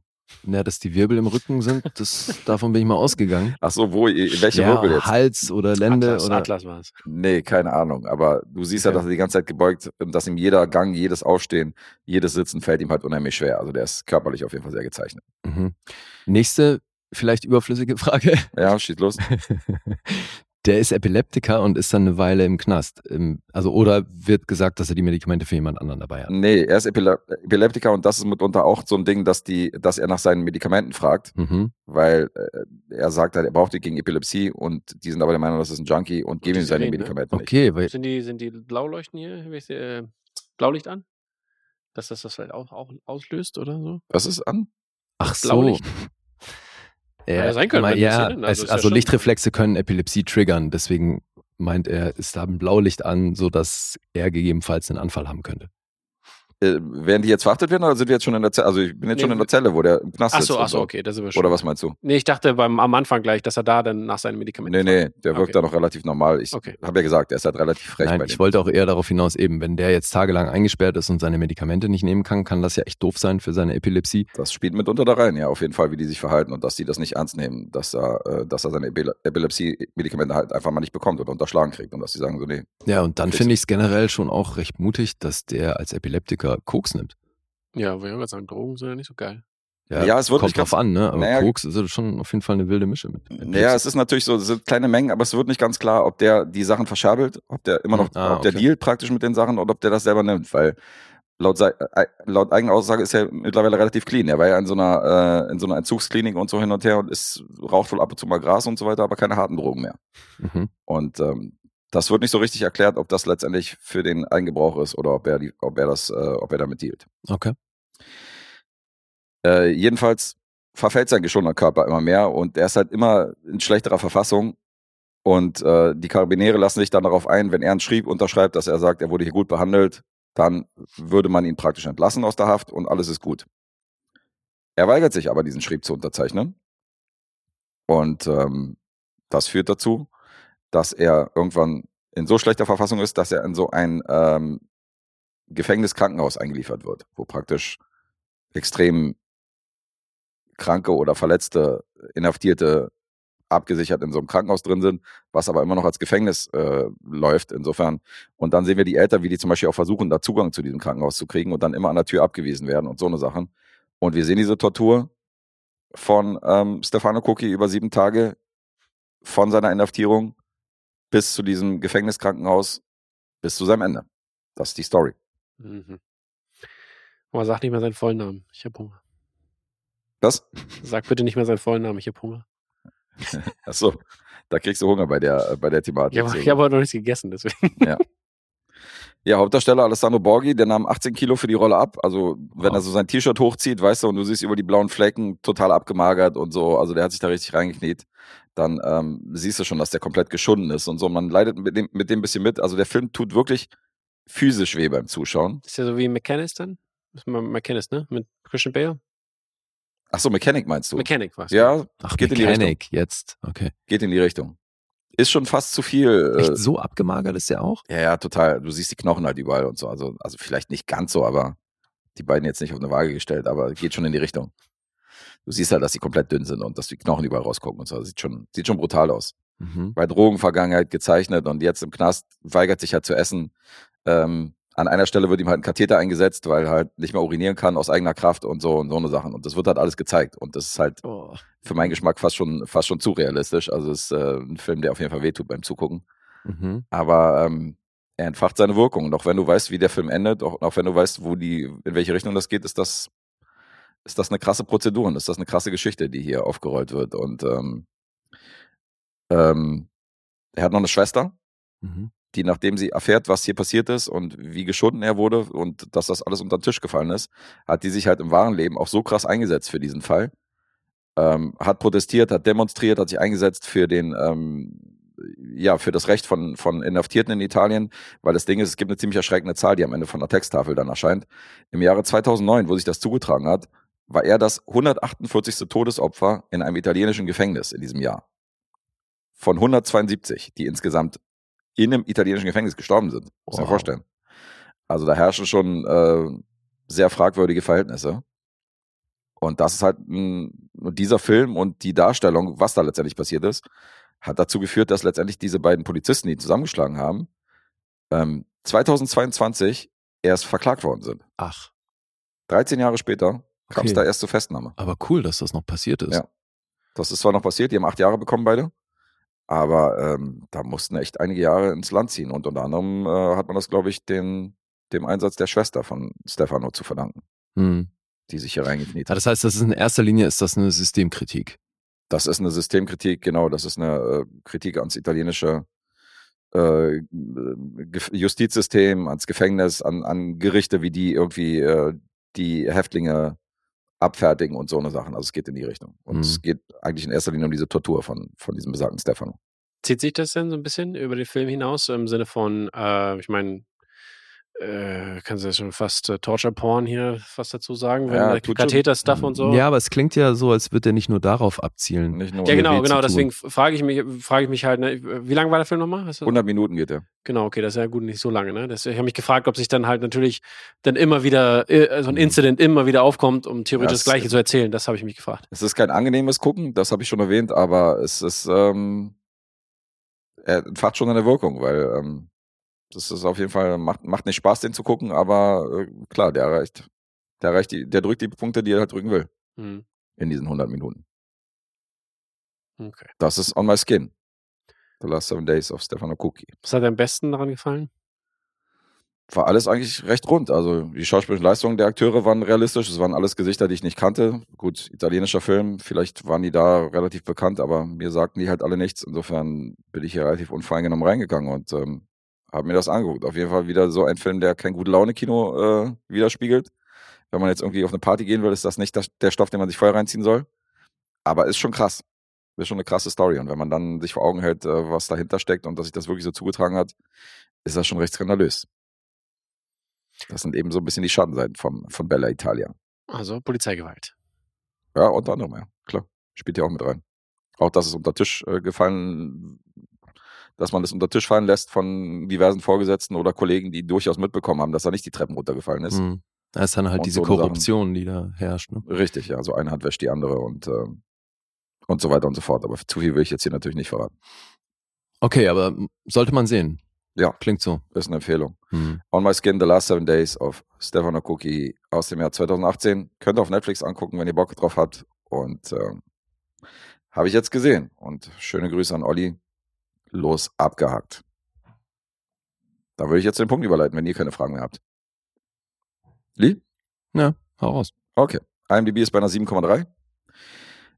Na, dass die Wirbel im Rücken sind, das, davon bin ich mal ausgegangen. Ach so, wo, welche ja, Wirbel jetzt? Hals oder Lände Atlas, oder. Atlas war es. Nee, keine Ahnung. Aber du siehst ja, Okay. dass er die ganze Zeit gebeugt, und dass ihm jeder Gang, jedes Aufstehen, jedes Sitzen fällt ihm halt unheimlich schwer. Also der ist körperlich auf jeden Fall sehr gezeichnet. Mhm. Nächste, vielleicht überflüssige Frage. Ja, schießt los. Der ist Epileptiker und ist dann eine Weile im Knast. Im- Also, oder wird gesagt, dass er die Medikamente für jemand anderen dabei hat. Nee, er ist Epile Epileptiker und das ist mitunter auch so ein Ding, dass die, dass er nach seinen Medikamenten fragt, Mhm. weil äh, er sagt halt, er braucht die gegen Epilepsie und die sind aber der Meinung, das ist ein Junkie und geben die ihm seine Sirenen, ne? Medikamente nicht. Okay, weil Sind die, sind die Blauleuchten hier? Die, äh, Blaulicht an? Dass das das vielleicht auch, auch auslöst oder so? Was ist an? Ach so. Blaulicht. Ja sein können, wenn die ja, also es, ja also schon- Lichtreflexe können Epilepsie triggern, deswegen meint er, ist da ein Blaulicht an, sodass er gegebenenfalls einen Anfall haben könnte. Äh, werden die jetzt verhaftet werden oder sind wir jetzt schon in der Zelle? Also ich bin jetzt Nee, schon in der Zelle, wo der im Knast Ach so, und ach so, okay, das wir schon. Oder was meinst du? Nee, ich dachte beim, am Anfang gleich, dass er da dann nach seinen Medikamenten Nee, nee, der wirkt Okay. da noch relativ normal. Ich Okay. habe ja gesagt, er ist halt relativ frech Nein, bei ich dem. wollte auch eher darauf hinaus, eben, wenn der jetzt tagelang eingesperrt ist und seine Medikamente nicht nehmen kann, kann das ja echt doof sein für seine Epilepsie. Das spielt mitunter da rein, ja, auf jeden Fall, wie die sich verhalten und dass die das nicht ernst nehmen, dass er, äh, dass er seine Epile- Epilepsie-Medikamente halt einfach mal nicht bekommt oder unterschlagen kriegt und dass sie sagen so, nee. Ja, und dann finde ich es generell schon auch recht mutig, dass der als Epileptiker Koks nimmt. Ja, wollte ich gerade sagen, Drogen sind ja nicht so geil. Ja, es wird kommt nicht ganz- drauf an, ne? Aber Naja, Koks ist schon auf jeden Fall eine wilde Mische mit. Naja, es ist natürlich so, es sind kleine Mengen, aber es wird nicht ganz klar, ob der die Sachen verscherbelt, ob der immer noch, Ah, ob der okay. dealt praktisch mit den Sachen oder ob der das selber nimmt, weil laut, äh, laut eigener Aussage ist er mittlerweile relativ clean. Er war ja in so einer, äh, in so einer Entzugsklinik und so hin und her und ist, raucht wohl ab und zu mal Gras und so weiter, aber keine harten Drogen mehr. Mhm. Und ähm, das wird nicht so richtig erklärt, ob das letztendlich für den Eigengebrauch ist oder ob er die, ob er das, äh, ob er damit dealt. Okay. Äh, jedenfalls verfällt sein geschundener Körper immer mehr und er ist halt immer in schlechterer Verfassung. Und äh, die Karabiniere lassen sich dann darauf ein, wenn er einen Schrieb unterschreibt, dass er sagt, er wurde hier gut behandelt, dann würde man ihn praktisch entlassen aus der Haft und alles ist gut. Er weigert sich aber, diesen Schrieb zu unterzeichnen. Und ähm, das führt dazu, dass er irgendwann in so schlechter Verfassung ist, dass er in so ein ähm, Gefängniskrankenhaus eingeliefert wird, wo praktisch extrem kranke oder verletzte Inhaftierte abgesichert in so einem Krankenhaus drin sind, was aber immer noch als Gefängnis äh, läuft, insofern. Und dann sehen wir die Eltern, wie die zum Beispiel auch versuchen, da Zugang zu diesem Krankenhaus zu kriegen und dann immer an der Tür abgewiesen werden und so eine Sachen. Und wir sehen diese Tortur von ähm, Stefano Cookie über sieben Tage von seiner Inhaftierung bis zu diesem Gefängniskrankenhaus, bis zu seinem Ende. Das ist die Story. Mhm. Aber sag nicht mehr seinen vollen Namen. Ich habe Hunger. Was? Sag bitte nicht mehr seinen vollen Namen. Ich habe Hunger. Achso, da kriegst du Hunger bei der, bei der Thematik. Ich habe hab heute noch nichts gegessen, deswegen. Ja. Ja, Hauptdarsteller Alessandro Borghi, der nahm 18 Kilo für die Rolle ab. Also, wenn Wow. er so sein T-Shirt hochzieht, weißt du, und du siehst über die blauen Flecken total abgemagert und so, also der hat sich da richtig reingekniet, dann ähm, siehst du schon, dass der komplett geschunden ist und so. Man leidet mit dem, mit dem ein bisschen mit. Also, der Film tut wirklich physisch weh beim Zuschauen. Ist ja so wie McCannis dann? McCannis, ne? Mit Christian Bale? Achso, Mechanic meinst du? Mechanic war's. ja, Ach, Geht in die Mechanik, jetzt. Okay. geht in die Richtung. Ist schon fast zu viel. Äh, Echt so abgemagert ist der auch? Ja, ja, total. Du siehst die Knochen halt überall und so. Also, also vielleicht nicht ganz so, aber die beiden jetzt nicht auf eine Waage gestellt, aber geht schon in die Richtung. Du siehst halt, dass die komplett dünn sind und dass die Knochen überall rausgucken und so. Also sieht schon, sieht schon brutal aus. Mhm. Bei Drogenvergangenheit gezeichnet und jetzt im Knast weigert sich halt zu essen. Ähm, an einer Stelle wird ihm halt ein Katheter eingesetzt, weil er halt nicht mehr urinieren kann aus eigener Kraft und so und so eine Sachen. Und das wird halt alles gezeigt. Und das ist halt Oh. für meinen Geschmack fast schon, fast schon zu realistisch. Also es ist äh, ein Film, der auf jeden Fall wehtut beim Zugucken. Mhm. Aber ähm, er entfacht seine Wirkung. Und auch wenn du weißt, wie der Film endet, auch, auch wenn du weißt, wo die, in welche Richtung das geht, ist das, ist das eine krasse Prozedur und ist das eine krasse Geschichte, die hier aufgerollt wird. Und ähm, ähm, er hat noch eine Schwester, Mhm. Die, nachdem sie erfährt, was hier passiert ist und wie geschunden er wurde und dass das alles unter den Tisch gefallen ist, hat die sich halt im wahren Leben auch so krass eingesetzt für diesen Fall. Ähm, hat protestiert, hat demonstriert, hat sich eingesetzt für den, ähm, ja, für das Recht von, von Inhaftierten in Italien, weil das Ding ist, es gibt eine ziemlich erschreckende Zahl, die am Ende von der Texttafel dann erscheint. Im Jahre 2009, wo sich das zugetragen hat, war er das 148. Todesopfer in einem italienischen Gefängnis in diesem Jahr. Von 172, die insgesamt in einem italienischen Gefängnis gestorben sind. Muss man Wow. vorstellen. Also da herrschen schon äh, sehr fragwürdige Verhältnisse. Und das ist halt ein, dieser Film und die Darstellung, was da letztendlich passiert ist, hat dazu geführt, dass letztendlich diese beiden Polizisten, die zusammengeschlagen haben, ähm, 2022 erst verklagt worden sind. Ach, 13 Jahre später kam es Okay. da erst zur Festnahme. aber cool, dass das noch passiert ist. Ja. Das ist zwar noch passiert, die haben acht Jahre bekommen beide, aber ähm, da mussten echt einige Jahre ins Land ziehen. Und unter anderem äh, hat man das, glaube ich, den, dem Einsatz der Schwester von Stefano zu verdanken, Hm. die sich hier reingekniet Ja, hat. das heißt, das ist in erster Linie ist das eine Systemkritik. Das ist eine Systemkritik, genau, das ist eine äh, Kritik ans italienische äh, Justizsystem, ans Gefängnis, an, an Gerichte, wie die irgendwie äh, die Häftlinge abfertigen und so eine Sachen. Also es geht in die Richtung. Und Mhm. es geht eigentlich in erster Linie um diese Tortur von, von diesem besagten Stefano. Zieht sich das denn so ein bisschen über den Film hinaus im Sinne von, äh, ich meine, äh, kannst du ja schon fast äh, Torture Porn hier fast dazu sagen, wenn Ja, der. Katheter-Stuff und so. Ja, aber es klingt ja so, als würde er nicht nur darauf abzielen. Nicht nur Ja, genau, genau. Deswegen frage ich mich, frage ich mich halt, ne, wie lang war der Film nochmal? Hast du- 100 Minuten geht er. Genau, okay, das ist ja gut, nicht so lange, ne? Das, ich habe mich gefragt, ob sich dann halt natürlich dann immer wieder äh, so ein Mhm. Incident immer wieder aufkommt, um theoretisch Das- das Gleiche zu erzählen. Das habe ich mich gefragt. Es ist kein angenehmes Gucken, das habe ich schon erwähnt, aber es ist, ähm, er entfacht schon eine Wirkung, weil ähm, das ist auf jeden Fall, macht, macht nicht Spaß, den zu gucken, aber äh, klar, der erreicht, der erreicht die, der drückt die Punkte, die er halt drücken will Hm, in diesen 100 Minuten. okay. Das ist On My Skin. The Last Seven Days of Stefano Cookie. Was hat dir am besten daran gefallen? War alles eigentlich recht rund. Also die schauspielerischen Leistungen der Akteure waren realistisch. Es waren alles Gesichter, die ich nicht kannte. Gut, italienischer Film, vielleicht waren die da relativ bekannt, aber mir sagten die halt alle nichts. Insofern bin ich hier relativ unvoreingenommen reingegangen und ähm, habe mir das angeguckt. Auf jeden Fall wieder so ein Film, der kein gute Laune-Kino äh, widerspiegelt. Wenn man jetzt irgendwie auf eine Party gehen will, ist das nicht das, der Stoff, den man sich vorher reinziehen soll. Aber ist schon krass. Ist schon eine krasse Story. Und wenn man dann sich vor Augen hält, äh, was dahinter steckt und dass sich das wirklich so zugetragen hat, ist das schon recht skandalös. Das sind eben so ein bisschen die Schattenseiten vom, von Bella Italia. Also Polizeigewalt. Ja, unter anderem, ja. Klar. Spielt ja auch mit rein. Auch, dass es unter Tisch äh, gefallen, dass man es unter Tisch fallen lässt von diversen Vorgesetzten oder Kollegen, die durchaus mitbekommen haben, dass er nicht die Treppen runtergefallen ist. Hm. Da ist dann halt Und diese so eine Sachen. Korruption, die da herrscht. Ne? Richtig, ja. So eine Hand wäscht die andere und, äh, und so weiter und so fort. Aber zu viel will ich jetzt hier natürlich nicht verraten. Okay, aber sollte man sehen. Ja. Klingt so. Ist eine Empfehlung. Hm. On My Skin, The Last Seven Days of Stefano Cookie aus dem Jahr 2018. Könnt ihr auf Netflix angucken, wenn ihr Bock drauf habt. Und ähm, habe ich jetzt gesehen. Und schöne Grüße an Olli. Los, abgehakt. Da würde ich jetzt den Punkt überleiten, wenn ihr keine Fragen mehr habt. Lee? Ja, hau raus. Okay. IMDb ist bei einer 7,3.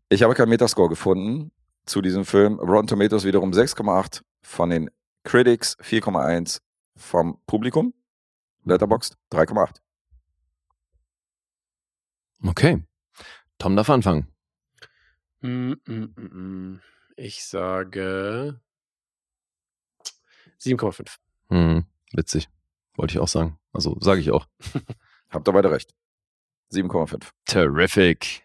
Ich habe keinen Metascore gefunden zu diesem Film. Rotten Tomatoes wiederum 6,8 von den Critics, 4,1 vom Publikum. Letterboxd 3,8. Okay. Tom darf anfangen. Mm, mm, mm. Ich sage 7,5. Hm, witzig. Wollte ich auch sagen. Also sage ich auch. Habt ihr beide recht. 7,5. Terrific.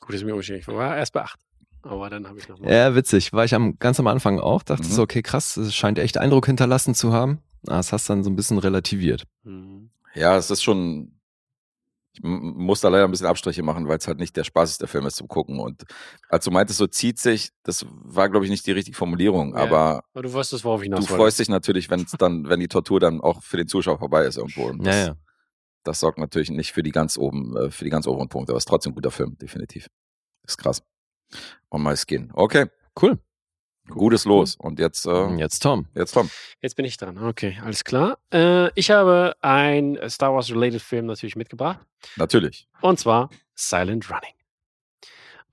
Gut, ist mir umgestiegen. Ich war erst bei 8. Aber dann habe ich noch mal. Ja, witzig. War ich am ganz am Anfang auch. Dachte Mhm. so, okay, krass, es scheint echt Eindruck hinterlassen zu haben. Ah, Das hast dann so ein bisschen relativiert. Mhm. Ja, es ist schon. Ich muss da leider ein bisschen Abstriche machen, weil es halt nicht der spaßigste Film ist zum Gucken. Und als du meintest, so zieht sich, das war, glaube ich, nicht die richtige Formulierung. Ja. Aber Aber du wusstest, worauf ich du freust dich natürlich, wenn es dann, wenn die Tortur dann auch für den Zuschauer vorbei ist irgendwo. Und das, Ja, ja. das sorgt natürlich nicht für die ganz oben, äh, für die ganz oberen Punkte, aber ist trotzdem ein guter Film, definitiv. Ist krass. On my skin. Okay, Cool. Gutes Los. Und jetzt, äh, Jetzt Tom. jetzt Tom. Jetzt bin ich dran. Okay, alles klar. Äh, ich habe ein Star Wars-related Film natürlich mitgebracht. Natürlich. Und zwar Silent Running.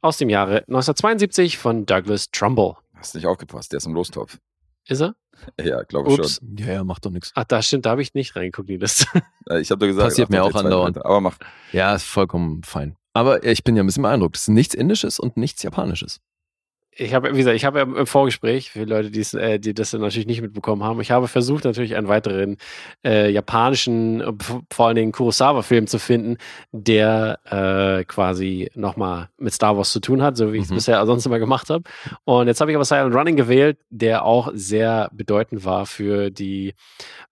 Aus dem Jahre 1972 von Douglas Trumbull. Hast nicht aufgepasst, der ist im Lostopf. Ist er? Ja, glaube ich Ups. schon. Ja, ja, macht doch nichts. Ach, da stimmt, da habe ich nicht reingeguckt, die Liste. Äh, Ich habe dir gesagt, Passiert mir auch andauernd. Weiter. Aber mach. Ja, ist vollkommen fein. Aber ich bin ja ein bisschen beeindruckt. Es ist nichts Indisches und nichts Japanisches. Ich habe, wie gesagt, ich habe im Vorgespräch, für Leute, äh, die das natürlich nicht mitbekommen haben, ich habe versucht, natürlich einen weiteren äh, japanischen, äh, vor allen Dingen Kurosawa-Film zu finden, der äh, quasi nochmal mit Star Wars zu tun hat, so wie ich es Mhm. bisher sonst immer gemacht habe. Und jetzt habe ich aber Silent Running gewählt, der auch sehr bedeutend war für die,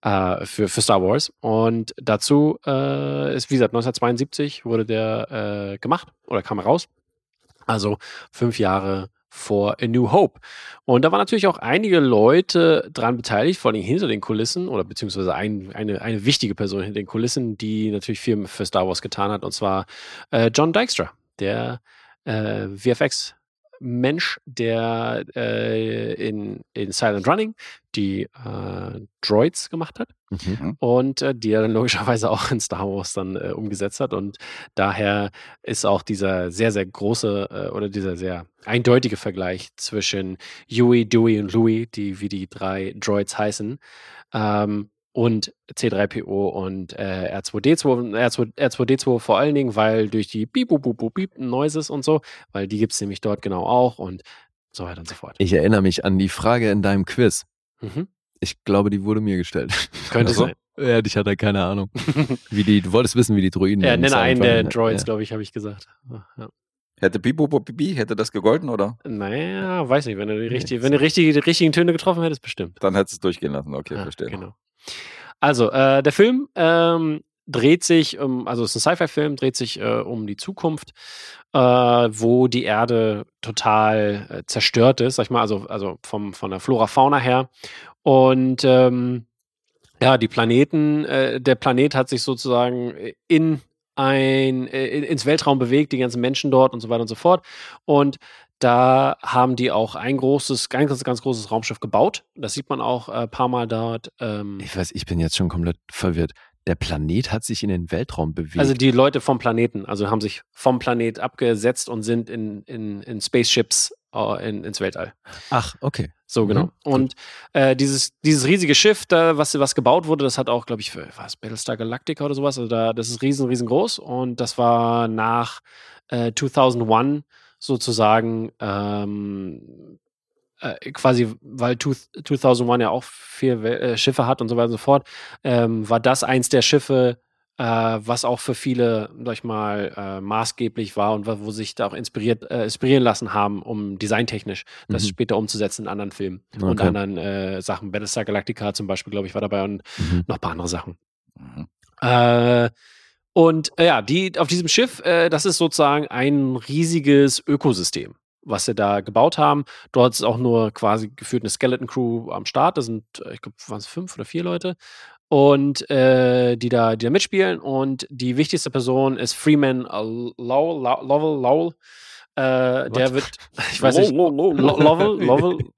äh, für, für Star Wars. Und dazu äh, ist, wie gesagt, 1972 wurde der gemacht oder kam heraus. Also fünf Jahre vor A New Hope. Und da waren natürlich auch einige Leute dran beteiligt, vor allem hinter den Kulissen oder beziehungsweise ein, eine, eine wichtige Person hinter den Kulissen, die natürlich viel für Star Wars getan hat, und zwar äh, John Dykstra, der äh, VFX-Mensch, der äh, in, in Silent Running die äh, Droids gemacht hat Mhm. und äh, die er dann logischerweise auch in Star Wars dann äh, umgesetzt hat. Und daher ist auch dieser sehr, sehr große äh, oder dieser sehr eindeutige Vergleich zwischen Huey, Dewey und Louie, die wie die drei Droids heißen, ähm, und C3PO und äh, R2D2, R2, R2D2 vor allen Dingen, weil durch die Beep, Boop, Boop, Beep Noises und so, weil die gibt es nämlich dort genau auch und so weiter und so fort. Ich erinnere mich an die Frage in deinem Quiz. Mhm. Ich glaube, die wurde mir gestellt. Könnte Ach so. sein. Ja, ich hatte keine Ahnung. Wie die, du wolltest wissen, wie die Druiden Ja, in nenne einen der Droids, Ja. glaube ich, habe ich gesagt. Ja. Hätte Bibo Bibi, hätte das gegolten, oder? Naja, weiß nicht, wenn du die, das wenn du richtig, die richtigen Töne getroffen hättest, bestimmt. Dann hättest du es durchgehen lassen. Okay, Ja, verstehe. Genau. Also, äh, der Film ähm, dreht sich um, also es ist ein Sci-Fi-Film, dreht sich äh, um die Zukunft, äh, wo die Erde total äh, zerstört ist, sag ich mal, also, also vom, von der Flora, Fauna her. Und ähm, ja, die Planeten, äh, der Planet hat sich sozusagen in ein, äh, in, ins Weltraum bewegt, die ganzen Menschen dort und so weiter und so fort. Und da haben die auch ein großes, ganz, ganz großes Raumschiff gebaut. Das sieht man auch ein paar Mal dort. Ähm, Ich weiß, ich bin jetzt schon komplett verwirrt. Der Planet hat sich in den Weltraum bewegt. also die Leute vom Planeten, also haben sich vom Planet abgesetzt und sind in, in, in Spaceships äh, in, ins Weltall. Ach, okay. So, genau. Mhm, Und äh, dieses, dieses riesige Schiff, da, was, was gebaut wurde, das hat auch, glaube ich, für was, Battlestar Galactica oder sowas. Also da, das ist riesen, riesengroß. Und das war nach äh, 2001 sozusagen ähm, äh, quasi, weil two, 2001 ja auch vier äh, Schiffe hat und so weiter und so fort, ähm, war das eins der Schiffe, äh, was auch für viele, sag ich mal, äh, maßgeblich war und wo sich da auch inspiriert, äh, inspirieren lassen haben, um designtechnisch das Mhm. später umzusetzen in anderen Filmen und Okay. anderen äh, Sachen. Battlestar Galactica zum Beispiel, glaube ich, war dabei und Mhm. noch ein paar andere Sachen. Mhm. Äh, Und äh, ja, die auf diesem Schiff, äh, das ist sozusagen ein riesiges Ökosystem, was sie da gebaut haben. Dort ist auch nur quasi geführt eine Skeleton Crew am Start. Das sind, äh, ich glaube, waren es fünf oder vier Leute. Und äh, die, da, die da mitspielen. Und die wichtigste Person ist Freeman Lowell. Lowell, Lowell. Äh, der wird, ich weiß nicht, Lowell,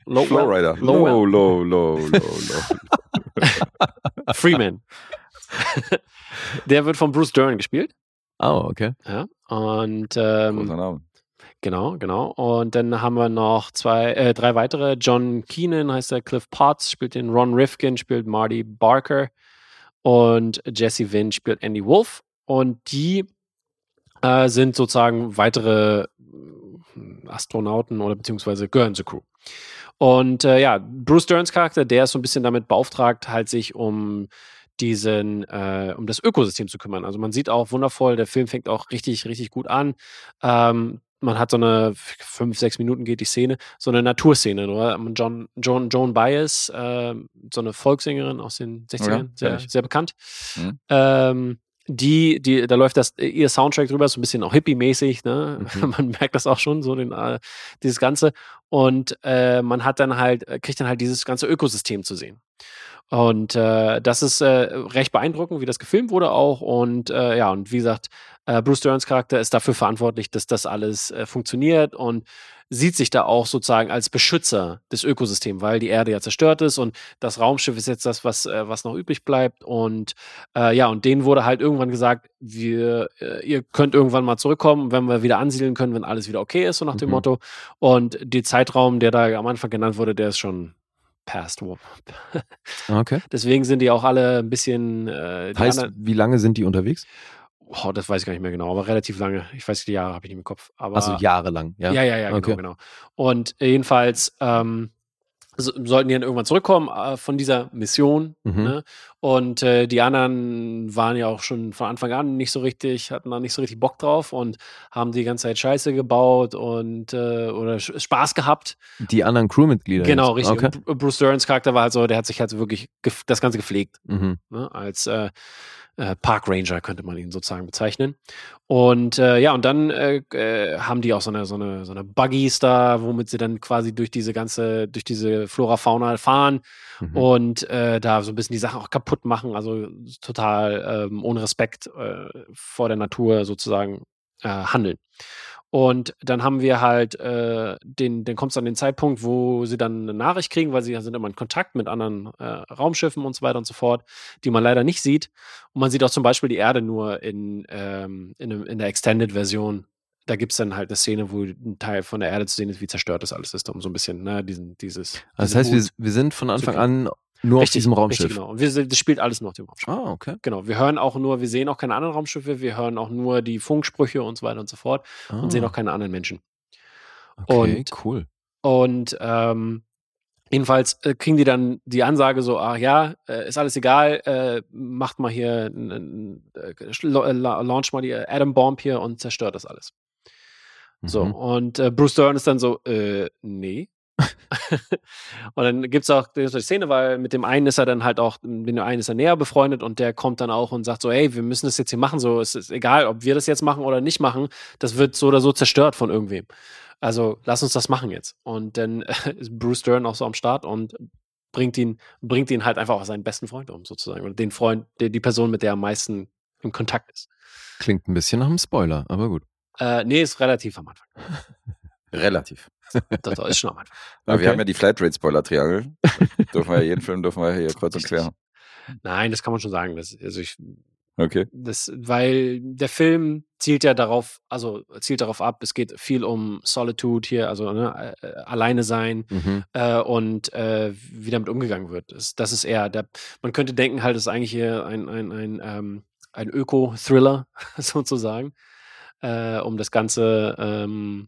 Flowrider. Low, low, low, low, low. Freeman. der wird von Bruce Dern gespielt. Oh, okay. Ja. Und ähm, Großer Name. genau, genau. Und dann haben wir noch zwei, äh, drei weitere. John Keenan heißt der, Cliff Potts spielt den, Ron Rifkin spielt Marty Barker und Jesse Wynn spielt Andy Wolf. Und die äh, sind sozusagen weitere äh, Astronauten oder beziehungsweise gehören zur Crew. Und äh, ja, Bruce Derns Charakter, der ist so ein bisschen damit beauftragt, halt sich um diesen, äh, um das Ökosystem zu kümmern. Also man sieht auch wundervoll, der Film fängt auch richtig, richtig gut an. Ähm, man hat so eine fünf, sechs Minuten geht die Szene, so eine Naturszene, oder? John, John, Joan Baez, äh, so eine Volkssängerin aus den 60ern, Ja, sehr, sehr bekannt. Mhm. Ähm, die, die, da läuft das, ihr Soundtrack drüber, so ein bisschen auch hippie-mäßig, ne? Mhm. Man merkt das auch schon, so den, äh, dieses Ganze. Und äh, man hat dann halt, äh, kriegt dann halt dieses ganze Ökosystem zu sehen. Und äh, das ist äh, recht beeindruckend, wie das gefilmt wurde auch. Und äh, ja, und wie gesagt, äh, Bruce Derns Charakter ist dafür verantwortlich, dass das alles äh, funktioniert und sieht sich da auch sozusagen als Beschützer des Ökosystems, weil die Erde ja zerstört ist und das Raumschiff ist jetzt das, was, äh, was noch übrig bleibt. Und äh, ja, und denen wurde halt irgendwann gesagt, wir, äh, ihr könnt irgendwann mal zurückkommen, wenn wir wieder ansiedeln können, wenn alles wieder okay ist, so nach dem Mhm. Motto. Und der Zeitraum, der da am Anfang genannt wurde, der ist schon past. Okay. Deswegen sind die auch alle ein bisschen. Äh, Heißt, anderen- wie lange sind die unterwegs? Oh, das weiß ich gar nicht mehr genau, aber relativ lange. Ich weiß, die Jahre habe ich nicht im Kopf. Aber, Also jahrelang, ja. ja, ja, ja, genau, Okay. genau. Und jedenfalls ähm, so, sollten die dann irgendwann zurückkommen äh, von dieser Mission. Mhm. Ne? Und äh, die anderen waren ja auch schon von Anfang an nicht so richtig, hatten da nicht so richtig Bock drauf und haben die ganze Zeit Scheiße gebaut und äh, oder Spaß gehabt. Die anderen Crewmitglieder. Genau, jetzt. richtig. Okay. Bruce Sterns Charakter war halt so, der hat sich halt wirklich das Ganze gepflegt Mhm. ne, als äh, Park Ranger könnte man ihn sozusagen bezeichnen. Und äh, ja, und dann äh, äh, haben die auch so eine, so eine, so eine Buggies da, womit sie dann quasi durch diese ganze, durch diese Flora Fauna fahren Mhm. und äh, da so ein bisschen die Sachen auch kaputt machen, also total ähm, ohne Respekt äh, vor der Natur sozusagen handeln. Und dann haben wir halt, äh, den, dann kommt es an den Zeitpunkt, wo sie dann eine Nachricht kriegen, weil sie sind immer in Kontakt mit anderen äh, Raumschiffen und so weiter und so fort, die man leider nicht sieht. Und man sieht auch zum Beispiel die Erde nur in, ähm, in, in der Extended-Version. Da gibt es dann halt eine Szene, wo ein Teil von der Erde zu sehen ist, wie zerstört das alles ist, um so ein bisschen, ne, diesen, dieses. Also das heißt, wir, wir sind von Anfang an nur auf Richtig, diesem Raumschiff. Richtig, genau. Und wir, das spielt alles nur auf dem Raumschiff. Ah, okay. Genau. Wir hören auch nur, wir sehen auch keine anderen Raumschiffe, wir hören auch nur die Funksprüche und so weiter und so fort Ah, und sehen auch keine anderen Menschen. okay, und- cool. Und ähm, jedenfalls äh, kriegen die dann die Ansage so, ach ja, äh, ist alles egal, äh, macht mal hier, äh, äh, la- launch mal die Atom Bomb hier und zerstört das alles. So, Mhm. und äh, Bruce Dern ist dann so, äh, nee. und dann gibt es auch die Szene, weil mit dem einen ist er dann halt auch, mit dem einen ist er näher befreundet und der kommt dann auch und sagt so, hey, wir müssen das jetzt hier machen, so, es ist egal, ob wir das jetzt machen oder nicht machen, das wird so oder so zerstört von irgendwem. Also lass uns das machen jetzt. Und dann ist Bruce Dern auch so am Start und bringt ihn, bringt ihn halt einfach auf seinen besten Freund um, sozusagen. Oder den Freund, die, die Person, mit der er am meisten im Kontakt ist. Klingt ein bisschen nach einem Spoiler, aber gut. Äh, nee, ist relativ am Anfang. Relativ. Das ist schon am Anfang. Okay. wir haben ja die Flatrate-Spoiler-Triangel. dürfen wir ja jeden Film dürfen wir hier kreuz und quer. Nein, das kann man schon sagen. Das, also ich, Okay. das, weil der Film zielt ja darauf, also zielt darauf ab, es geht viel um Solitude hier, also ne, äh, alleine sein Mhm. äh, und äh, wie damit umgegangen wird. Das, das ist eher, der, man könnte denken, halt, es ist eigentlich hier ein, ein, ein, ähm, ein Öko-Thriller sozusagen, äh, um das Ganze ähm,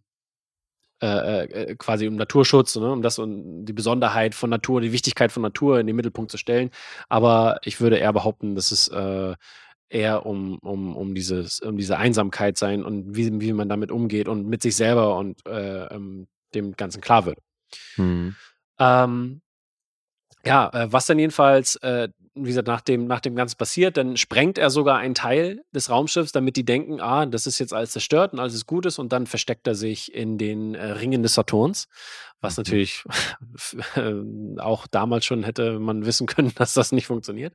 äh, äh, quasi um Naturschutz, ne, um das und die Besonderheit von Natur, die Wichtigkeit von Natur in den Mittelpunkt zu stellen. Aber ich würde eher behaupten, dass es äh, eher um, um, um, dieses, um diese Einsamkeit sein und wie, wie man damit umgeht und mit sich selber und äh, ähm, dem Ganzen klar wird. Mhm. Ähm, ja, äh, was dann jedenfalls, äh, wie gesagt, nach dem, nach dem Ganzen passiert, dann sprengt er sogar einen Teil des Raumschiffs, damit die denken, ah, das ist jetzt alles zerstört und alles ist Gutes und dann versteckt er sich in den äh, Ringen des Saturns, was Mhm. natürlich äh, auch damals schon hätte man wissen können, dass das nicht funktioniert.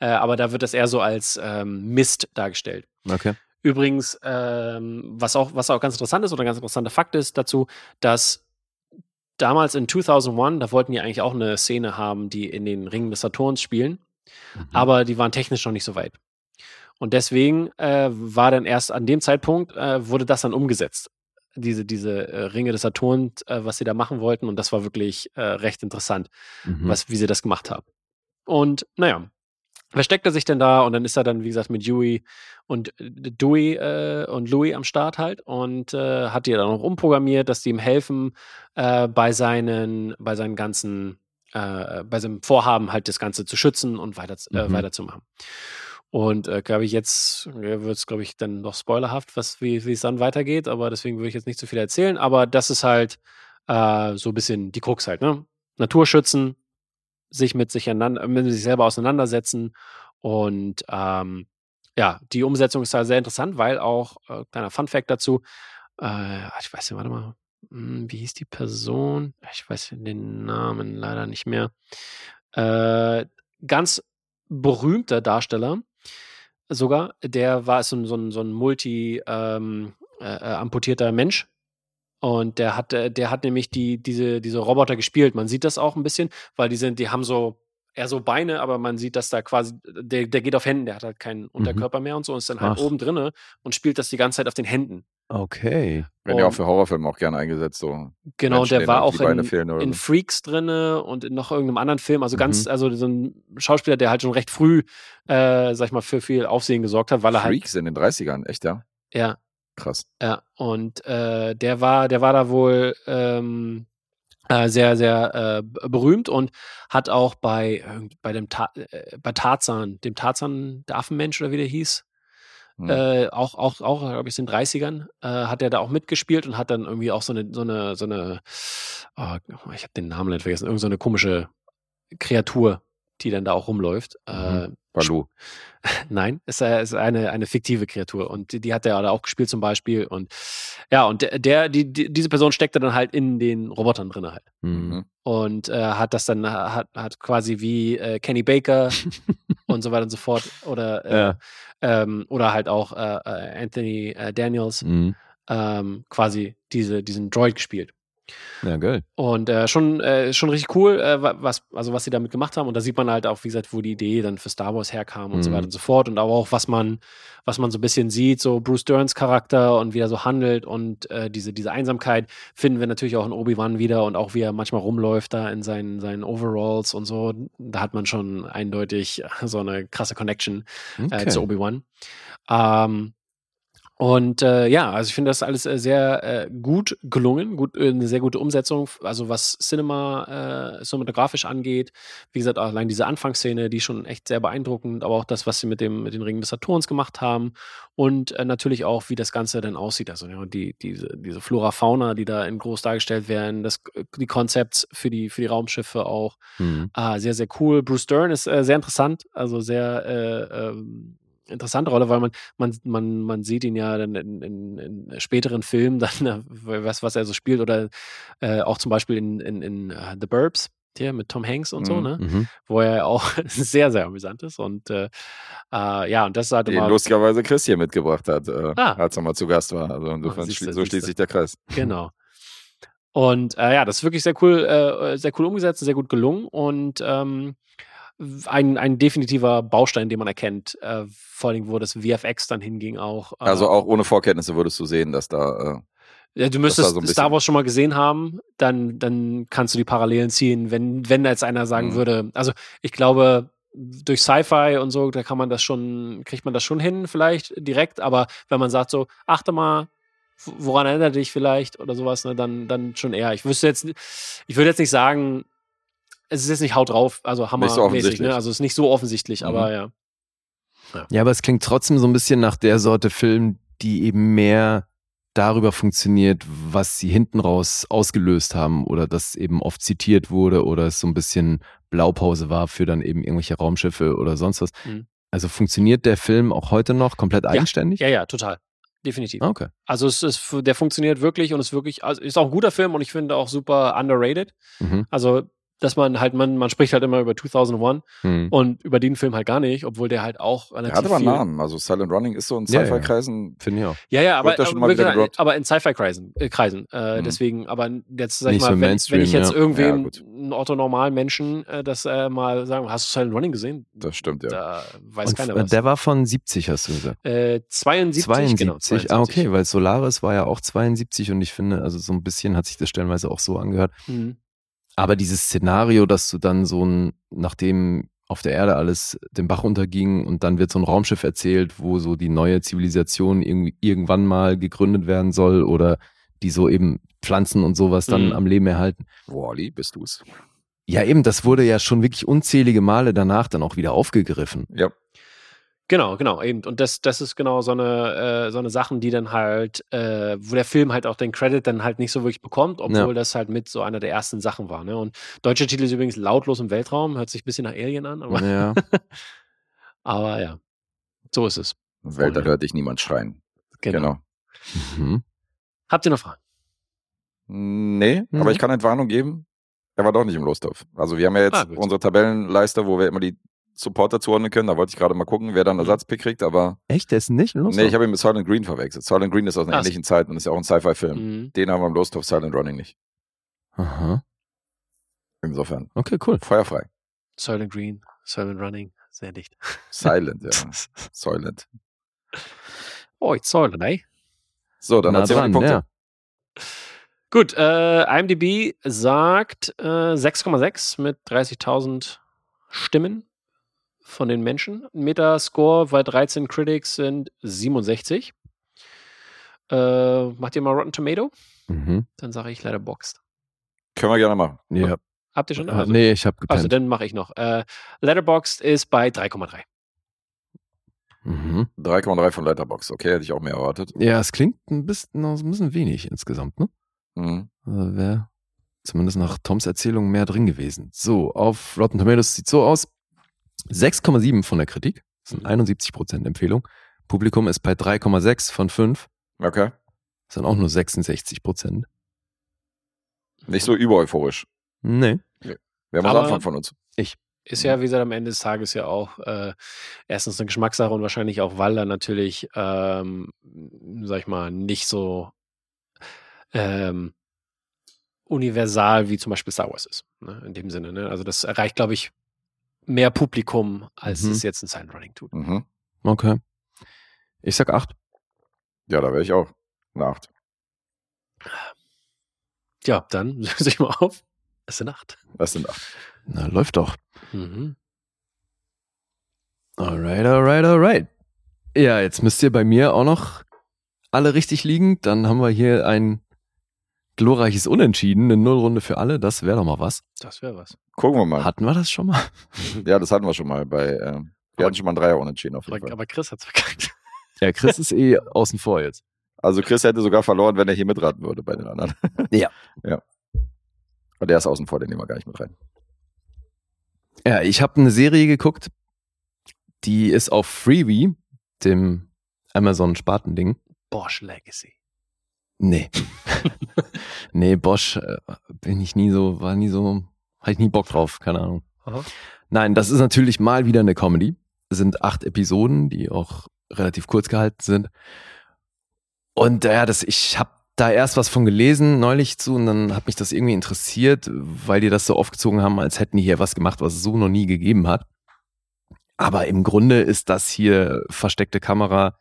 Äh, aber da wird das eher so als ähm, Mist dargestellt. Okay. Übrigens, ähm, was, auch, was auch ganz interessant ist oder ein ganz interessanter Fakt ist dazu, dass damals in 2001, da wollten die eigentlich auch eine Szene haben, die in den Ringen des Saturns spielen, Mhm. aber die waren technisch noch nicht so weit. Und deswegen äh, war dann erst an dem Zeitpunkt, äh, wurde das dann umgesetzt. Diese, diese äh, Ringe des Saturns, äh, was sie da machen wollten. Und das war wirklich äh, recht interessant, Mhm. was, wie sie das gemacht haben. Und naja, versteckt er sich denn da und dann ist er dann, wie gesagt, mit Dewey und äh, Dewey äh, und Louis am Start halt und äh, hat die dann auch umprogrammiert, dass die ihm helfen äh, bei seinen, bei seinen ganzen, äh, bei seinem Vorhaben halt das Ganze zu schützen und weiter, äh, Mhm. weiterzumachen. Und glaube ich, jetzt wird es, glaube ich, dann noch spoilerhaft, was, wie es dann weitergeht, aber deswegen würde ich jetzt nicht zu viel erzählen. Aber das ist halt so ein bisschen die Krux halt, ne? Naturschützen, sich mit sich, mit sich selber auseinandersetzen. Und ähm, ja, die Umsetzung ist da sehr interessant, weil auch, äh, kleiner Fun-Fact dazu, äh, ich weiß nicht, warte mal, hm, wie hieß die Person? Ich weiß den Namen leider nicht mehr. Äh, ganz berühmter Darsteller sogar, der war so, ein- so ein, so ein multi ähm, äh, äh, amputierter Mensch. Und der hat, äh, der hat nämlich die, diese, diese Roboter gespielt. Man sieht das auch ein bisschen, weil die sind, die haben so eher so Beine, aber man sieht, dass da quasi, der, der geht auf Händen, der hat halt keinen Unterkörper mehr und so und ist dann halt Ach. oben drinne und spielt das die ganze Zeit auf den Händen. Okay. Werden ja auch für Horrorfilme auch gerne eingesetzt, so. Genau, und Menschen, der war auch in, in so. Freaks drinne und in noch irgendeinem anderen Film. Also ganz, Mhm. also so ein Schauspieler, der halt schon recht früh, äh, sag ich mal, für viel Aufsehen gesorgt hat, weil er halt, Freaks in den 30ern, echt, ja? ja, Krass. ja, und äh, der war, der war da wohl ähm, äh, sehr, sehr äh, berühmt und hat auch bei, bei dem Ta äh, bei Tarzan, dem Tarzan, der Affenmensch oder wie der hieß, Hm. äh, auch, auch, auch, glaube ich, in den 30ern, äh, hat er da auch mitgespielt und hat dann irgendwie auch so eine, so eine, so eine, oh, ich habe den Namen nicht vergessen, irgend so eine komische Kreatur, die dann da auch rumläuft. Äh, Balu. Nein, es ist, eine, eine fiktive Kreatur und die, die hat er da auch gespielt zum Beispiel und ja, und der, die, die, diese Person steckte dann halt in den Robotern drin halt Mhm. Mhm. und äh, hat das dann, hat, hat quasi wie äh, Kenny Baker und so weiter und so fort oder, äh, Ja. ähm, oder halt auch äh, äh, Anthony äh, Daniels Mhm. ähm, quasi diese, diesen Droid gespielt. Ja, geil. Und äh, schon, äh, schon richtig cool, äh, wa- was, also was sie damit gemacht haben. Und da sieht man halt auch, wie gesagt, wo die Idee dann für Star Wars herkam und so Mhm. weiter und so fort. Und aber auch, was man, was man so ein bisschen sieht, so Bruce Derns Charakter und wie er so handelt und äh, diese, diese Einsamkeit finden wir natürlich auch in Obi-Wan wieder und auch wie er manchmal rumläuft da in seinen, seinen Overalls und so. Da hat man schon eindeutig so eine krasse Connection äh, Okay. zu Obi-Wan. Ähm, und äh, ja, also ich finde das alles äh, sehr äh, gut gelungen, gut, äh, eine sehr gute Umsetzung, also was Cinema, äh, cinematografisch angeht. Wie gesagt, allein diese Anfangsszene, die schon echt sehr beeindruckend, aber auch das, was sie mit dem mit den Ringen des Saturns gemacht haben und äh, natürlich auch, wie das Ganze dann aussieht. Also ja, die, diese, diese Flora, Fauna, die da in groß dargestellt werden, das, die Konzepts für die, für die Raumschiffe auch. Mhm. Ah, sehr, sehr cool. Bruce Dern ist äh, sehr interessant, also sehr äh, ähm, interessante Rolle, weil man, man, man, man sieht ihn ja dann in, in, in späteren Filmen, dann, was, was er so spielt, oder äh, auch zum Beispiel in, in, in uh, The Burbs, hier mit Tom Hanks und so, Mhm. ne? Mhm. Wo er auch sehr, sehr amüsant ist. Und äh, äh, ja, und das ist halt Den immer. lustigerweise Chris hier mitgebracht hat, äh, Ah. als er mal zu Gast war. Also insofern siehste, schli so siehste. schließt sich der Kreis. Genau. Und äh, ja, das ist wirklich sehr cool, äh, sehr cool umgesetzt, sehr gut gelungen und ähm, ein, ein definitiver Baustein, den man erkennt, äh, vor allem, wo das VFX dann hinging auch. Äh, Also auch ohne Vorkenntnisse würdest du sehen, dass da. Äh, ja, du müsstest so Star Wars schon mal gesehen haben, dann, dann kannst du die Parallelen ziehen, wenn, wenn da jetzt einer sagen Mhm. würde, also ich glaube, durch Sci-Fi und so, da kann man das schon, kriegt man das schon hin, vielleicht direkt, aber wenn man sagt so, achte mal, woran erinnert dich vielleicht oder sowas, ne, dann, dann schon eher. Ich wüsste jetzt, ich würde jetzt nicht sagen, es ist jetzt nicht haut drauf, also hammermäßig, offensichtlich. ne? Also es ist nicht so offensichtlich, Mhm. aber ja. Ja, aber es klingt trotzdem so ein bisschen nach der Sorte Film, die eben mehr darüber funktioniert, was sie hinten raus ausgelöst haben oder das eben oft zitiert wurde oder es so ein bisschen Blaupause war für dann eben irgendwelche Raumschiffe oder sonst was. Mhm. Also funktioniert der Film auch heute noch komplett eigenständig? Ja, ja, total. Definitiv. Ah, Okay. Also es ist, der funktioniert wirklich und ist wirklich, also ist auch ein guter Film und ich finde auch super underrated. Mhm. Also, dass man halt, man, man spricht halt immer über 2001 Hm. und über den Film halt gar nicht, obwohl der halt auch Er relativ hat aber einen Namen. Also Silent Running ist so in Ja, ja. Sci-Fi-Kreisen. Finde ich auch. Ja, ja, aber, aber, aber in Sci-Fi-Kreisen. Äh, Kreisen. Äh, Mhm. Deswegen, aber jetzt sag ich Nicht mal, so wenn, wenn Mainstream, ich jetzt ja. irgendwem, Ja, einen orthonormalen Menschen, äh, das äh, mal sagen, hast du Silent Running gesehen? Das stimmt, ja. Da weiß Und keiner f- was. der war von 70, hast du gesagt. äh, 72, 72, genau. ah okay, weil Solaris war ja auch 72 und ich finde, also so ein bisschen hat sich das stellenweise auch so angehört. Mhm. Aber dieses Szenario, dass du dann so ein, nachdem auf der Erde alles den Bach unterging und dann wird so ein Raumschiff erzählt, wo so die neue Zivilisation irgendwie irgendwann mal gegründet werden soll oder die so eben Pflanzen und sowas dann Mhm. am Leben erhalten. Wally, bist du's? Ja, eben, das wurde ja schon wirklich unzählige Male danach dann auch wieder aufgegriffen. Ja. Genau, genau, eben. Und das, das ist genau so eine, äh, so eine Sachen, die dann halt, äh, wo der Film halt auch den Credit dann halt nicht so wirklich bekommt, obwohl Ja. das halt mit so einer der ersten Sachen war. Ne? Und deutscher Titel ist übrigens lautlos im Weltraum, hört sich ein bisschen nach Alien an, aber, Ja. aber ja, so ist es. Welt, da hört dich niemand schreien. Genau. Genau. Mhm. Habt ihr noch Fragen? Nee, Mhm. aber ich kann Entwarnung geben. Er war doch nicht im Losthof. Also wir haben ja jetzt Ah, unsere Tabellenleiste, wo wir immer die Supporter zuordnen können. Da wollte ich gerade mal gucken, wer dann Mhm. Ersatzpick kriegt, aber Echt, der ist nicht los? nee, ich habe ihn mit Silent Green verwechselt. Silent Green ist aus einer Ach ähnlichen Zeit und ist ja auch ein Sci-Fi-Film. Mhm. Den haben wir im Losthof Silent Running nicht. Aha. Insofern, Okay, cool. feuerfrei. Silent Green, Silent Running, sehr dicht. Silent, ja. Silent. Oh, it's Silent, eh? So, dann erzähl mal dran, die Punkte. ja. Gut, äh, IMDb sagt äh, 6,6 mit 30.000 Stimmen von den Menschen. Metascore bei 13 Critics sind 67. Äh, macht ihr mal Rotten Tomato? Mhm. Dann sage ich Letterboxd. Können wir gerne machen. Ja. Habt ihr schon? Ah, nee, ich habe also dann mache ich noch. Äh, Letterboxd ist bei 3,3. Mhm. 3,3 von Letterbox. Okay, hätte ich auch mehr erwartet. Ja, es klingt ein bisschen, noch ein bisschen wenig insgesamt, ne? Mhm. Also Wäre zumindest nach Toms Erzählung mehr drin gewesen. So, auf Rotten Tomatoes sieht so aus. 6,7 von der Kritik. Das sind Mhm. 71% Empfehlung. Publikum ist bei 3,6 von 5. Okay. Das sind auch nur 66%. Nicht so übereuphorisch. Nee. Wer muss Aber- anfangen von uns? Ist ja, wie gesagt, am Ende des Tages ja auch äh, erstens eine Geschmackssache und wahrscheinlich auch, weil er natürlich, ähm, sag ich mal, nicht so ähm, universal wie zum Beispiel Star Wars ist. Ne? In dem Sinne. Ne? Also das erreicht, glaube ich, mehr Publikum, als Mhm. es jetzt ein Silent Running tut. Mhm. Okay. Ich sag 8. Ja, da wäre ich auch. Eine 8. Ja, dann löse ich mal auf. Es sind acht. Das sind 8. Na, läuft doch. Mhm. Alright, alright, alright. Ja, jetzt müsst ihr bei mir auch noch alle richtig liegen. Dann haben wir hier ein glorreiches Unentschieden, eine Nullrunde für alle. Das wäre doch mal was. Das wäre was. Gucken wir mal. Hatten wir das schon mal? Ja, das hatten wir schon mal bei. Äh, wir Aber- hatten schon mal einen Dreier unentschieden auf jeden Aber, Fall. aber Chris hat's verkackt. Ja, Chris ist eh außen vor jetzt. Also Chris hätte sogar verloren, wenn er hier mitraten würde bei den anderen. Ja. Ja. Und der ist außen vor, den nehmen wir gar nicht mit rein. Ja, ich habe eine Serie geguckt, die ist auf Freebie, dem Amazon-Spartending. Bosch Legacy. Nee. nee, Bosch äh, bin ich nie so, war nie so, hatte ich nie Bock drauf, keine Ahnung. Aha. Nein, das ist natürlich mal wieder eine Comedy. Es sind acht Episoden, die auch relativ kurz gehalten sind. Und ja, das, ich habe da erst was von gelesen neulich zu und dann hat mich das irgendwie interessiert, weil die das so aufgezogen haben, als hätten die hier was gemacht, was es so noch nie gegeben hat. Aber im Grunde ist das hier versteckte Kamera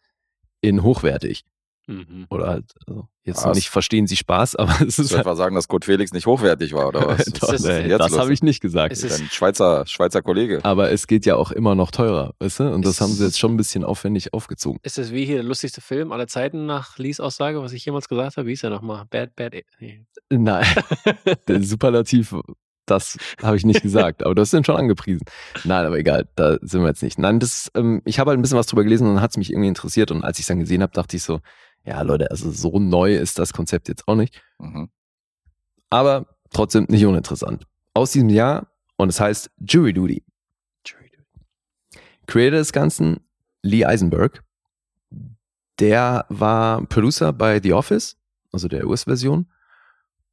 in hochwertig. Mhm. Oder halt, also jetzt Was? noch nicht verstehen Sie Spaß, aber es ist soll etwa sagen, dass Kurt Felix nicht hochwertig war, oder was? Doch, ist nee, jetzt das habe ich nicht gesagt. Es ist- Dein Schweizer, Schweizer Kollege. Aber es geht ja auch immer noch teurer, weißt du? Und das Es- haben sie jetzt schon ein bisschen aufwendig aufgezogen. Ist das wie hier der lustigste Film aller Zeiten nach Lees Aussage, was ich jemals gesagt habe? Wie ist er nochmal? Bad, bad. Nee. Nein, der Superlativ, das habe ich nicht gesagt, aber du hast den schon angepriesen. Nein, aber egal, da sind wir jetzt nicht. Nein, das, ähm, ich habe halt ein bisschen was drüber gelesen und dann hat es mich irgendwie interessiert und als ich es dann gesehen habe, dachte ich so, Ja, Leute, also so neu ist das Konzept jetzt auch nicht. Mhm. Aber trotzdem nicht uninteressant. Aus diesem Jahr und es heißt Jury Duty. Creator des Ganzen, Lee Eisenberg. Der war Producer bei The Office, also der US-Version.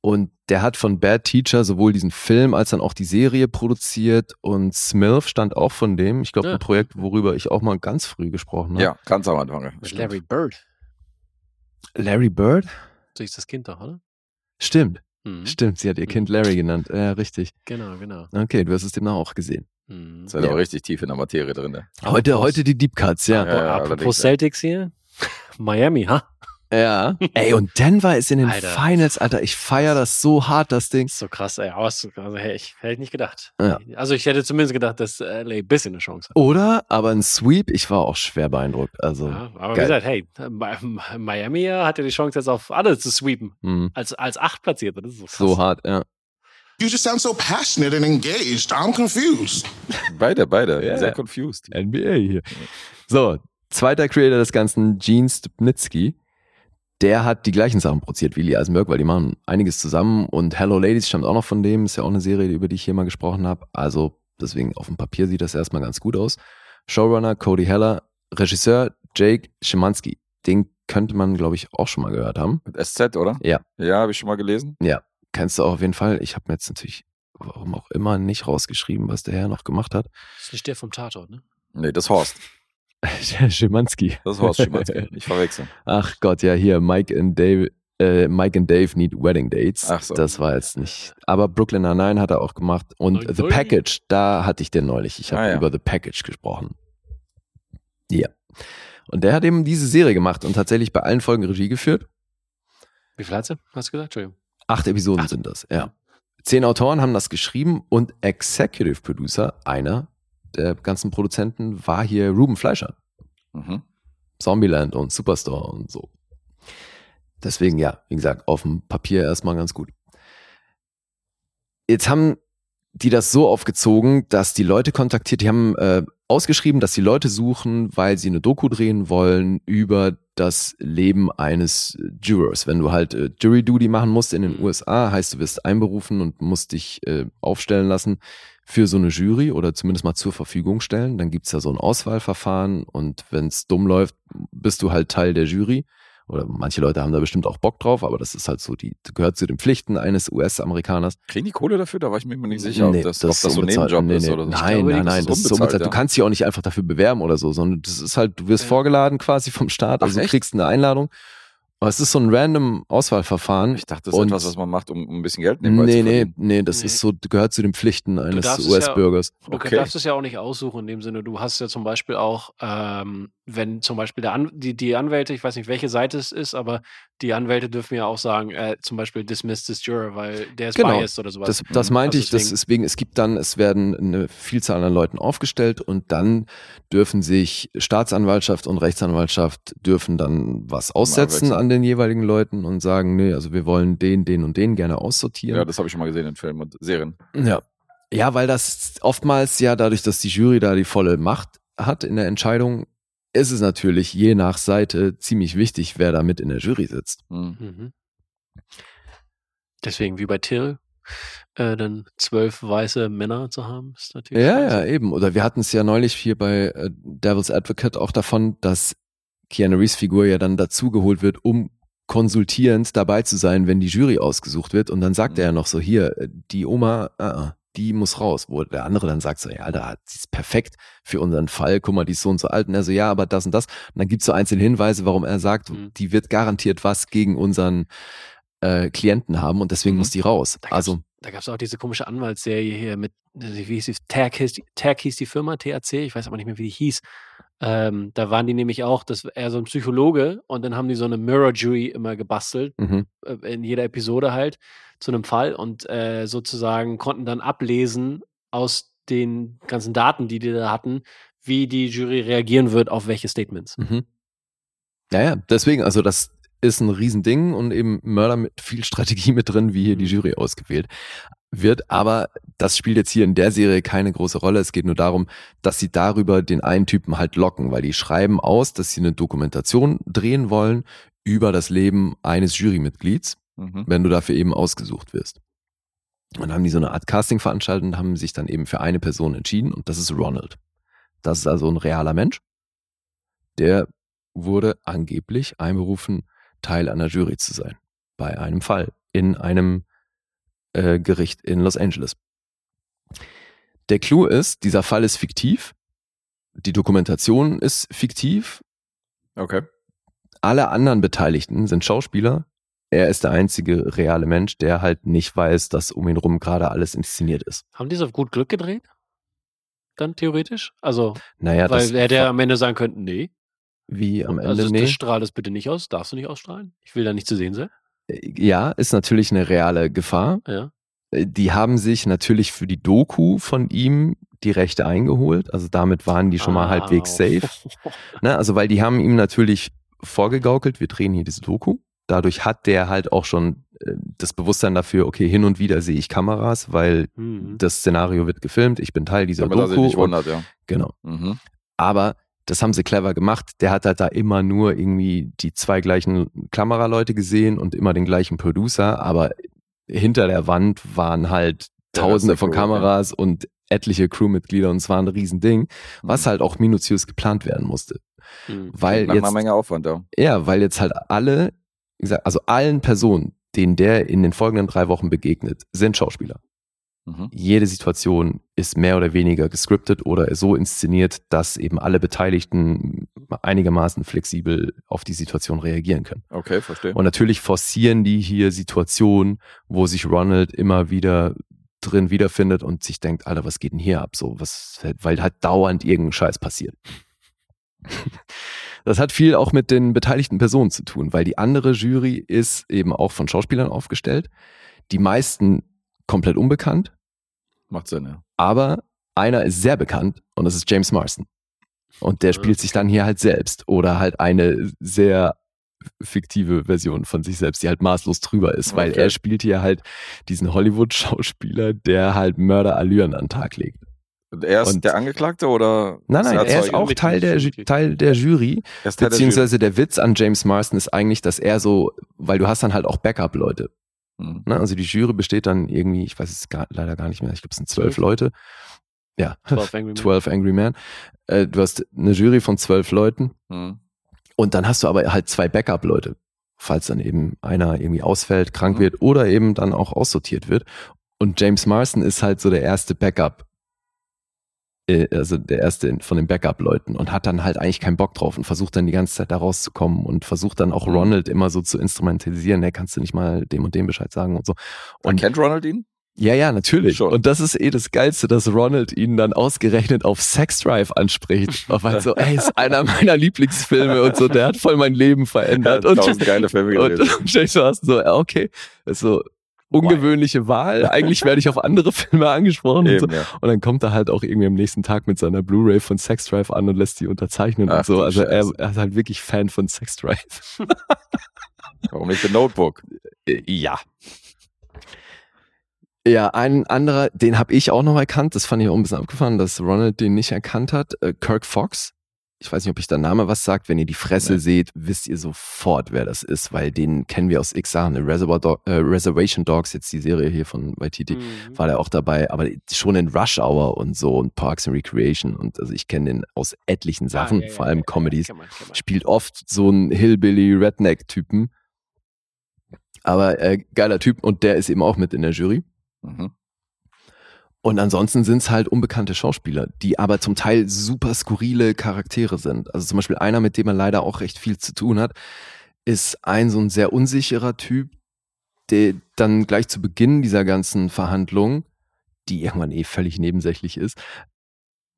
Und der hat von Bad Teacher sowohl diesen Film als dann auch die Serie produziert und Smilf stand auch von dem. Ich glaube, Ja. ein Projekt, worüber ich auch mal ganz früh gesprochen habe. Ja, ganz am Anfang. Larry Bird. Larry Bird? So ist das Kind doch, oder? Stimmt, Mhm. stimmt. Sie hat ihr Kind Larry genannt. Ja, richtig. Genau, genau. Okay, du hast es demnach auch gesehen. Mhm. Seid Ja. auch richtig tief in der Materie drin. Ne? Heute, heute die Deep Cuts, ja. Ja, ja, Apropos. Celtics hier. Miami, ha? Ja. Ey, und Denver ist in den Alter. Finals, Alter. Ich feiere das so hart, das Ding. Ist so krass, ey. Also, hey, ich hätte ich nicht gedacht. Ja. Also ich hätte zumindest gedacht, dass LA ein bisschen eine Chance hat. Oder? Aber ein Sweep, ich war auch schwer beeindruckt. Also, Ja, aber geil. wie gesagt, hey, Mi- Miami hat ja die Chance jetzt auf alle zu sweepen. mh, Als, als acht platziert. Das ist so krass. so hart, ja. You just sound so passionate and engaged. I'm confused. Beide, beide. Ja. Sehr confused. NBA hier. So, zweiter Creator des Ganzen, Gene Stupnitsky. Der hat die gleichen Sachen produziert wie Lee Eisenberg, weil die machen einiges zusammen. Und Hello Ladies stammt auch noch von dem. Ist ja auch eine Serie, über die ich hier mal gesprochen habe. Also deswegen auf dem Papier sieht das erstmal ganz gut aus. Showrunner Cody Heller, Regisseur Jake Schimanski. Den könnte man, glaube ich, auch schon mal gehört haben. Mit SZ, oder? Ja. Ja, habe ich schon mal gelesen. Kennst du auch auf jeden Fall. Ich habe mir jetzt natürlich, warum auch immer, nicht rausgeschrieben, was der Herr noch gemacht hat. Das ist nicht der vom Tatort, ne? Nee, das ist Horst. Schimanski. Das Horst Schimanski. Nicht verwechseln. Ach Gott, ja, hier, Mike and Dave, äh, Mike and Dave need wedding dates. Ach so. Das war jetzt nicht. Aber Brooklyn Nine-Nine hat er auch gemacht. Und The. Package, da hatte ich den neulich. Ich habe Ah, ja. über The Package gesprochen. Ja. Und der hat eben diese Serie gemacht und tatsächlich bei allen Folgen Regie geführt. Wie viel hat sie? Hast du gesagt? Entschuldigung. Acht Episoden Acht. sind das, ja. Zehn Autoren haben das geschrieben und Executive Producer, einer der ganzen Produzenten, war hier Ruben Fleischer. Mhm. Zombieland und Superstore und so. Deswegen, ja, wie gesagt, auf dem Papier erstmal ganz gut. Jetzt haben die das so aufgezogen, dass die Leute kontaktiert, die haben äh, ausgeschrieben, dass die Leute suchen, weil sie eine Doku drehen wollen über das Leben eines Jurors. Wenn du halt äh, Jury Duty machen musst in den Mhm. USA, heißt du wirst einberufen und musst dich äh, aufstellen lassen für so eine Jury oder zumindest mal zur Verfügung stellen. Dann gibt's da so ein Auswahlverfahren und wenn's dumm läuft, bist du halt Teil der Jury. Oder manche Leute haben da bestimmt auch Bock drauf, aber das ist halt so, die gehört zu den Pflichten eines US-Amerikaners. Kriegen die Kohle dafür? Da war ich mir immer nicht sicher, ob Nee, das, ob das so ein. Nebenjob Nee, ist nee. oder so. Nein, glaube, nein, das nein, ist das ist unbezahlt, unbezahlt. Du ja. kannst dich auch nicht einfach dafür bewerben oder so, sondern das ist halt, du wirst Ja. vorgeladen quasi vom Staat, Ach, also du kriegst eine Einladung. Aber es ist so ein random Auswahlverfahren. Ich dachte, das ist Und- etwas, was man macht, um, um ein bisschen Geld nebenbei Nee, zu nee, verdienen. nee, das Nee. ist so, gehört zu den Pflichten eines es ja- US-Bürgers. Du Okay. darfst es ja auch nicht aussuchen in dem Sinne. Du hast ja zum Beispiel auch, ähm, wenn zum Beispiel der An die, die Anwälte, ich weiß nicht, welche Seite es ist, aber die Anwälte dürfen ja auch sagen, äh, zum Beispiel dismiss this juror, weil der ist Genau. biased oder sowas. Das, das Mhm. meinte Also ich, das deswegen- deswegen, es gibt dann, es werden eine Vielzahl an Leuten aufgestellt und dann dürfen sich Staatsanwaltschaft und Rechtsanwaltschaft dürfen dann was aussetzen an den jeweiligen Leuten und sagen, nee, also wir wollen den, den und den gerne aussortieren. Ja, das habe ich schon mal gesehen in Filmen und Serien. Ja. Ja, weil das oftmals ja dadurch, dass die Jury da die volle Macht hat in der Entscheidung, ist es natürlich je nach Seite ziemlich wichtig, wer da mit in der Jury sitzt. Hm. Mhm. Deswegen, wie bei Till, äh, dann zwölf weiße Männer zu haben, ist natürlich. Ja, scheiße. ja, eben. Oder wir hatten es ja neulich hier bei äh, Devil's Advocate auch davon, dass Keanu Reeves Figur ja dann dazugeholt wird, um konsultierend dabei zu sein, wenn die Jury ausgesucht wird. Und dann sagt Mhm. er ja noch so, hier, äh, die Oma, äh, äh, die muss raus. Wo der andere dann sagt so, ja, Alter, die ist perfekt für unseren Fall. Guck mal, die ist so und so alt. Und er so, ja, aber das und das. Und dann gibt's so einzelne Hinweise, warum er sagt, Mhm. die wird garantiert was gegen unseren äh, Klienten haben und deswegen Mhm. muss die raus. Also, Da gab es auch diese komische Anwaltsserie hier mit, wie hieß die, Tag hieß, die- Tag hieß die Firma, TAC, ich weiß aber nicht mehr, wie die hieß. Ähm, da waren die nämlich auch, das war eher so ein Psychologe und dann haben die so eine Mirror Jury immer gebastelt, mhm. äh, in jeder Episode halt, zu einem Fall und äh, sozusagen konnten dann ablesen aus den ganzen Daten, die die da hatten, wie die Jury reagieren wird auf welche Statements. Mhm. Ja, ja, deswegen, also das ist ein Riesending und eben Mörder mit viel Strategie mit drin, wie hier die Mhm. Jury ausgewählt wird. Aber das spielt jetzt hier in der Serie keine große Rolle. Es geht nur darum, dass sie darüber den einen Typen halt locken, weil die schreiben aus, dass sie eine Dokumentation drehen wollen über das Leben eines Jurymitglieds, Mhm. wenn du dafür eben ausgesucht wirst. Und dann haben die so eine Art Casting veranstaltet und haben sich dann eben für eine Person entschieden und das ist Ronald. Das ist also ein realer Mensch. Der wurde angeblich einberufen, Teil einer Jury zu sein. Bei einem Fall in einem äh, Gericht in Los Angeles. Der Clou ist, dieser Fall ist fiktiv. Die Dokumentation ist fiktiv. Okay. Alle anderen Beteiligten sind Schauspieler. Er ist der einzige reale Mensch, der halt nicht weiß, dass um ihn rum gerade alles inszeniert ist. Haben die es auf gut Glück gedreht? Dann theoretisch? Also, Naja, weil das er hätte ja am Ende sagen können, nee. Wie am Ende also nee. das strahl das bitte nicht aus, darfst du nicht ausstrahlen. Ich will da nicht zu sehen sein. Ja, ist natürlich eine reale Gefahr. Ja. Äh, Die haben sich natürlich für die Doku von ihm die Rechte eingeholt. Also damit waren die schon mal Ah, halbwegs safe. Ne? Also weil die haben ihm natürlich vorgegaukelt, wir drehen hier diese Doku. Dadurch hat der halt auch schon äh, das Bewusstsein dafür, okay, hin und wieder sehe ich Kameras, weil Mhm. das Szenario wird gefilmt, ich bin Teil dieser Damit er sich Doku. nicht und, wundert, ja. genau. Mhm. Aber das haben sie clever gemacht. Der hat halt da immer nur irgendwie die zwei gleichen Kameraleute gesehen und immer den gleichen Producer, aber hinter der Wand waren halt tausende von. Kameras und etliche Crewmitglieder und es war ein Riesending, was Mhm. halt auch minutiös geplant werden musste. Mhm. Weil einer jetzt, Menge Aufwand, ja. ja, weil jetzt halt alle, also allen Personen, denen der in den folgenden drei Wochen begegnet, sind Schauspieler. Mhm. Jede Situation ist mehr oder weniger gescriptet oder so inszeniert, dass eben alle Beteiligten einigermaßen flexibel auf die Situation reagieren können. Okay, verstehe. Und natürlich forcieren die hier Situationen, wo sich Ronald immer wieder drin wiederfindet und sich denkt, Alter, was geht denn hier ab? So, was, weil halt dauernd irgendein Scheiß passiert. Das hat viel auch mit den beteiligten Personen zu tun, weil die andere Jury ist eben auch von Schauspielern aufgestellt. Die meisten komplett unbekannt, Macht Sinn, ja. aber einer ist sehr bekannt und das ist James Marston. Und der spielt sich dann hier halt selbst oder halt eine sehr fiktive Version von sich selbst, die halt maßlos drüber ist, weil Okay. er spielt hier halt diesen Hollywood-Schauspieler, der halt Mörderallüren an den Tag legt. Und er ist Und- der Angeklagte oder? Nein, nein, er ist auch Teil der. Teil der Jury, Teil der beziehungsweise der Witz an James Marston ist eigentlich, dass er so, weil du hast dann halt auch Backup-Leute. Mhm. Ne? Also die Jury besteht dann irgendwie, ich weiß es gar, leider gar nicht mehr, ich glaube es sind zwölf? Leute. Ja, 12 Angry Men. 12 Angry Men. Äh, du hast eine Jury von zwölf Leuten Mhm. und dann hast du aber halt zwei Backup-Leute, falls dann eben einer irgendwie ausfällt, krank Mhm. wird oder eben dann auch aussortiert wird. Und James Marston ist halt so der erste Backup, also der erste von den Backup-Leuten und hat dann halt eigentlich keinen Bock drauf und versucht dann die ganze Zeit da rauszukommen und versucht dann auch Mhm. Ronald immer so zu instrumentalisieren, ne, kannst du nicht mal dem und dem Bescheid sagen und so. Und Und kennt Ronald ihn? ja, ja, natürlich. Schon. Und das ist eh das Geilste, dass Ronald ihn dann ausgerechnet auf Sex Drive anspricht. Auf halt so, ey, ist einer meiner Lieblingsfilme und so, der hat voll mein Leben verändert. Er hat und, geile Filme und, und James Marsden so, ja, okay, so ungewöhnliche Wahl. Eigentlich werde ich auf andere Filme angesprochen. Und, so. Eben, ja. und dann kommt er halt auch irgendwie am nächsten Tag mit seiner Blu-ray von Sex Drive an und lässt die unterzeichnen Ach und so. Also er, er ist halt wirklich Fan von Sex Drive. Warum nicht The Notebook? Äh, Ja. Ja, ein anderer, den habe ich auch noch erkannt, das fand ich auch ein bisschen abgefahren, dass Ronald den nicht erkannt hat. Äh, Kirk Fox. Ich weiß nicht, ob ich der Name was sagt. Wenn ihr die Fresse Nee. seht, wisst ihr sofort, wer das ist, weil den kennen wir aus x Sachen. Reservoir Dog, äh, Reservation Dogs, jetzt die Serie hier von YTT, Mhm. war der auch dabei, aber schon in Rush Hour und so und Parks and Recreation und also ich kenne den aus etlichen Sachen, Ah, ja, vor allem ja, ja, Comedies kennt man, kennt man. spielt oft so einen Hillbilly-Redneck-Typen. Aber äh, geiler Typ und der ist eben auch mit in der Jury. Mhm. Und ansonsten sind es halt unbekannte Schauspieler, die aber zum Teil super skurrile Charaktere sind. Also zum Beispiel einer, mit dem er leider auch recht viel zu tun hat, ist ein so ein sehr unsicherer Typ, der dann gleich zu Beginn dieser ganzen Verhandlung, die irgendwann eh völlig nebensächlich ist,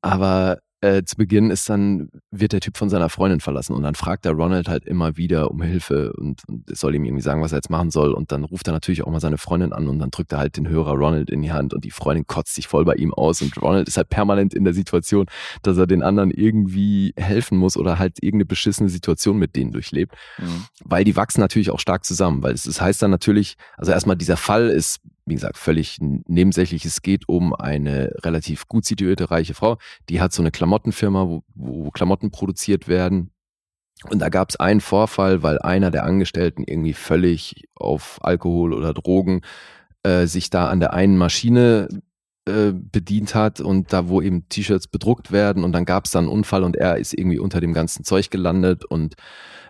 aber äh, zu Beginn ist dann, wird der Typ von seiner Freundin verlassen und dann fragt er Ronald halt immer wieder um Hilfe und, und es soll ihm irgendwie sagen, was er jetzt machen soll und dann ruft er natürlich auch mal seine Freundin an und dann drückt er halt den Hörer Ronald in die Hand und die Freundin kotzt sich voll bei ihm aus und Ronald ist halt permanent in der Situation, dass er den anderen irgendwie helfen muss oder halt irgendeine beschissene Situation mit denen durchlebt Mhm. weil die wachsen natürlich auch stark zusammen, weil es das heißt dann natürlich, also erstmal dieser Fall ist, wie gesagt, völlig nebensächlich. Es geht um eine relativ gut situierte reiche Frau, die hat so eine Klamottenfirma, wo, wo Klamotten produziert werden. Und da gab es einen Vorfall, weil einer der Angestellten irgendwie völlig auf Alkohol oder Drogen äh, sich da an der einen Maschine äh, bedient hat und da, wo eben T-Shirts bedruckt werden. Und dann gab es da einen Unfall und er ist irgendwie unter dem ganzen Zeug gelandet. Und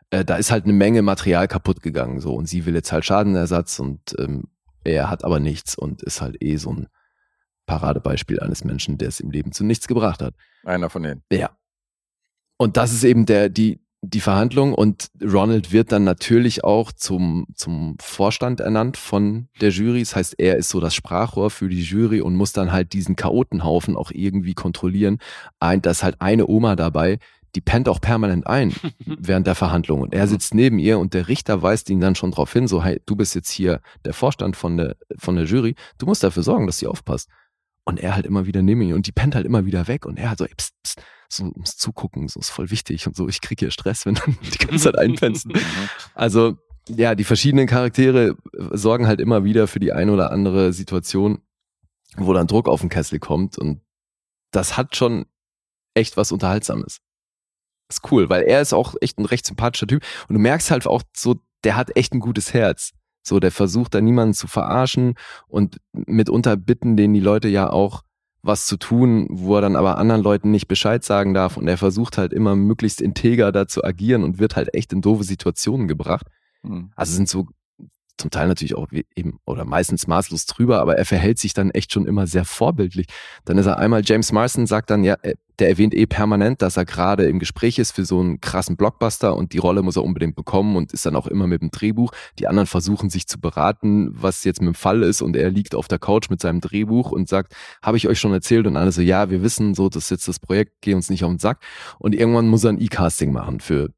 äh, da ist halt eine Menge Material kaputt gegangen so. Und sie will jetzt halt Schadenersatz und ähm, er hat aber nichts und ist halt eh so ein Paradebeispiel eines Menschen, der es im Leben zu nichts gebracht hat. Einer von denen. Ja. Und das ist eben der, die, die Verhandlung und Ronald wird dann natürlich auch zum, zum Vorstand ernannt von der Jury. Das heißt, er ist so das Sprachrohr für die Jury und muss dann halt diesen Chaotenhaufen auch irgendwie kontrollieren. Ein, da ist halt eine Oma dabei, die pennt auch permanent ein während der Verhandlung und er sitzt neben ihr und der Richter weist ihn dann schon darauf hin, so, hey, du bist jetzt hier der Vorstand von der, von der Jury, du musst dafür sorgen, dass sie aufpasst. Und er halt immer wieder neben ihr und die pennt halt immer wieder weg und er hat so, ey, pst, pst, so ums Zugucken, so ist voll wichtig und so, ich krieg hier Stress, wenn dann die ganze Zeit einpennst. Also, ja, die verschiedenen Charaktere sorgen halt immer wieder für die eine oder andere Situation, wo dann Druck auf den Kessel kommt und das hat schon echt was Unterhaltsames. Ist cool, weil er ist auch echt ein recht sympathischer Typ und du merkst halt auch so, der hat echt ein gutes Herz. So, der versucht da niemanden zu verarschen und mitunter bitten den die Leute ja auch was zu tun, wo er dann aber anderen Leuten nicht Bescheid sagen darf und er versucht halt immer möglichst integer da zu agieren und wird halt echt in doofe Situationen gebracht. Mhm. Also sind so zum Teil natürlich auch eben oder meistens maßlos drüber, aber er verhält sich dann echt schon immer sehr vorbildlich. Dann ist er einmal, James Marston sagt dann, ja, äh, der erwähnt eh permanent, dass er gerade im Gespräch ist für so einen krassen Blockbuster und die Rolle muss er unbedingt bekommen und ist dann auch immer mit dem Drehbuch. Die anderen versuchen sich zu beraten, was jetzt mit dem Fall ist und er liegt auf der Couch mit seinem Drehbuch und sagt, habe ich euch schon erzählt? Und alle so, ja, wir wissen so, das ist jetzt das Projekt, geh uns nicht auf den Sack. Und irgendwann muss er ein E-Casting machen für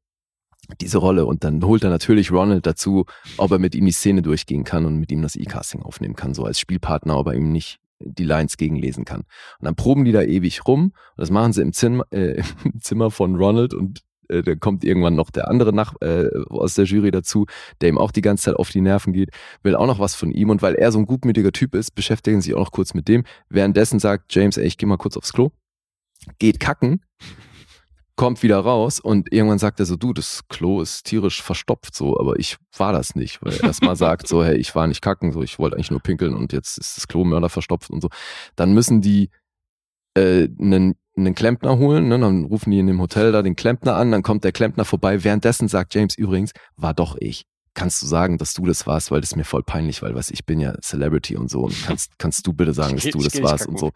diese Rolle und dann holt er natürlich Ronald dazu, ob er mit ihm die Szene durchgehen kann und mit ihm das E-Casting aufnehmen kann, so als Spielpartner, ob er ihm nicht die Lines gegenlesen kann. Und dann proben die da ewig rum und das machen sie im Zimmer, äh, im Zimmer von Ronald und äh, dann kommt irgendwann noch der andere nach, äh, aus der Jury dazu, der ihm auch die ganze Zeit auf die Nerven geht, will auch noch was von ihm und weil er so ein gutmütiger Typ ist, beschäftigen sie auch noch kurz mit dem. Währenddessen sagt James, ey, ich geh mal kurz aufs Klo, geht kacken kommt wieder raus und irgendwann sagt er so, du, das Klo ist tierisch verstopft so, aber ich war das nicht, weil er erstmal sagt so, hey, ich war nicht kacken, so, ich wollte eigentlich nur pinkeln und jetzt ist das Klo Mörder verstopft und so. Dann müssen die äh, einen, einen Klempner holen, ne? dann rufen die in dem Hotel da den Klempner an, dann kommt der Klempner vorbei. Währenddessen sagt James übrigens, war doch ich. Kannst du sagen, dass du das warst, weil das ist mir voll peinlich, weil was ich bin ja Celebrity und so und kannst kannst du bitte sagen, dass du das warst und so.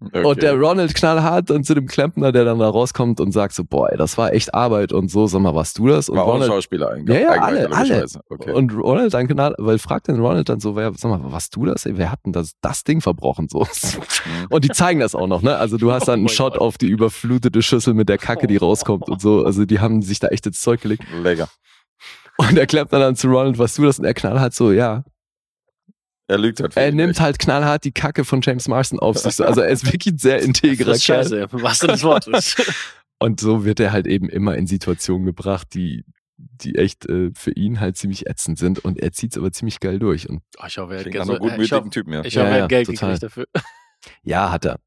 Okay. Und der Ronald knallhart und zu dem Klempner, der dann da rauskommt und sagt so, boah, ey, das war echt Arbeit und so, sag mal, warst du das? Und war auch ein Ronald, Schauspieler eigentlich. Ja, ja, alle, alle. Okay. und Ronald dann knall, weil fragt den Ronald dann so, wer, sag mal, warst du das? Ey, wer hat denn das, das Ding verbrochen? So. Mhm. Und die zeigen das auch noch, ne? Also du hast dann Oh einen Shot Gott. auf die überflutete Schüssel mit der Kacke, die rauskommt und so. Also die haben sich da echt ins Zeug gelegt. Lecker. Und er Klempner dann zu Ronald, warst du das? Und er knallhart so, ja. Er lügt halt. Er nimmt nicht. halt knallhart die Kacke von James Marston auf sich. So. Also er ist wirklich ein sehr integrer Das ist Kerl. scheiße, was das Wort ist. Und so wird er halt eben immer in Situationen gebracht, die, die echt äh, für ihn halt ziemlich ätzend sind. Und er zieht's aber ziemlich geil durch. Und Oh, ich hoffe, er hat Geld- so- ich gutmütigen Typen, ja. ich hoffe, er hat Geld gekriegt dafür. ja, hat er.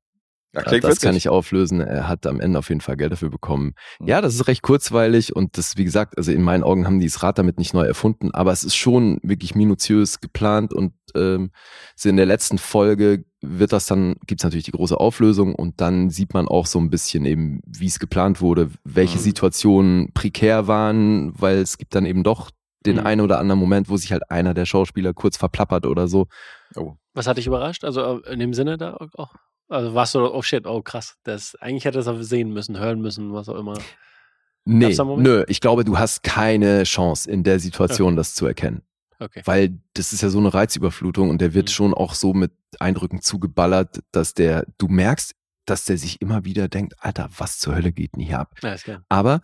Ja, das witzig. kann ich auflösen. Er hat am Ende auf jeden Fall Geld dafür bekommen. Mhm. Ja, das ist recht kurzweilig und das, wie gesagt, also in meinen Augen haben die das Rad damit nicht neu erfunden, aber es ist schon wirklich minutiös geplant und ähm, so in der letzten Folge wird das dann, gibt's natürlich die große Auflösung und dann sieht man auch so ein bisschen eben, wie es geplant wurde, welche Mhm. Situationen prekär waren, weil es gibt dann eben doch den Mhm. einen oder anderen Moment, wo sich halt einer der Schauspieler kurz verplappert oder so. Oh. Was hat dich überrascht? Also äh, in dem Sinne da auch? Also warst du, oh shit, oh krass. Das, eigentlich hätte er es sehen müssen, hören müssen, was auch immer. Nee, nö, ich glaube, du hast keine Chance in der Situation, das zu erkennen. Okay. Weil das ist ja so eine Reizüberflutung und der wird Mhm. schon auch so mit Eindrücken zugeballert, dass der, du merkst, dass der sich immer wieder denkt, Alter, was zur Hölle geht denn hier ab? Aber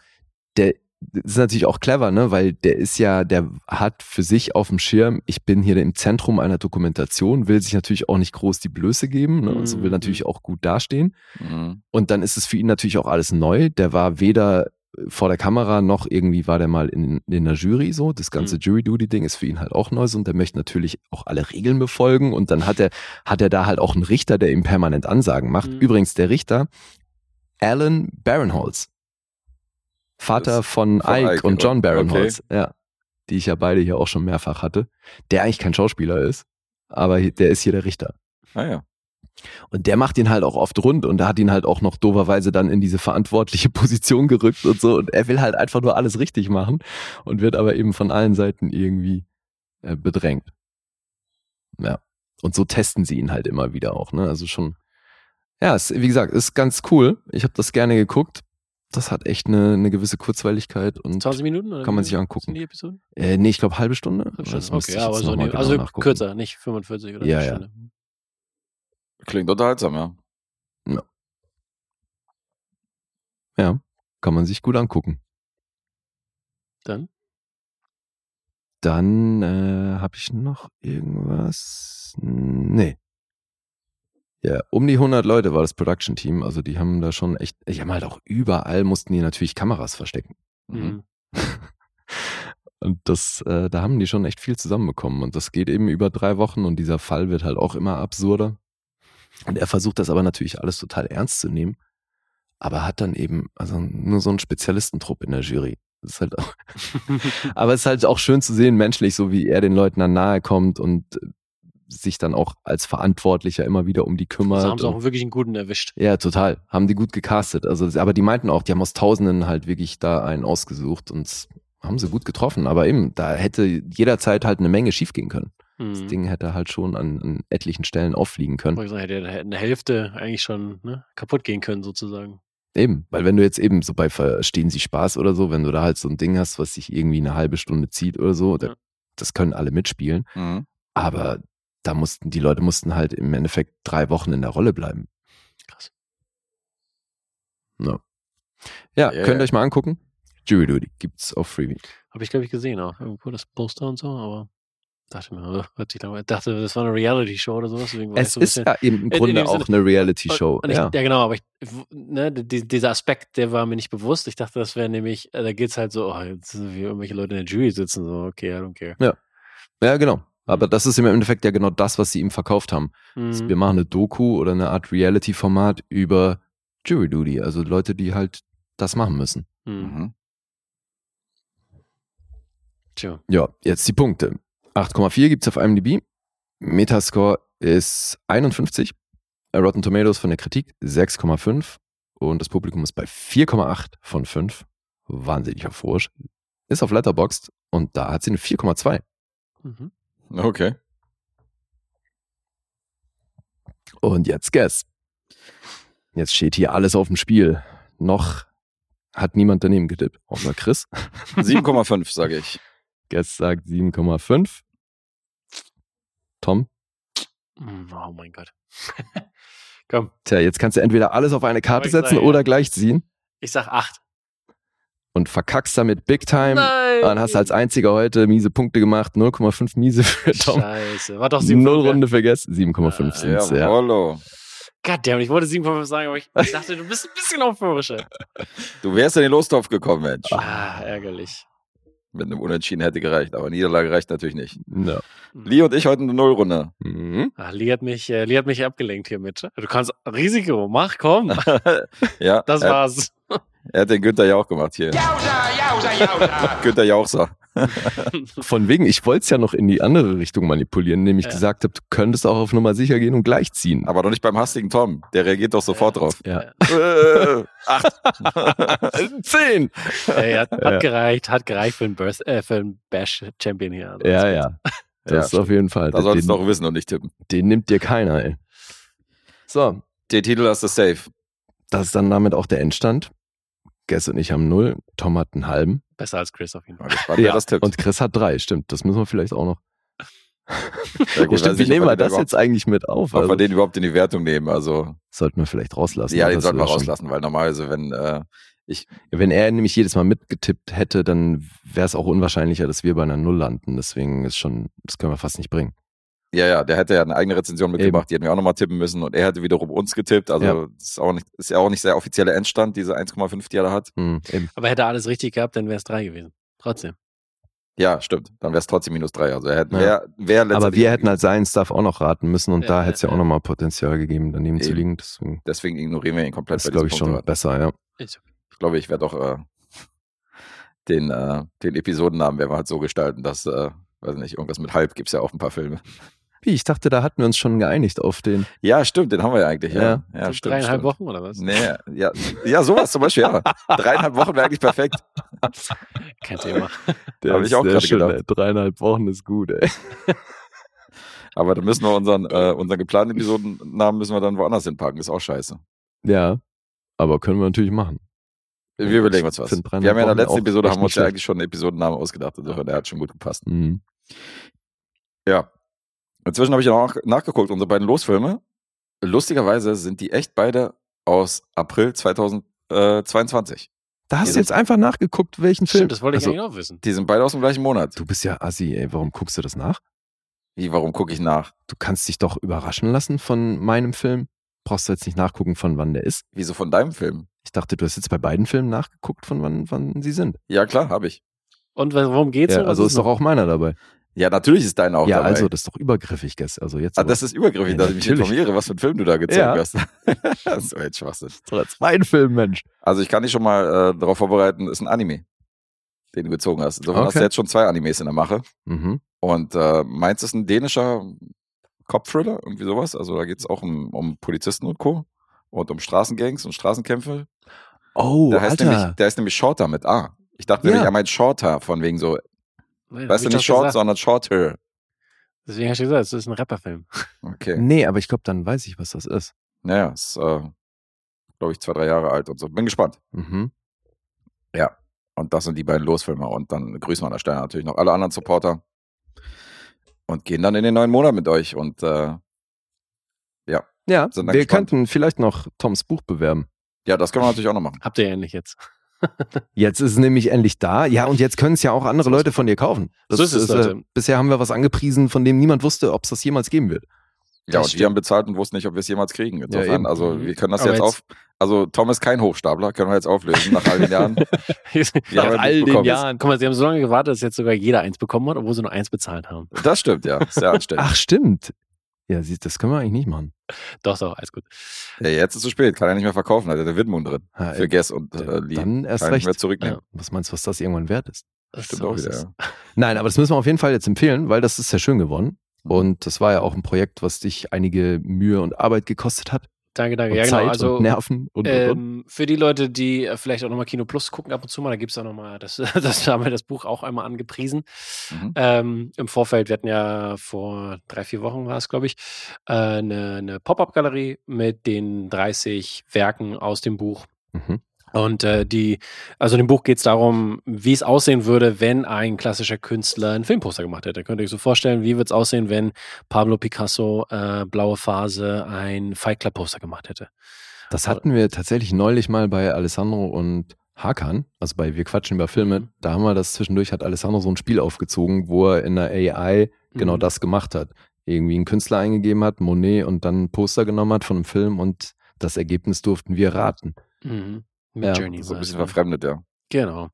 der das ist natürlich auch clever, ne? Weil der ist ja, der hat für sich auf dem Schirm, ich bin hier im Zentrum einer Dokumentation, will sich natürlich auch nicht groß die Blöße geben, ne? Also will Mhm. natürlich auch gut dastehen. Mhm. Und dann ist es für ihn natürlich auch alles neu. Der war weder vor der Kamera noch irgendwie war der mal in, in der Jury so. Das ganze Mhm. Jury-Duty-Ding ist für ihn halt auch neu so und der möchte natürlich auch alle Regeln befolgen und dann hat er, hat er da halt auch einen Richter, der ihm permanent Ansagen macht. Mhm. Übrigens der Richter, Alan Barinholtz. Vater von, von Ike, Ike, und John okay. Barinholtz, ja. Die ich ja beide hier auch schon mehrfach hatte. Der eigentlich kein Schauspieler ist, aber der ist hier der Richter. Ah ja. Und der macht ihn halt auch oft rund und da hat ihn halt auch noch doverweise dann in diese verantwortliche Position gerückt und so. Und er will halt einfach nur alles richtig machen und wird aber eben von allen Seiten irgendwie äh, bedrängt. Ja. Und so testen sie ihn halt immer wieder auch, ne? Also schon, ja, es, wie gesagt, ist ganz cool. Ich habe das gerne geguckt. Das hat echt eine, eine gewisse Kurzweiligkeit und 20 Minuten? Oder Kann man sich angucken. Sind die Episoden? äh, nee, ich glaube halbe Stunde. Das müsste okay, ich aber so genau also nachgucken. kürzer, nicht 45 oder Ja, eine ja. Stunde. Klingt unterhaltsam, ja. Ja, kann man sich gut angucken. Dann? Dann äh, habe ich noch irgendwas. Nee. Ja, um die 100 Leute war das Production Team. Also die haben da schon echt, die haben halt auch überall mussten die natürlich Kameras verstecken. Mhm. Und das, äh, da haben die schon echt viel zusammenbekommen. Und das geht eben über drei Wochen und dieser Fall wird halt auch immer absurder. Und er versucht das aber natürlich alles total ernst zu nehmen. Aber hat dann eben, also nur so einen Spezialistentrupp in der Jury. Das ist halt auch, aber es ist halt auch schön zu sehen, menschlich, so wie er den Leuten dann nahe kommt und äh, sich dann auch als Verantwortlicher immer wieder um die kümmert. Also haben sie auch wirklich einen guten erwischt. ja, total. Haben die gut gecastet. Also, aber die meinten auch, die haben aus Tausenden halt wirklich da einen ausgesucht und haben sie gut getroffen. Aber eben, da hätte jederzeit halt eine Menge schiefgehen können. Das Mhm. Ding hätte halt schon an, an etlichen Stellen auffliegen können. Wollte ich sagen, hätte hätte eine Hälfte eigentlich schon ne, kaputt gehen können, sozusagen. Eben, weil wenn du jetzt eben so bei Verstehen Sie Spaß oder so, wenn du da halt so ein Ding hast, was sich irgendwie eine halbe Stunde zieht oder so, Ja. das können alle mitspielen. Mhm. Aber da mussten, die Leute mussten halt im Endeffekt drei Wochen in der Rolle bleiben. Krass. Ja, ja Ja, könnt ihr ja. euch mal angucken. Jury Duty gibt's auf Freebie. Habe ich, glaube ich, gesehen auch. Irgendwo das Poster und so, aber dachte mir, hört sich dachte, das war eine Reality-Show oder sowas. Es so ist ja eben im Grunde auch Sinne- eine Reality-Show. Ja. ja. genau, aber ich, ne, die, dieser Aspekt, der war mir nicht bewusst. Ich dachte, das wäre nämlich, äh, da geht's halt so, oh, jetzt sind wie irgendwelche Leute in der Jury sitzen, so, okay, I don't care. ja, genau. Aber Mhm. das ist im Endeffekt ja genau das, was sie ihm verkauft haben. Mhm. Wir machen eine Doku oder eine Art Reality-Format über Jury Duty, also Leute, die halt das machen müssen. Mhm. Mhm. Tja. Ja, jetzt die Punkte. 8,4 gibt's auf IMDb. Metascore ist 51. Äh, Rotten Tomatoes von der Kritik 6,5. Und das Publikum ist bei 4,8 von 5. Wahnsinnig euphorisch. Ist auf Letterboxd und da hat sie eine 4,2. Mhm. Okay. Und jetzt Guess. Jetzt steht hier alles auf dem Spiel. Noch hat niemand daneben getippt, außer Chris. 7,5 sage ich. Guess sagt 7,5. Tom? Mm, Oh mein Gott. Komm, Tja, jetzt kannst du entweder alles auf eine Karte setzen ja. oder gleich ziehen ich sag acht. Und verkackst damit Big Time. Nein! Dann hast du als einziger heute miese Punkte gemacht. 0,5 miese für Tom. Scheiße. War doch 7,5. Null Runde vergessen. 7,5 Ah, sind's, ja. Jawollo. Goddammit, ich wollte 7,5 sagen, aber ich dachte, du bist ein bisschen euphorischer. Du wärst in den Lostopf gekommen, Mensch. Ah, ärgerlich. Mit einem Unentschieden hätte gereicht, aber Niederlage reicht natürlich nicht. Ja. Lee und ich heute eine Nullrunde. Mhm. Ah, Lee, hat mich, äh, Lee hat mich abgelenkt hiermit. Du kannst Risiko, mach, komm. ja, Das er, war's. Er hat den Günther Jauch gemacht hier. Yowza, yowza, yowza. Günther Jauchser. Von wegen, ich wollte es ja noch in die andere Richtung manipulieren, indem ich Ja. gesagt habe, du könntest auch auf Nummer sicher gehen und gleich ziehen. Aber doch nicht beim hastigen Tom. Der reagiert doch sofort Ja. drauf. Ja. Äh, acht. Zehn! Ey, hat, hat Ja. gereicht, hat gereicht für einen, Birth, äh, für einen Bash-Champion hier. Also, Ja, das ja. Ja, Das ist auf jeden Fall. Da solltest den, du auch wissen und nicht tippen. den nimmt dir keiner, ey. So, Den Titel hast du safe. das ist dann damit auch der Endstand. Guess und ich haben null, Tom hat einen halben. Besser als Chris auf jeden Fall. Gespannt, tippt. Und Chris hat drei, stimmt. Das müssen wir vielleicht auch noch. Ja, Ja, gut, stimmt, weiß wie ich, nehmen wir den das jetzt eigentlich mit auf? Ob Also, wir den überhaupt in die Wertung nehmen. Also, sollten wir vielleicht rauslassen. ja, den Das sollten wir rauslassen, weil normalerweise, wenn, äh, Wenn er nämlich jedes Mal mitgetippt hätte, dann wäre es auch unwahrscheinlicher, dass wir bei einer Null landen. Deswegen ist schon, das können wir fast nicht bringen. Ja, ja, der hätte ja eine eigene Rezension mitgebracht, die hätten wir auch nochmal tippen müssen und er hätte wiederum uns getippt. Also, Ja. das ist, auch nicht, ist ja auch nicht der offizielle Endstand, diese 1,5, die er da hat. Hm, eben. Aber hätte er alles richtig gehabt, dann wäre es drei gewesen. Trotzdem. Ja, stimmt. Dann wäre es trotzdem minus drei. Also, er hätte, Ja. wer, wer Aber wir hätten halt seinen Stuff auch noch raten müssen und Ja, da hätte es ja auch nochmal Potenzial gegeben, daneben zu Eben. liegen. Deswegen Deswegen ignorieren wir ihn komplett. ist, bei glaube ich, schon Punkteraten. besser, ja. Ist okay. Ich glaube, ich werde doch äh, den, äh, den Episodennamen werden wir halt so gestalten, dass, äh, weiß nicht, irgendwas mit halb gibt es ja auch ein paar Filme. Wie, ich dachte, da hatten wir uns schon geeinigt auf den. Ja, stimmt, den haben wir ja eigentlich, ja. Ja. ja stimmt, dreieinhalb stimmt. Wochen oder was? Nee, ja, ja, sowas zum Beispiel, ja. Dreieinhalb Wochen wäre eigentlich perfekt. Kein Thema. Der Hab ich auch gerade schön, gedacht. ey. Dreieinhalb Wochen ist gut, ey. Aber dann müssen wir unseren, äh, unseren geplanten Episodennamen müssen wir dann woanders hinpacken. Ist auch scheiße. Ja, aber können wir natürlich machen. Wir überlegen uns was. Wir haben ja in der letzten Episode haben wir uns ja eigentlich schon einen Episodennamen ausgedacht. Insofern, der hat schon gut gepasst. Mhm. Ja. Inzwischen habe ich ja auch nachgeguckt, unsere beiden Losfilme. Lustigerweise sind die echt beide aus April 2022. Da hast Ja, du jetzt einfach nachgeguckt, welchen Film. Stimmt, das wollte ich Also, eigentlich auch wissen. Die sind beide aus dem gleichen Monat. Du bist ja assi, ey. Warum guckst du das nach? Wie, warum gucke ich nach? Du kannst dich doch überraschen lassen von meinem Film. Brauchst du jetzt nicht nachgucken, von wann der ist. Wieso von deinem Film? Ich dachte, du hast jetzt bei beiden Filmen nachgeguckt, von wann, wann sie sind. Ja, klar, habe ich. Und worum geht's? Ja, also ist doch auch meiner dabei. Ja, natürlich ist deiner auch ja, dabei. also das ist doch übergriffig, Guess. Also jetzt ah, das ist übergriffig, Ja, dass ich mich natürlich. informiere, was für einen Film du da gezogen Ja. hast. das ist jetzt Schwachsinn. ist doch jetzt mein Film, Mensch. Also ich kann dich schon mal äh, darauf vorbereiten, ist ein Anime, den du gezogen hast. Insofern hast du Okay. jetzt schon zwei Animes in der Mache. Mhm. Und äh, meins ist ein dänischer Cop-Thriller, irgendwie sowas. Also da geht es auch um, um Polizisten und Co. Und um Straßengangs und Straßenkämpfe. Oh, der, heißt Alter. nämlich, der ist nämlich Shorter mit A. Ich dachte Ja. nämlich, er meint Shorter, von wegen so, Nein, weißt du, nicht Short, gesagt. sondern Shorter. Deswegen hast du gesagt, es ist ein Rapperfilm. Okay. Nee, aber ich glaube, dann weiß ich, was das ist. Naja, ist, äh, glaube ich, zwei, drei Jahre alt und so. Bin gespannt. Mhm. Und das sind die beiden Losfilme. Und dann grüßen wir an der Stelle natürlich noch alle anderen Supporter. Und gehen dann in den neuen Monat mit euch. Und äh, Ja, Sind dann wir gespannt. könnten vielleicht noch Toms Buch bewerben. ja, das können wir natürlich auch noch machen. Habt ihr ja nicht jetzt. Jetzt ist es nämlich endlich da. Ja, und jetzt können es ja auch andere Leute von dir kaufen. So ist es, äh, Leute. bisher haben wir was angepriesen, von dem niemand wusste, ob es das jemals geben wird. Ja, Das und stimmt. wir haben bezahlt und wussten nicht, ob wir es jemals kriegen. Insofern, eben. also Mhm. wir können das Aber jetzt, jetzt- auf. Also Tom ist kein Hochstapler, können wir jetzt auflösen nach all den Jahren. Ja, haben all den bekommen. Jahren. Guck mal, sie haben so lange gewartet, dass jetzt sogar jeder eins bekommen hat, obwohl sie nur eins bezahlt haben. Das stimmt, ja. Sehr anständig. Ach, stimmt. Ja, siehst, das können wir eigentlich nicht machen. Doch, doch, alles gut. Ja, jetzt ist es zu spät, kann er nicht mehr verkaufen, hat er der Widmung drin. Ja, Für ey, Guess und äh, dann Lee. erst Kann recht. mehr zurücknehmen. Ja. Was meinst du, was das irgendwann wert ist? Stimmt So auch wieder, ja. Nein, aber das müssen wir auf jeden Fall jetzt empfehlen, weil das ist sehr schön geworden. Und das war ja auch ein Projekt, was dich einige Mühe und Arbeit gekostet hat. Danke, danke. Und Ja, genau. Zeit Also und Nerven und, und, und. ähm, für die Leute, die äh, vielleicht auch nochmal Kino Plus gucken ab und zu mal, da gibt es auch nochmal, das, das haben wir das Buch auch einmal angepriesen. Mhm. Ähm, Im Vorfeld, wir hatten ja vor drei, vier Wochen war es, glaube ich, äh, eine, eine Pop-Up-Galerie mit den 30 Werken aus dem Buch. Mhm. Und äh, die, also in dem Buch geht es darum, wie es aussehen würde, wenn ein klassischer Künstler ein Filmposter gemacht hätte. Könnt ihr euch so vorstellen, wie wird es aussehen, wenn Pablo Picasso äh, blaue Phase ein Fight Club Poster gemacht hätte? Das hatten wir tatsächlich neulich mal bei Alessandro und Hakan, also bei Wir quatschen über Filme. Mhm. Da haben wir das zwischendurch, hat Alessandro so ein Spiel aufgezogen, wo er in der AI genau Mhm. das gemacht hat. Irgendwie einen Künstler eingegeben hat, Monet, und dann ein Poster genommen hat von einem Film und das Ergebnis durften wir raten. Mhm. Mit Ja, Journey. So ein bisschen verfremdet, ja. Genau.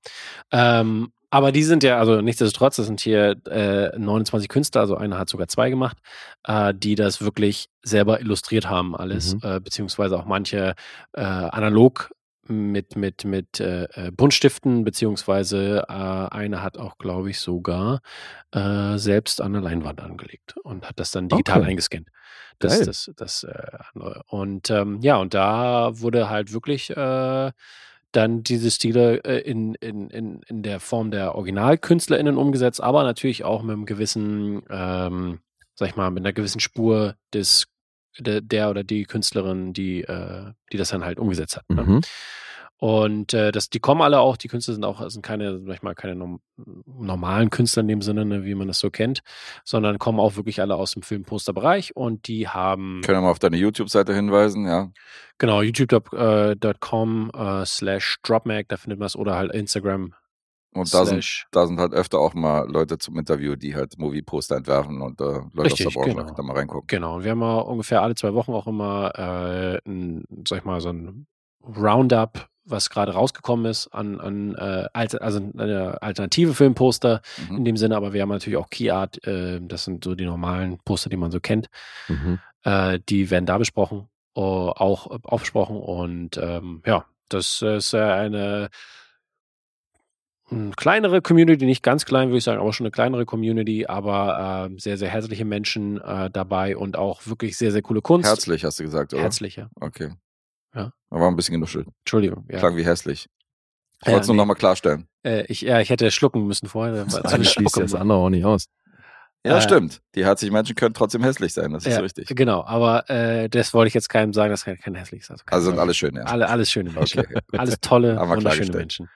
Ähm, aber die sind ja, also nichtsdestotrotz, das sind hier äh, 29 Künstler, also einer hat sogar zwei gemacht, äh, die das wirklich selber illustriert haben, alles, Mhm. äh, beziehungsweise auch manche äh, analog mit, mit, mit äh, äh, Buntstiften, beziehungsweise äh, einer hat auch, glaube ich, sogar äh, selbst an der Leinwand angelegt und hat das dann digital Okay. eingescannt. Das, Geil. das, das, äh, und ähm, ja, und da wurde halt wirklich äh, dann diese Stile äh, in, in, in, in der Form der OriginalkünstlerInnen umgesetzt, aber natürlich auch mit einem gewissen, ähm, sag ich mal, mit einer gewissen Spur des der, der oder die Künstlerin, die, äh, die das dann halt umgesetzt hat. Ne? Mhm. Und äh, das, die kommen alle auch, die Künstler sind auch, sind keine, sag ich mal, keine norm normalen Künstler in dem Sinne, ne, wie man das so kennt, sondern kommen auch wirklich alle aus dem Filmposterbereich und die haben Können wir mal auf deine YouTube-Seite hinweisen, ja. Genau, youtube.com äh, slash dropmag, da findet man es, oder halt Instagram Und da sind, da sind halt öfter auch mal Leute zum Interview, die halt Movie-Poster entwerfen und äh, Leute Richtig, aus der Branche, genau. da mal reingucken. Genau, und wir haben mal ungefähr alle zwei Wochen auch immer, äh, ein, sag ich mal, so ein Roundup, was gerade rausgekommen ist, an, an äh, also eine alternative Filmposter Mhm. in dem Sinne, aber wir haben natürlich auch Key Art, äh, das sind so die normalen Poster, die man so kennt. Mhm. Äh, die werden da besprochen, auch äh, aufgesprochen und ähm, ja, das ist äh, eine eine kleinere Community, nicht ganz klein, würde ich sagen, aber schon eine kleinere Community, aber äh, sehr, sehr herzliche Menschen äh, dabei und auch wirklich sehr, sehr coole Kunst. Herzlich, hast du gesagt, oder? Herzlich, ja. Okay. Ja. Da war ein bisschen genuschelt. Entschuldigung. Ja. Klang wie hässlich. Ich wollte es nur nee. nochmal klarstellen. Äh, ich, ja, ich hätte schlucken müssen vorher. weil- Das schließt das andere auch nicht aus. Ja, Äh, stimmt. Die herzlichen Menschen können trotzdem hässlich sein, das ist Ja, richtig. Genau, aber äh, das wollte ich jetzt keinem sagen, dass kein, kein hässliches ist. Also sind alle schön, ja. Alle, alles schöne Menschen. Okay. Alles tolle, wunderschöne. Menschen.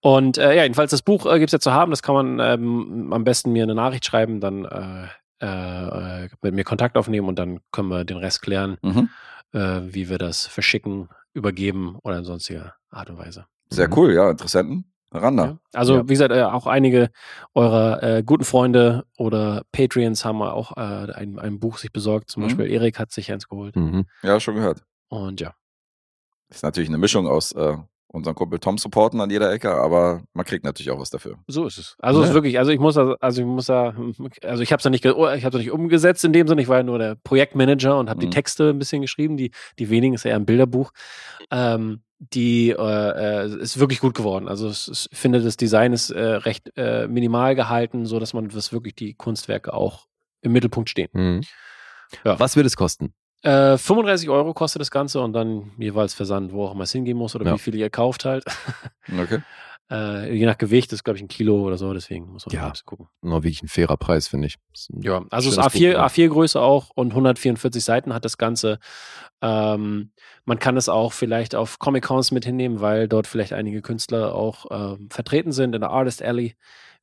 Und äh, ja, jedenfalls das Buch äh, gibt es ja zu haben. Das kann man ähm, am besten mir eine Nachricht schreiben, dann äh, äh, mit mir Kontakt aufnehmen und dann können wir den Rest klären, Mhm. äh, wie wir das verschicken, übergeben oder in sonstiger Art und Weise. Sehr Mhm. cool, ja. Interessenten. Ran da. Ja. Also, Ja. wie gesagt, äh, auch einige eurer äh, guten Freunde oder Patreons haben auch äh, ein, ein Buch sich besorgt. Zum Mhm. Beispiel Erik hat sich eins geholt. Mhm. Ja, schon gehört. Und ja. Ist natürlich eine Mischung aus äh, unseren Kumpel Tom supporten an jeder Ecke, aber man kriegt natürlich auch was dafür. So ist es. Also es Ja. ist wirklich, also ich muss da, also ich muss da, also ich habe es ja nicht, ich habe nicht umgesetzt in dem Sinne. Ich war ja nur der Projektmanager und habe die Mhm. Texte ein bisschen geschrieben. Die, die wenigen ist ja ein Bilderbuch. Ähm, die äh, äh, ist wirklich gut geworden. Also es, es, ich finde, das Design ist äh, recht äh, minimal gehalten, so dass man das wirklich die Kunstwerke auch im Mittelpunkt stehen. Mhm. Ja. Was wird es kosten? Äh, 35 Euro kostet das Ganze und dann jeweils Versand, wo auch immer es hingehen muss oder Ja. wie viel ihr kauft halt. Okay. äh, je nach Gewicht ist, glaube ich, ein Kilo oder so, deswegen muss man Ja. ein bisschen gucken. Noch wirklich ein fairer Preis, finde ich. Ja, also es ist schönes A4, Buch, ja. A4-Größe auch und 144 Seiten hat das Ganze. Ähm, man kann es auch vielleicht auf Comic-Cons mit hinnehmen, weil dort vielleicht einige Künstler auch ähm, vertreten sind in der Artist Alley,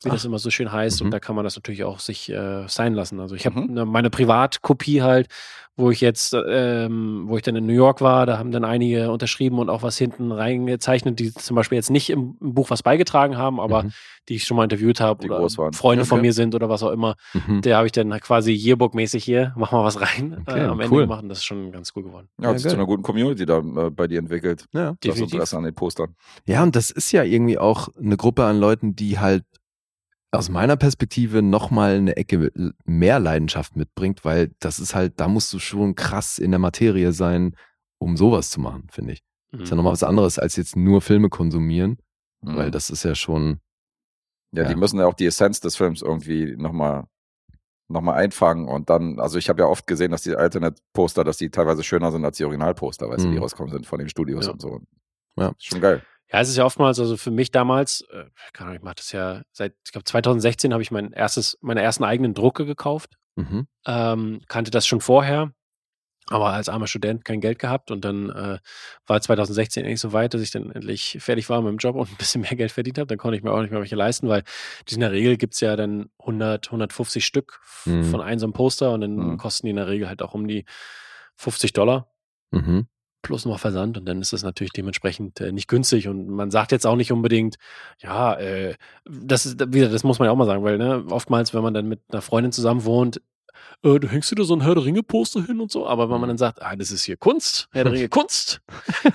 wie das Ach. immer so schön heißt. Mhm. Und da kann man das natürlich auch sich äh, sein lassen. Also ich habe Mhm. ne, meine Privatkopie halt, wo ich jetzt, ähm, wo ich dann in New York war, da haben dann einige unterschrieben und auch was hinten reingezeichnet, die zum Beispiel jetzt nicht im, im Buch was beigetragen haben, aber Mhm. die ich schon mal interviewt habe oder. Freunde von Okay. mir sind oder was auch immer. Mhm. Der habe ich dann quasi Yearbook-mäßig hier, mach mal was rein, Okay, äh, am Ende cool. gemacht und das ist schon ganz cool geworden. Ja, hat Ja, sich zu einer guten Community da äh, bei dir entwickelt. Ja. Das. Interesse an den Postern. Ja, und das ist ja irgendwie auch eine Gruppe an Leuten, die halt aus meiner Perspektive nochmal eine Ecke mehr Leidenschaft mitbringt, weil das ist halt, da musst du schon krass in der Materie sein, um sowas zu machen, finde ich. Mhm. Ist ja nochmal was anderes als jetzt nur Filme konsumieren, Mhm. weil das ist ja schon, Ja, die Ja. müssen ja auch die Essenz des Films irgendwie nochmal noch mal einfangen und dann, also ich habe ja oft gesehen, dass die Alternate-Poster, dass die teilweise schöner sind als die Originalposter, weißt du, die Mhm. rauskommen sind von den Studios Ja. und so. Ja. Ist schon geil. Ja, es ist ja oftmals, also für mich damals, äh, keine Ahnung, ich mache das ja seit, ich glaube 2016 habe ich mein erstes, meine ersten eigenen Drucke gekauft. mhm. Ähm, kannte das schon vorher, aber als armer Student kein Geld gehabt und dann äh, war 2016 endlich so weit, dass ich dann endlich fertig war mit dem Job und ein bisschen mehr Geld verdient habe. Dann konnte ich mir auch nicht mehr welche leisten, weil in der Regel gibt es ja dann 100, 150 Stück Mhm. von einem so einem Poster und dann Mhm. kosten die in der Regel halt auch um die 50 Dollar Mhm. Plus noch Versand und dann ist das natürlich dementsprechend äh, nicht günstig und man sagt jetzt auch nicht unbedingt, ja, äh, das ist, wie gesagt, das muss man ja auch mal sagen, weil ne, oftmals, wenn man dann mit einer Freundin zusammen wohnt, äh, du hängst dir da so ein Herr der Ringe Poster hin und so, aber wenn man dann sagt, ah, das ist hier Kunst, Herr der Ringe Kunst,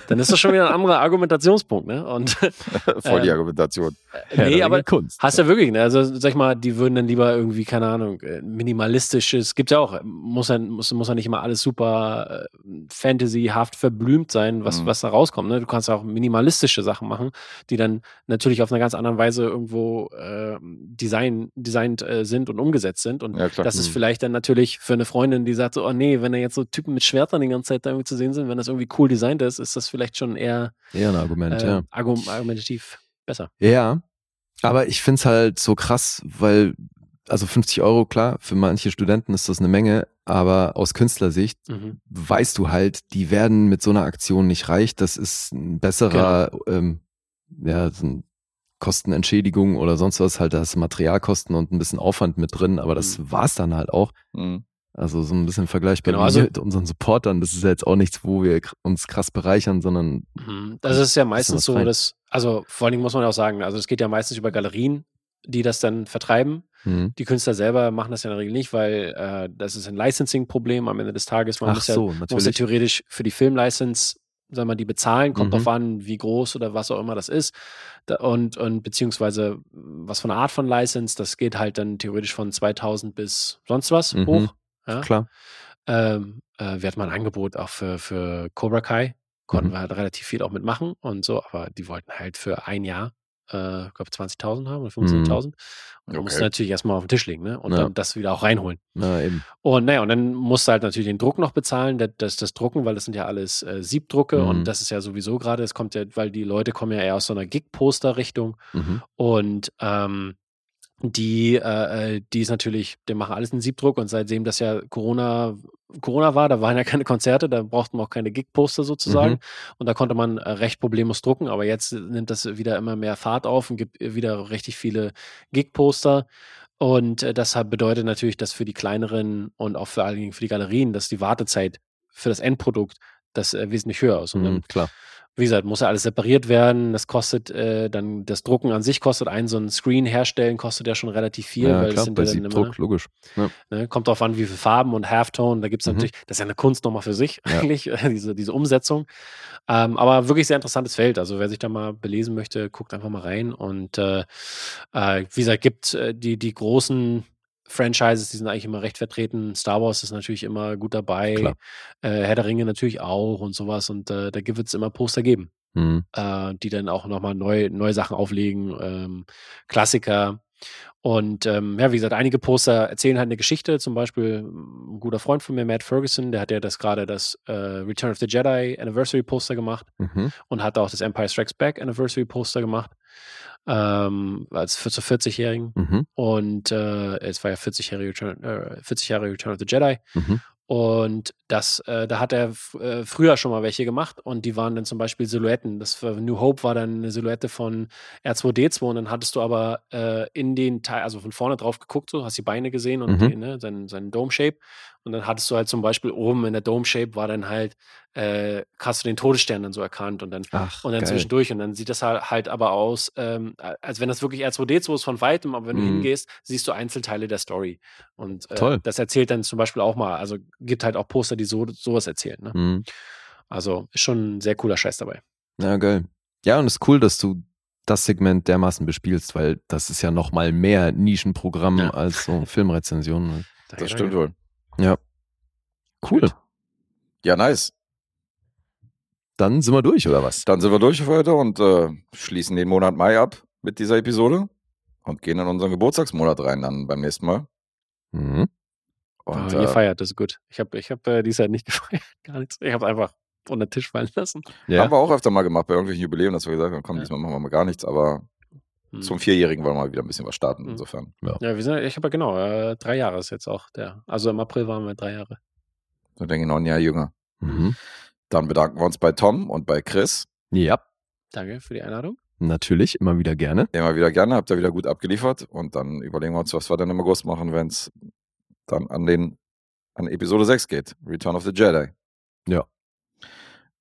dann ist das schon wieder ein anderer Argumentationspunkt, ne? Und Voll die Ähm, Argumentation. Herr nee, der aber Ringe Kunst. Hast ja wirklich, ne? Also sag ich mal, die würden dann lieber irgendwie, keine Ahnung, äh, minimalistisches, gibt ja auch, muss ja, muss, muss ja nicht immer alles super äh, fantasyhaft verblümt sein, was, Mhm. was da rauskommt. Ne? Du kannst auch minimalistische Sachen machen, die dann natürlich auf einer ganz anderen Weise irgendwo äh, design, designt äh, sind und umgesetzt sind. Und Ja, klar. das ist Mhm. vielleicht dann natürlich für eine Freundin, die sagt so, oh nee, wenn da jetzt so Typen mit Schwertern die ganze Zeit da irgendwie zu sehen sind, wenn das irgendwie cool designt ist, ist das vielleicht schon eher Eher ein Argument, äh, ja. argum- argumentativ besser. Ja, aber ich find's halt so krass, weil, also 50 Euro, klar, für manche Studenten ist das eine Menge, aber aus Künstlersicht Mhm. weißt du halt, die werden mit so einer Aktion nicht reich. Das ist ein besserer, ähm, ja, so ein Kostenentschädigung oder sonst was, halt, da hast du Materialkosten und ein bisschen Aufwand mit drin, aber das war's dann halt auch. Mhm. Also so ein bisschen vergleichbar Genau, also- mit unseren Supportern. Das ist ja jetzt auch nichts, wo wir uns krass bereichern, sondern Mhm. Das ist ja meistens so, rein. dass, also vor allen Dingen muss man auch sagen, also es geht ja meistens über Galerien, die das dann vertreiben. hm. Die Künstler selber machen das ja in der Regel nicht, weil äh, das ist ein Licensing-Problem am Ende des Tages. Man ach muss ja, so, man muss ja natürlich. theoretisch für die Filmlicense, sagen wir, die bezahlen, kommt Mhm. drauf an, wie groß oder was auch immer das ist. Und, und beziehungsweise was für eine Art von License, das geht halt dann theoretisch von 2000 bis sonst was Mhm. hoch. Ja? Klar. Ähm, äh, wir hatten mal ein Angebot auch für, für Cobra Kai. Konnten Mhm. wir halt relativ viel auch mitmachen und so, aber die wollten halt für ein Jahr äh, ich glaube 20.000 haben oder 15.000. Und dann Okay. musst du natürlich erstmal auf den Tisch legen, ne? Und Ja. dann das wieder auch reinholen. Na eben. Und naja, und dann musst du halt natürlich den Druck noch bezahlen, das, das, das Drucken, weil das sind ja alles äh, Siebdrucke Mhm. und das ist ja sowieso gerade, es kommt ja, weil die Leute kommen ja eher aus so einer Gig-Poster-Richtung Mhm. und ähm, die, äh, äh, die ist natürlich, die machen alles in Siebdruck und seitdem das ja Corona, Corona war, da waren ja keine Konzerte, da brauchten wir auch keine Gig-Poster sozusagen Mhm. und da konnte man äh, recht problemlos drucken, aber jetzt nimmt das wieder immer mehr Fahrt auf und gibt wieder richtig viele Gig-Poster und äh, das bedeutet natürlich, dass für die kleineren und auch vor allen Dingen für die Galerien, dass die Wartezeit für das Endprodukt das äh, wesentlich höher ist. Mhm. Klar. Wie gesagt, muss ja alles separiert werden. Das kostet äh, dann, das Drucken an sich kostet ein, so ein Screen herstellen kostet ja schon relativ viel, Ja, weil klar, das sind bei ja dann immer, Siebdruck, logisch. ne, kommt drauf an, wie viele Farben und Halftone, da gibt es Mhm. natürlich, das ist ja eine Kunst nochmal für sich Ja. eigentlich, diese, diese Umsetzung. Ähm, aber wirklich sehr interessantes Feld. Also wer sich da mal belesen möchte, guckt einfach mal rein. Und äh, äh, wie gesagt, gibt äh, die, die großen Franchises, die sind eigentlich immer recht vertreten. Star Wars ist natürlich immer gut dabei. Klar. Äh, Herr der Ringe natürlich auch und sowas. Und äh, da wird es immer Poster geben Mhm. äh, die dann auch nochmal neu, neue Sachen auflegen, ähm, Klassiker. Und ähm, ja, wie gesagt, einige Poster erzählen halt eine Geschichte. Zum Beispiel ein guter Freund von mir, Matt Ferguson, der hat ja das gerade das äh, Return of the Jedi Anniversary Poster gemacht Mhm. und hat auch das Empire Strikes Back Anniversary Poster gemacht. Ähm, als für zu 40-Jährigen. Mhm. Und äh, es war ja 40 Jahre Return, äh, 40 Jahre Return of the Jedi. Mhm. Und das, äh, da hat er äh, früher schon mal welche gemacht und die waren dann zum Beispiel Silhouetten. Das für New Hope war dann eine Silhouette von R2D2 und dann hattest du aber äh, in den Teil, also von vorne drauf geguckt, so hast die Beine gesehen und Mhm. ne, seinen, seinen Dome-Shape. Und dann hattest du halt zum Beispiel oben in der Dome-Shape war dann halt, äh, hast du den Todesstern dann so erkannt und dann Ach, und dann geil. zwischendurch. Und dann sieht das halt, halt aber aus, ähm, als wenn das wirklich R2D2 ist von weitem, aber wenn du Mhm. hingehst, siehst du Einzelteile der Story. Und äh, Toll. das erzählt dann zum Beispiel auch mal, also gibt halt auch Poster, die so, sowas erzählen. Ne? Mhm. Also ist schon ein sehr cooler Scheiß dabei. Ja, geil. Ja, und es ist cool, dass du das Segment dermaßen bespielst, weil das ist ja noch mal mehr Nischenprogramm Ja. als so Filmrezensionen. Das stimmt wohl. Ja. Cool. Ja, nice. Dann sind wir durch, oder was? Dann sind wir durch für heute und äh, schließen den Monat Mai ab mit dieser Episode und gehen in unseren Geburtstagsmonat rein dann beim nächsten Mal. Mhm. Und Ah, ihr äh, feiert, das ist gut. Ich habe ich hab, äh, dies Jahr nicht gefeiert, gar nichts. Ich habe einfach unter den Tisch fallen lassen. Ja. haben wir auch öfter mal gemacht bei irgendwelchen Jubiläen, dass wir gesagt haben, komm, Ja. diesmal machen wir mal gar nichts, aber Hm. zum Vierjährigen wollen wir mal wieder ein bisschen was starten, Mhm. insofern. Ja, wir sind, ich habe ja genau, äh, drei Jahre ist jetzt auch der. Also im April waren wir drei Jahre. So denke ich noch ein Jahr jünger. Mhm. Dann bedanken wir uns bei Tom und bei Chris. Ja, Danke für die Einladung. natürlich, immer wieder gerne. Immer wieder gerne, habt ihr wieder gut abgeliefert und dann überlegen wir uns, was wir dann im August machen, wenn es dann an den an Episode 6 geht, Return of the Jedi. Ja.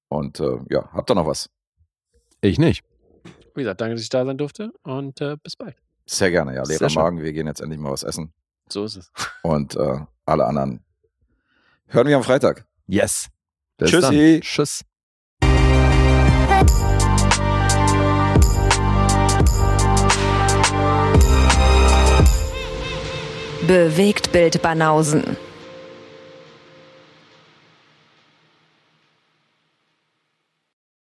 Und äh, ja, habt ihr noch was? Ich nicht. Wie gesagt, danke, dass ich da sein durfte und äh, bis bald. Sehr gerne, ja. Leerer schön. Magen, wir gehen jetzt endlich mal was essen. So ist es. Und äh, alle anderen hören wir am Freitag. Yes. Bis Tschüssi. Dann. Tschüss. Bewegt Bild Banausen.